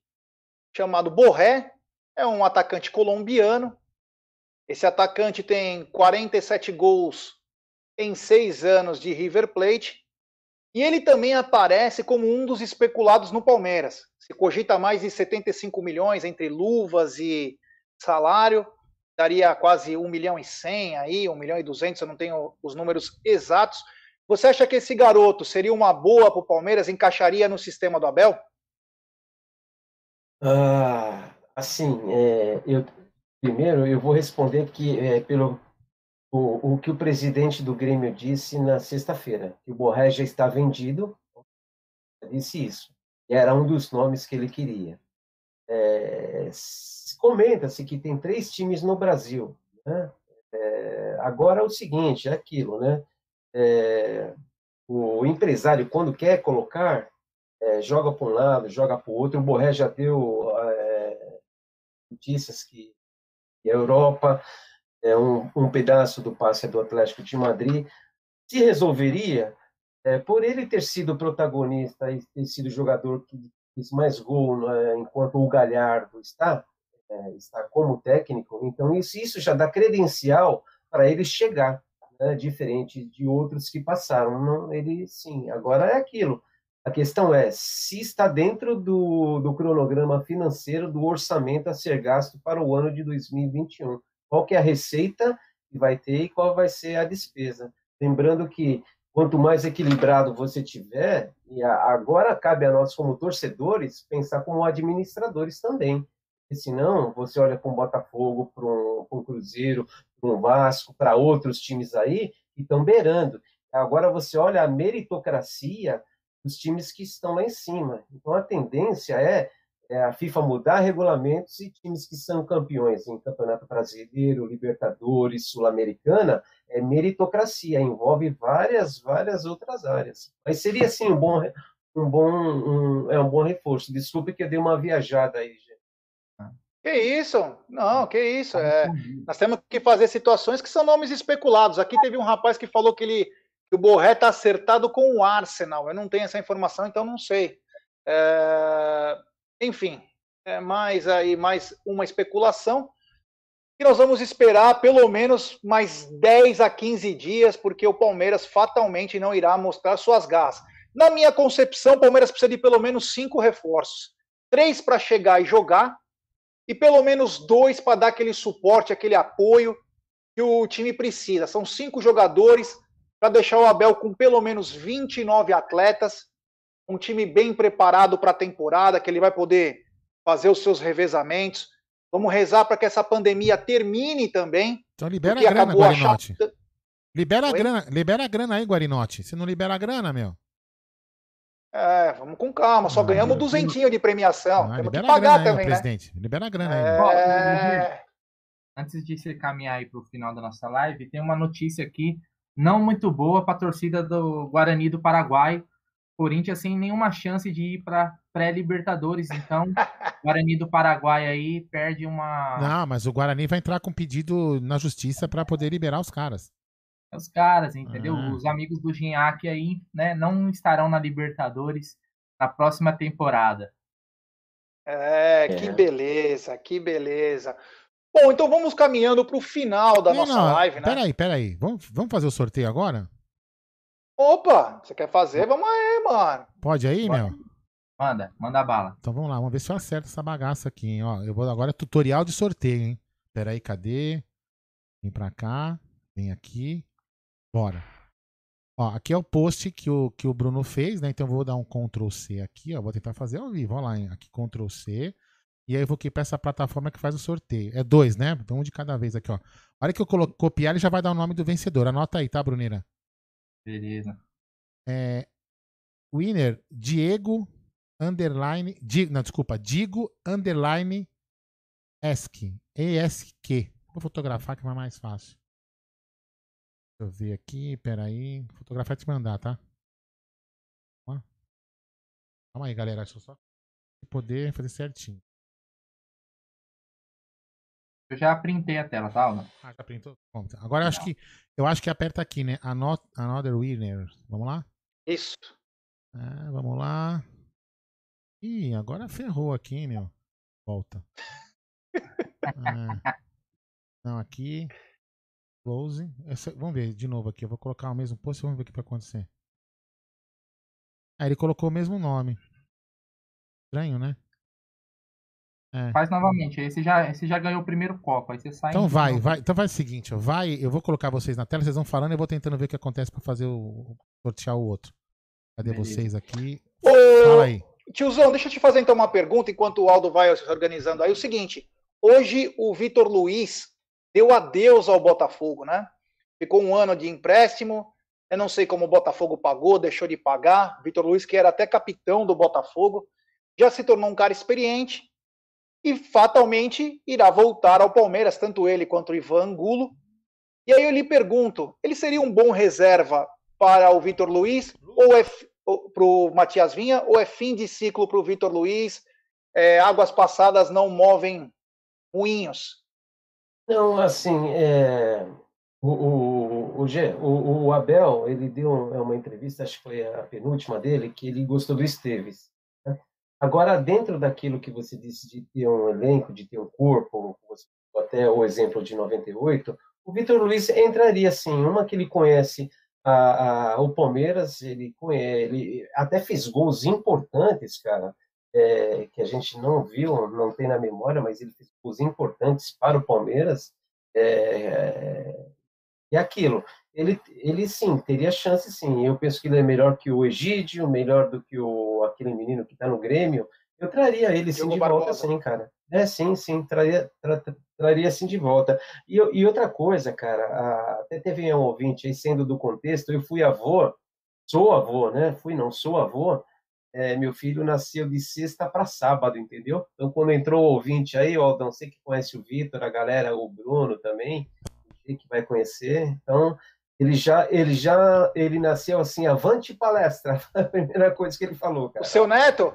chamado Borré, é um atacante colombiano. Esse atacante tem 47 gols em seis anos de River Plate. E ele também aparece como um dos especulados no Palmeiras. Se cogita mais de 75 milhões entre luvas e salário. Daria quase 1 milhão e 100 aí, 1 milhão e 200, eu não tenho os números exatos. Você acha que esse garoto seria uma boa para o Palmeiras? Encaixaria no sistema do Abel? Ah, assim, é, eu, primeiro eu vou responder que é, pelo o, o que o presidente do Grêmio disse na sexta-feira, que o Borré já está vendido, disse isso. Era um dos nomes que ele queria. É, Comenta-se que tem três times no Brasil. Né? É, agora é o seguinte, é aquilo, né? É, o empresário, quando quer colocar, é, joga para um lado, joga para o outro. O Borré já deu é, notícias que a Europa é um, um pedaço do passe do Atlético de Madrid. Se resolveria, é, por ele ter sido protagonista e ter sido jogador que fez mais gol né, enquanto o Galhardo está, é, como técnico, então isso, isso já dá credencial para ele chegar, né, diferente de outros que passaram. Não, ele, sim, agora é aquilo. A questão é se está dentro do, do cronograma financeiro do orçamento a ser gasto para o ano de 2021. Qual que é a receita que vai ter e qual vai ser a despesa. Lembrando que quanto mais equilibrado você tiver, e agora cabe a nós como torcedores pensar como administradores também. Porque senão você olha para um Botafogo, para um, um Cruzeiro, para um Vasco, para outros times aí que estão beirando. Agora você olha a meritocracia dos times que estão lá em cima. Então a tendência é, é a FIFA mudar regulamentos e times que são campeões em Campeonato Brasileiro, Libertadores, Sul-Americana, é meritocracia, envolve várias, várias outras áreas. Mas seria sim um bom, um bom, um, é um bom reforço. Desculpe que eu dei uma viajada aí, gente. Que isso? Não, que isso. É, nós temos que fazer situações que são nomes especulados. Aqui teve um rapaz que falou que, ele, que o Borré está acertado com o Arsenal. Eu não tenho essa informação, então não sei. É, enfim, é mais aí mais uma especulação. E nós vamos esperar pelo menos mais 10 a 15 dias, porque o Palmeiras fatalmente não irá mostrar suas garras. Na minha concepção, o Palmeiras precisa de pelo menos cinco reforços. Três para chegar e jogar, e pelo menos dois para dar aquele suporte, aquele apoio que o time precisa. São cinco jogadores para deixar o Abel com pelo menos 29 atletas, um time bem preparado para a temporada, que ele vai poder fazer os seus revezamentos. Vamos rezar para que essa pandemia termine também. Então libera a grana, acabou a Guarinotti. Libera a grana, libera a grana aí, Guarinotti. Se não libera a grana, meu. É, vamos com calma, só ganhamos duzentinho de premiação. Ah, Temos que libera a pagar grana aí, também, né? presidente. Libera a grana aí. É... Antes de você caminhar aí para o final da nossa live, tem uma notícia aqui não muito boa para a torcida do Guarani do Paraguai. Corinthians sem nenhuma chance de ir para pré-Libertadores, então Guarani do Paraguai aí perde uma Não, mas o Guarani vai entrar com pedido na justiça pra poder liberar os caras. Os caras, entendeu? Ah. Os amigos do Ginhaque aí, né, não estarão na Libertadores na próxima temporada. É, que beleza, que beleza. Bom, então vamos caminhando para o final da Não, nossa não, live, né? Peraí, peraí. Vamos, vamos fazer o sorteio agora? Opa, você quer fazer? Vamos aí, mano. Pode aí, meu? Manda, manda bala. Então vamos lá, vamos ver se eu acerto essa bagaça aqui, hein? Ó, eu vou agora é tutorial de sorteio, hein? Pera aí, cadê? Vem pra cá, vem aqui. Bora. Ó, aqui é o post que o, que o Bruno fez, né? Então eu vou dar um Ctrl C aqui, ó. Vou tentar fazer ao vivo, ó lá, hein? Aqui Ctrl C. E aí eu vou aqui pra essa plataforma que faz o sorteio. É dois, né? Então um de cada vez aqui, ó. A hora que eu copiar, ele já vai dar o nome do vencedor. Anota aí, tá, Bruneira? Beleza. É, winner, Diego, underline, Di, não, desculpa, Digo, underline, ESC, ESQ. Vou fotografar que vai mais fácil. Deixa eu ver aqui, peraí. Fotografar e te mandar, tá? Calma aí, galera. Deixa eu só poder fazer certinho. Eu já printei a tela, tá, Aldo? Ah, já printou? Bom, Agora eu acho que eu acho que aperta aqui, né? Anot another winner. Vamos lá? Isso. É, vamos lá. Ih, agora ferrou aqui, meu. Volta. É. Não, aqui. Close. Essa- vamos ver de novo aqui. Eu vou colocar o mesmo post e vamos ver o que vai acontecer. Ah, ele colocou o mesmo nome. Estranho, né? É. Faz novamente. Aí você já, você já ganhou o primeiro copo. Aí você sai. Então vai, vai. Então faz o seguinte, ó, vai, eu vou colocar vocês na tela, vocês vão falando e eu vou tentando ver o que acontece pra fazer o sortear o outro. Cadê Beleza. vocês aqui? Ô, Fala aí. Tiozão, deixa eu te fazer então uma pergunta enquanto o Aldo vai se organizando aí. O seguinte, hoje o Vitor Luiz deu adeus ao Botafogo, né? Ficou um ano de empréstimo. Eu não sei como o Botafogo pagou, deixou de pagar. Vitor Luiz, que era até capitão do Botafogo, já se tornou um cara experiente e fatalmente irá voltar ao Palmeiras, tanto ele quanto o Ivan Angulo. E aí eu lhe pergunto, ele seria um bom reserva para o Vitor Luiz ou é para o Matias Vinha ou é fim de ciclo para o Vitor Luiz? É, águas passadas não movem moinhos. Não, assim, é, o, o, o, o, o Abel, ele deu uma entrevista, acho que foi a penúltima dele, que ele gostou do Esteves. né? Agora, dentro daquilo que você disse de ter um elenco, de ter um corpo, até o exemplo de 98, o Vitor Luiz entraria sim, uma que ele conhece a, a, o Palmeiras, ele, ele até fez gols importantes, cara, é, que a gente não viu, não tem na memória, mas ele fez gols importantes para o Palmeiras. É, e aquilo, ele, ele sim, teria chance sim. Eu penso que ele é melhor que o Egídio, melhor do que o, aquele menino que está no Grêmio. Eu traria ele sim de volta, Barbosa. sim, cara. É, sim, sim, traria, tra- tra- traria sim de volta. E, e outra coisa, cara, a- até teve um ouvinte aí, sendo do contexto, eu fui avô, sou avô, né? Fui, não, sou avô. É, meu filho nasceu de sexta para sábado, entendeu? Então, quando entrou o ouvinte aí, ó, não sei que conhece o Vitor, a galera, o Bruno também, sei que vai conhecer. Então, ele já, ele já, ele nasceu assim, avante palestra, a primeira coisa que ele falou, cara. O seu neto?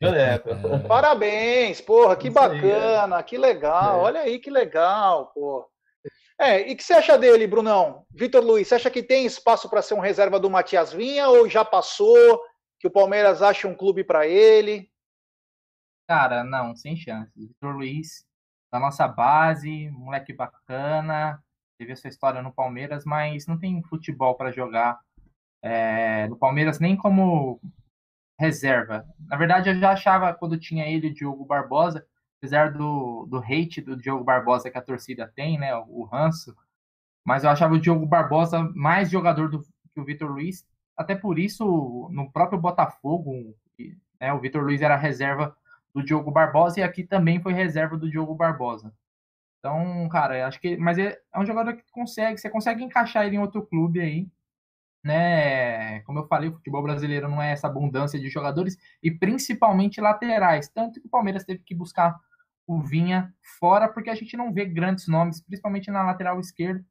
Meu neto. Parabéns, porra, que Isso aí, bacana, que legal. É. Olha aí que legal, pô. É, e o que você acha dele, Brunão? Vitor Luiz, você acha que tem espaço para ser um reserva do Matias Vinha ou já passou? Que o Palmeiras acha um clube para ele? Cara, não, sem chance. Vitor Luiz, da nossa base, moleque bacana, teve essa história no Palmeiras, mas não tem futebol para jogar é, no Palmeiras nem como reserva. Na verdade, eu já achava quando tinha ele o Diogo Barbosa, apesar do, do hate do Diogo Barbosa que a torcida tem, né, o ranço, mas eu achava o Diogo Barbosa mais jogador do que o Vitor Luiz, até por isso, no próprio Botafogo, né, o Vitor Luiz era reserva do Diogo Barbosa e aqui também foi reserva do Diogo Barbosa. Então, cara, acho que. Mas é, é um jogador que consegue, você consegue encaixar ele em outro clube aí, né? Como eu falei, o futebol brasileiro não é essa abundância de jogadores e principalmente laterais. Tanto que o Palmeiras teve que buscar o Vinha fora, porque a gente não vê grandes nomes, principalmente na lateral esquerda.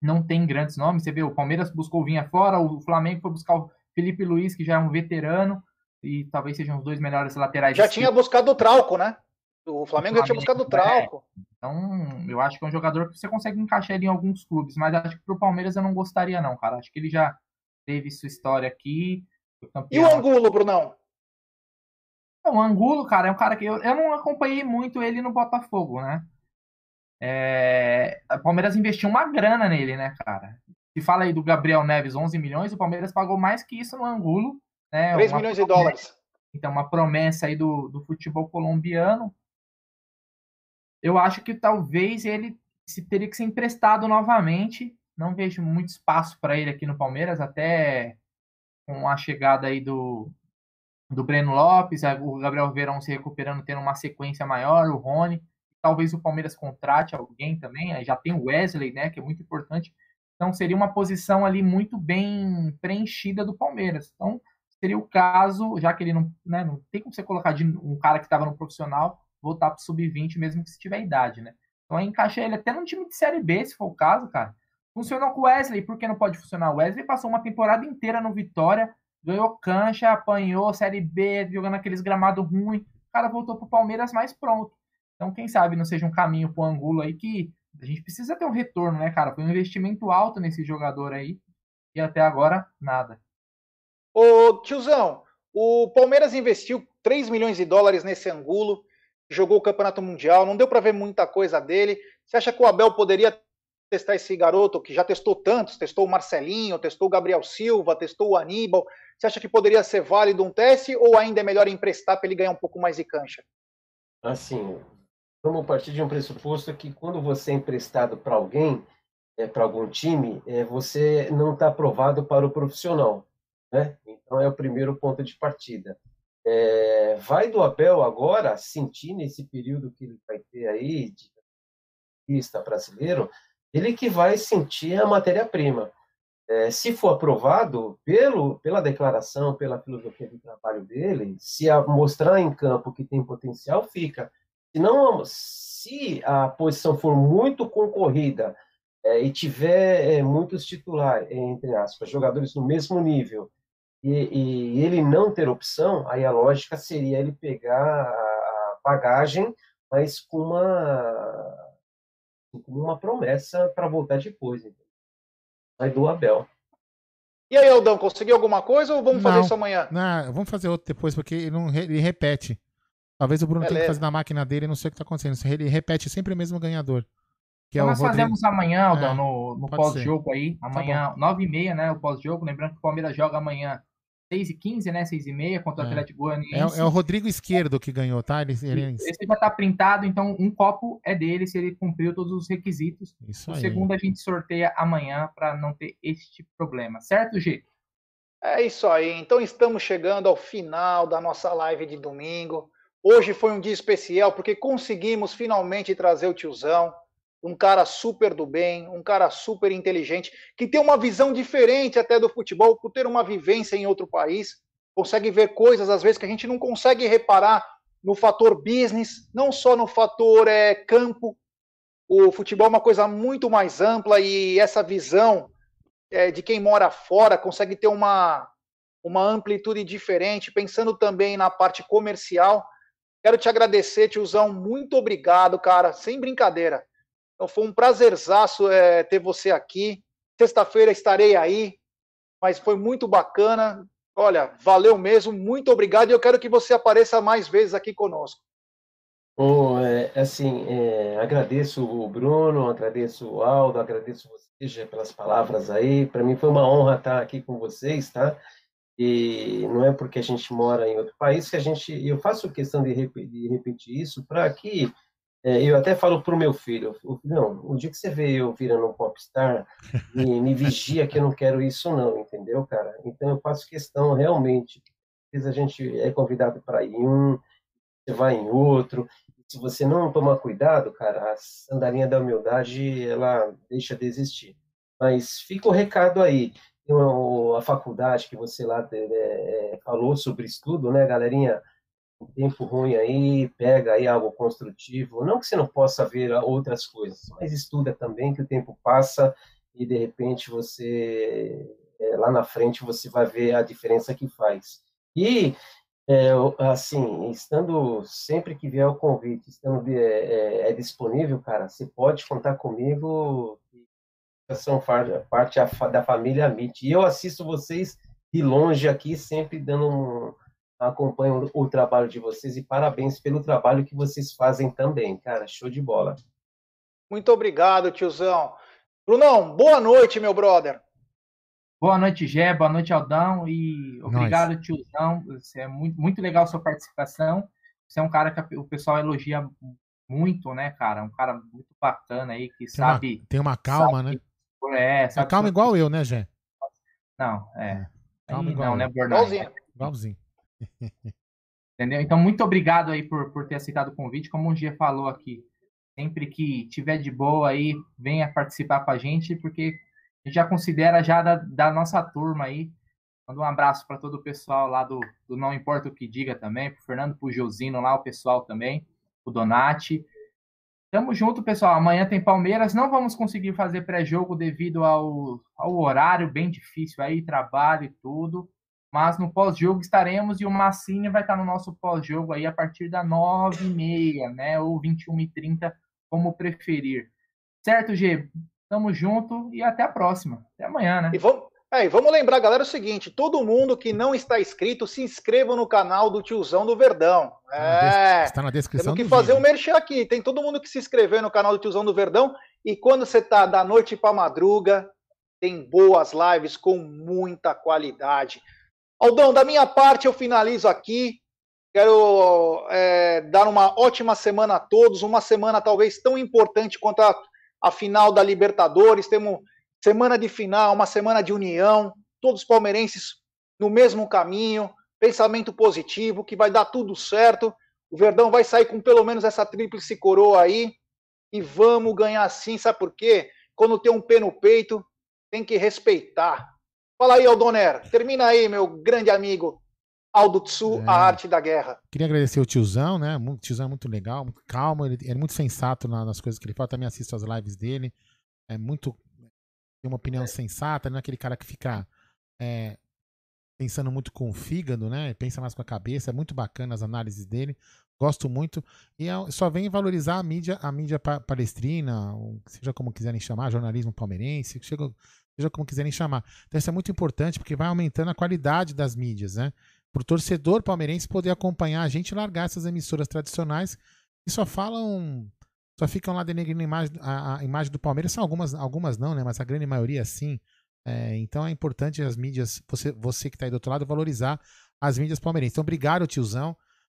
Não tem grandes nomes. Você vê, o Palmeiras buscou o Vinha fora, o Flamengo foi buscar o Felipe Luiz, que já é um veterano, e talvez sejam os dois melhores laterais Já tinha buscado o Trauco, né? O Flamengo já tinha buscado o Trauco. Então, eu acho que é um jogador que você consegue encaixar ele em alguns clubes, mas acho que pro Palmeiras eu não gostaria, não, cara. Acho que ele já teve sua história aqui. E o Angulo, Brunão? O Angulo, cara, é um cara que eu, eu não acompanhei muito ele no Botafogo, né? É, o Palmeiras investiu uma grana nele, né, cara? Se fala aí do Gabriel Neves, 11 milhões, o Palmeiras pagou mais que isso no Angulo. Né? 3 Uma milhões de promessa- dólares. Então, uma promessa aí do, do futebol colombiano. Eu acho que talvez ele se teria que ser emprestado novamente. Não vejo muito espaço para ele aqui no Palmeiras, até com a chegada aí do, do Breno Lopes, o Gabriel Verão se recuperando, tendo uma sequência maior, o Rony. Talvez o Palmeiras contrate alguém também. Aí já tem o Wesley, né, que é muito importante. Então seria uma posição ali muito bem preenchida do Palmeiras. Então seria o caso, já que ele não, né, não tem como você colocar de um cara que estava no profissional voltar para o sub-20, mesmo que se tiver idade, né? Então aí encaixa ele até num time de Série B, se for o caso, cara. Funcionou com o Wesley, por que não pode funcionar? O Wesley passou uma temporada inteira no Vitória, ganhou cancha, apanhou Série B, jogando aqueles gramados ruins. O cara voltou pro Palmeiras mais pronto. Então, quem sabe não seja um caminho pro Angulo aí que a gente precisa ter um retorno, né, cara? Foi um investimento alto nesse jogador aí e até agora nada. Ô, tiozão, o Palmeiras investiu 3 milhões de dólares nesse Angulo, jogou o Campeonato Mundial, não deu para ver muita coisa dele. Você acha que o Abel poderia testar esse garoto que já testou tantos, testou o Marcelinho, testou o Gabriel Silva, testou o Aníbal? Você acha que poderia ser válido um teste ou ainda é melhor emprestar para ele ganhar um pouco mais de cancha? Assim, vamos partir de um pressuposto que quando você é emprestado para alguém, é, para algum time, é, você não está aprovado para o profissional. Né? Então é o primeiro ponto de partida. É, vai do Abel agora sentir nesse período que ele vai ter aí de vista brasileiro, ele que vai sentir a matéria-prima. É, se for aprovado pelo, pela declaração, pela filosofia de trabalho dele, se a, mostrar em campo que tem potencial, fica. Se não, se a posição for muito concorrida é, e tiver é, muitos titulares, entre aspas, jogadores no mesmo nível, e, e, ele não ter opção, aí a lógica seria ele pegar a bagagem, mas com uma, com uma promessa para voltar depois. Aí do Abel. E aí, Aldão, conseguiu alguma coisa ou vamos não, fazer isso amanhã? Não, vamos fazer outro depois, porque ele, não, ele repete. Talvez o Bruno Beleza. tenha que fazer na máquina dele, não sei o que está acontecendo. Ele repete sempre o mesmo ganhador. Que então é nós Rodrigo... fazemos amanhã, Aldão, é, no, no pós-jogo aí. Tá amanhã, tá 9h30, né? O pós-jogo. Lembrando que o Palmeiras joga amanhã 6 e 15 né? 6 e meia contra o é. Atlético Goianiense. É, é, o Rodrigo Esquerdo que ganhou, tá? Ele, ele... Esse já tá printado, então um copo é dele se ele cumpriu todos os requisitos. Isso o aí. segundo a gente sorteia amanhã para não ter este problema, certo, G? É isso aí. Então estamos chegando ao final da nossa live de domingo. Hoje foi um dia especial porque conseguimos finalmente trazer o tiozão um cara super do bem, um cara super inteligente, que tem uma visão diferente até do futebol, por ter uma vivência em outro país, consegue ver coisas às vezes que a gente não consegue reparar no fator business, não só no fator é, campo. O futebol é uma coisa muito mais ampla e essa visão é, de quem mora fora consegue ter uma, uma amplitude diferente, pensando também na parte comercial. Quero te agradecer, tiozão, muito obrigado, cara, sem brincadeira. Então foi um prazerzaço é, ter você aqui. Sexta-feira estarei aí, mas foi muito bacana. Olha, valeu mesmo, muito obrigado e eu quero que você apareça mais vezes aqui conosco. Bom, é, assim, é, agradeço o Bruno, agradeço o Aldo, agradeço você pelas palavras aí. Para mim foi uma honra estar aqui com vocês, tá? E não é porque a gente mora em outro país que a gente. Eu faço questão de, de repetir isso para que é, eu até falo pro meu filho, não, o dia que você vê eu virando um popstar, me, me vigia que eu não quero isso não, entendeu, cara? Então eu faço questão realmente, às vezes a gente é convidado para ir em um, você vai em outro, se você não tomar cuidado, cara, a sandalinha da humildade, ela deixa de existir. Mas fica o recado aí, a faculdade que você lá é, é, falou sobre estudo, né, galerinha? tempo ruim aí, pega aí algo construtivo. Não que você não possa ver outras coisas, mas estuda também que o tempo passa e de repente você é, lá na frente você vai ver a diferença que faz. E é, assim, estando sempre que vier o convite, estando é, é, é disponível, cara, você pode contar comigo. São parte da família MIT. E eu assisto vocês de longe aqui, sempre dando um, acompanho o trabalho de vocês e parabéns pelo trabalho que vocês fazem também, cara. Show de bola. Muito obrigado, tiozão. Brunão, boa noite, meu brother. Boa noite, Gé. Boa noite, Aldão. E obrigado, nice. tiozão. É muito, muito legal a sua participação. Você é um cara que o pessoal elogia muito, né, cara? Um cara muito bacana aí, que tem sabe. Uma, tem uma calma, sabe, né? É, sabe. calma igual eu, né, Gé? Não, é. é. Calma igual não, né, Igualzinho. Igualzinho. Entendeu? Então, muito obrigado aí por, por ter aceitado o convite. Como o Gia falou aqui, sempre que tiver de boa aí, venha participar com a gente, porque a gente já considera já da, da nossa turma aí. Manda um abraço para todo o pessoal lá do, do Não Importa o Que Diga também, pro Fernando, pro Josino lá, o pessoal também, o Donati. Tamo junto, pessoal. Amanhã tem Palmeiras. Não vamos conseguir fazer pré-jogo devido ao, ao horário bem difícil aí, trabalho e tudo. Mas no pós-jogo estaremos e o Massini vai estar no nosso pós-jogo aí a partir da 9h30, né? Ou 21h30, como preferir. Certo, G? Tamo junto e até a próxima. Até amanhã, né? E vamos, é, e vamos lembrar, galera, o seguinte: todo mundo que não está inscrito, se inscreva no canal do Tiozão do Verdão. É, Está na descrição temos que fazer vídeo. o merchan aqui. Tem todo mundo que se inscrever no canal do Tiozão do Verdão. E quando você tá da noite para madruga, tem boas lives com muita qualidade. Aldão, da minha parte, eu finalizo aqui. Quero é, dar uma ótima semana a todos, uma semana talvez tão importante quanto a, a final da Libertadores. Temos semana de final, uma semana de união, todos os palmeirenses no mesmo caminho, pensamento positivo, que vai dar tudo certo. O Verdão vai sair com pelo menos essa tríplice coroa aí e vamos ganhar sim, sabe por quê? Quando tem um pé no peito, tem que respeitar. Fala aí, Aldoner. Termina aí, meu grande amigo Aldo Tsu, a arte da guerra. Queria agradecer o tiozão, né? O tiozão é muito legal, muito calmo, ele, é muito sensato na- nas coisas que ele fala. Também assisto as lives dele. É muito. Tem uma opinião sensata, não é aquele cara que fica é, pensando muito com o fígado, né? Pensa mais com a cabeça. É muito bacana as análises dele. Gosto muito. E é- só vem valorizar a mídia, a mídia pa- palestrina, seja como quiserem chamar, jornalismo palmeirense, chega- seja como quiserem chamar. Então isso é muito importante porque vai aumentando a qualidade das mídias, né? Para o torcedor palmeirense poder acompanhar a gente e largar essas emissoras tradicionais que só falam. Só ficam lá denegrindo a imagem, a, a imagem do Palmeiras. São algumas, algumas não, né? Mas a grande maioria sim. É, então é importante as mídias, você, você que está aí do outro lado, valorizar as mídias palmeirenses. Então, obrigado, tiozão.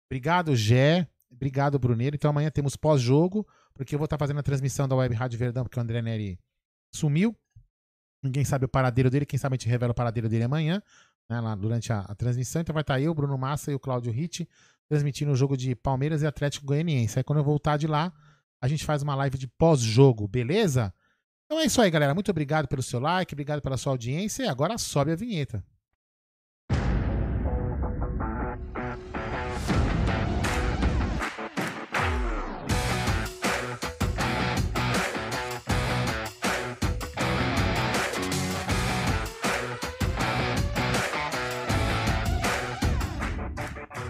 Obrigado, Gé. Obrigado, Bruneiro. Então amanhã temos pós-jogo, porque eu vou estar fazendo a transmissão da Web Rádio Verdão, porque o André Neri sumiu. Ninguém sabe o paradeiro dele, quem sabe a gente revela o paradeiro dele amanhã, né, lá durante a, a transmissão. Então vai estar eu, Bruno Massa e o Cláudio Ritt transmitindo o jogo de Palmeiras e Atlético Goianiense. Aí quando eu voltar de lá, a gente faz uma live de pós-jogo, beleza? Então é isso aí, galera. Muito obrigado pelo seu like, obrigado pela sua audiência e agora sobe a vinheta.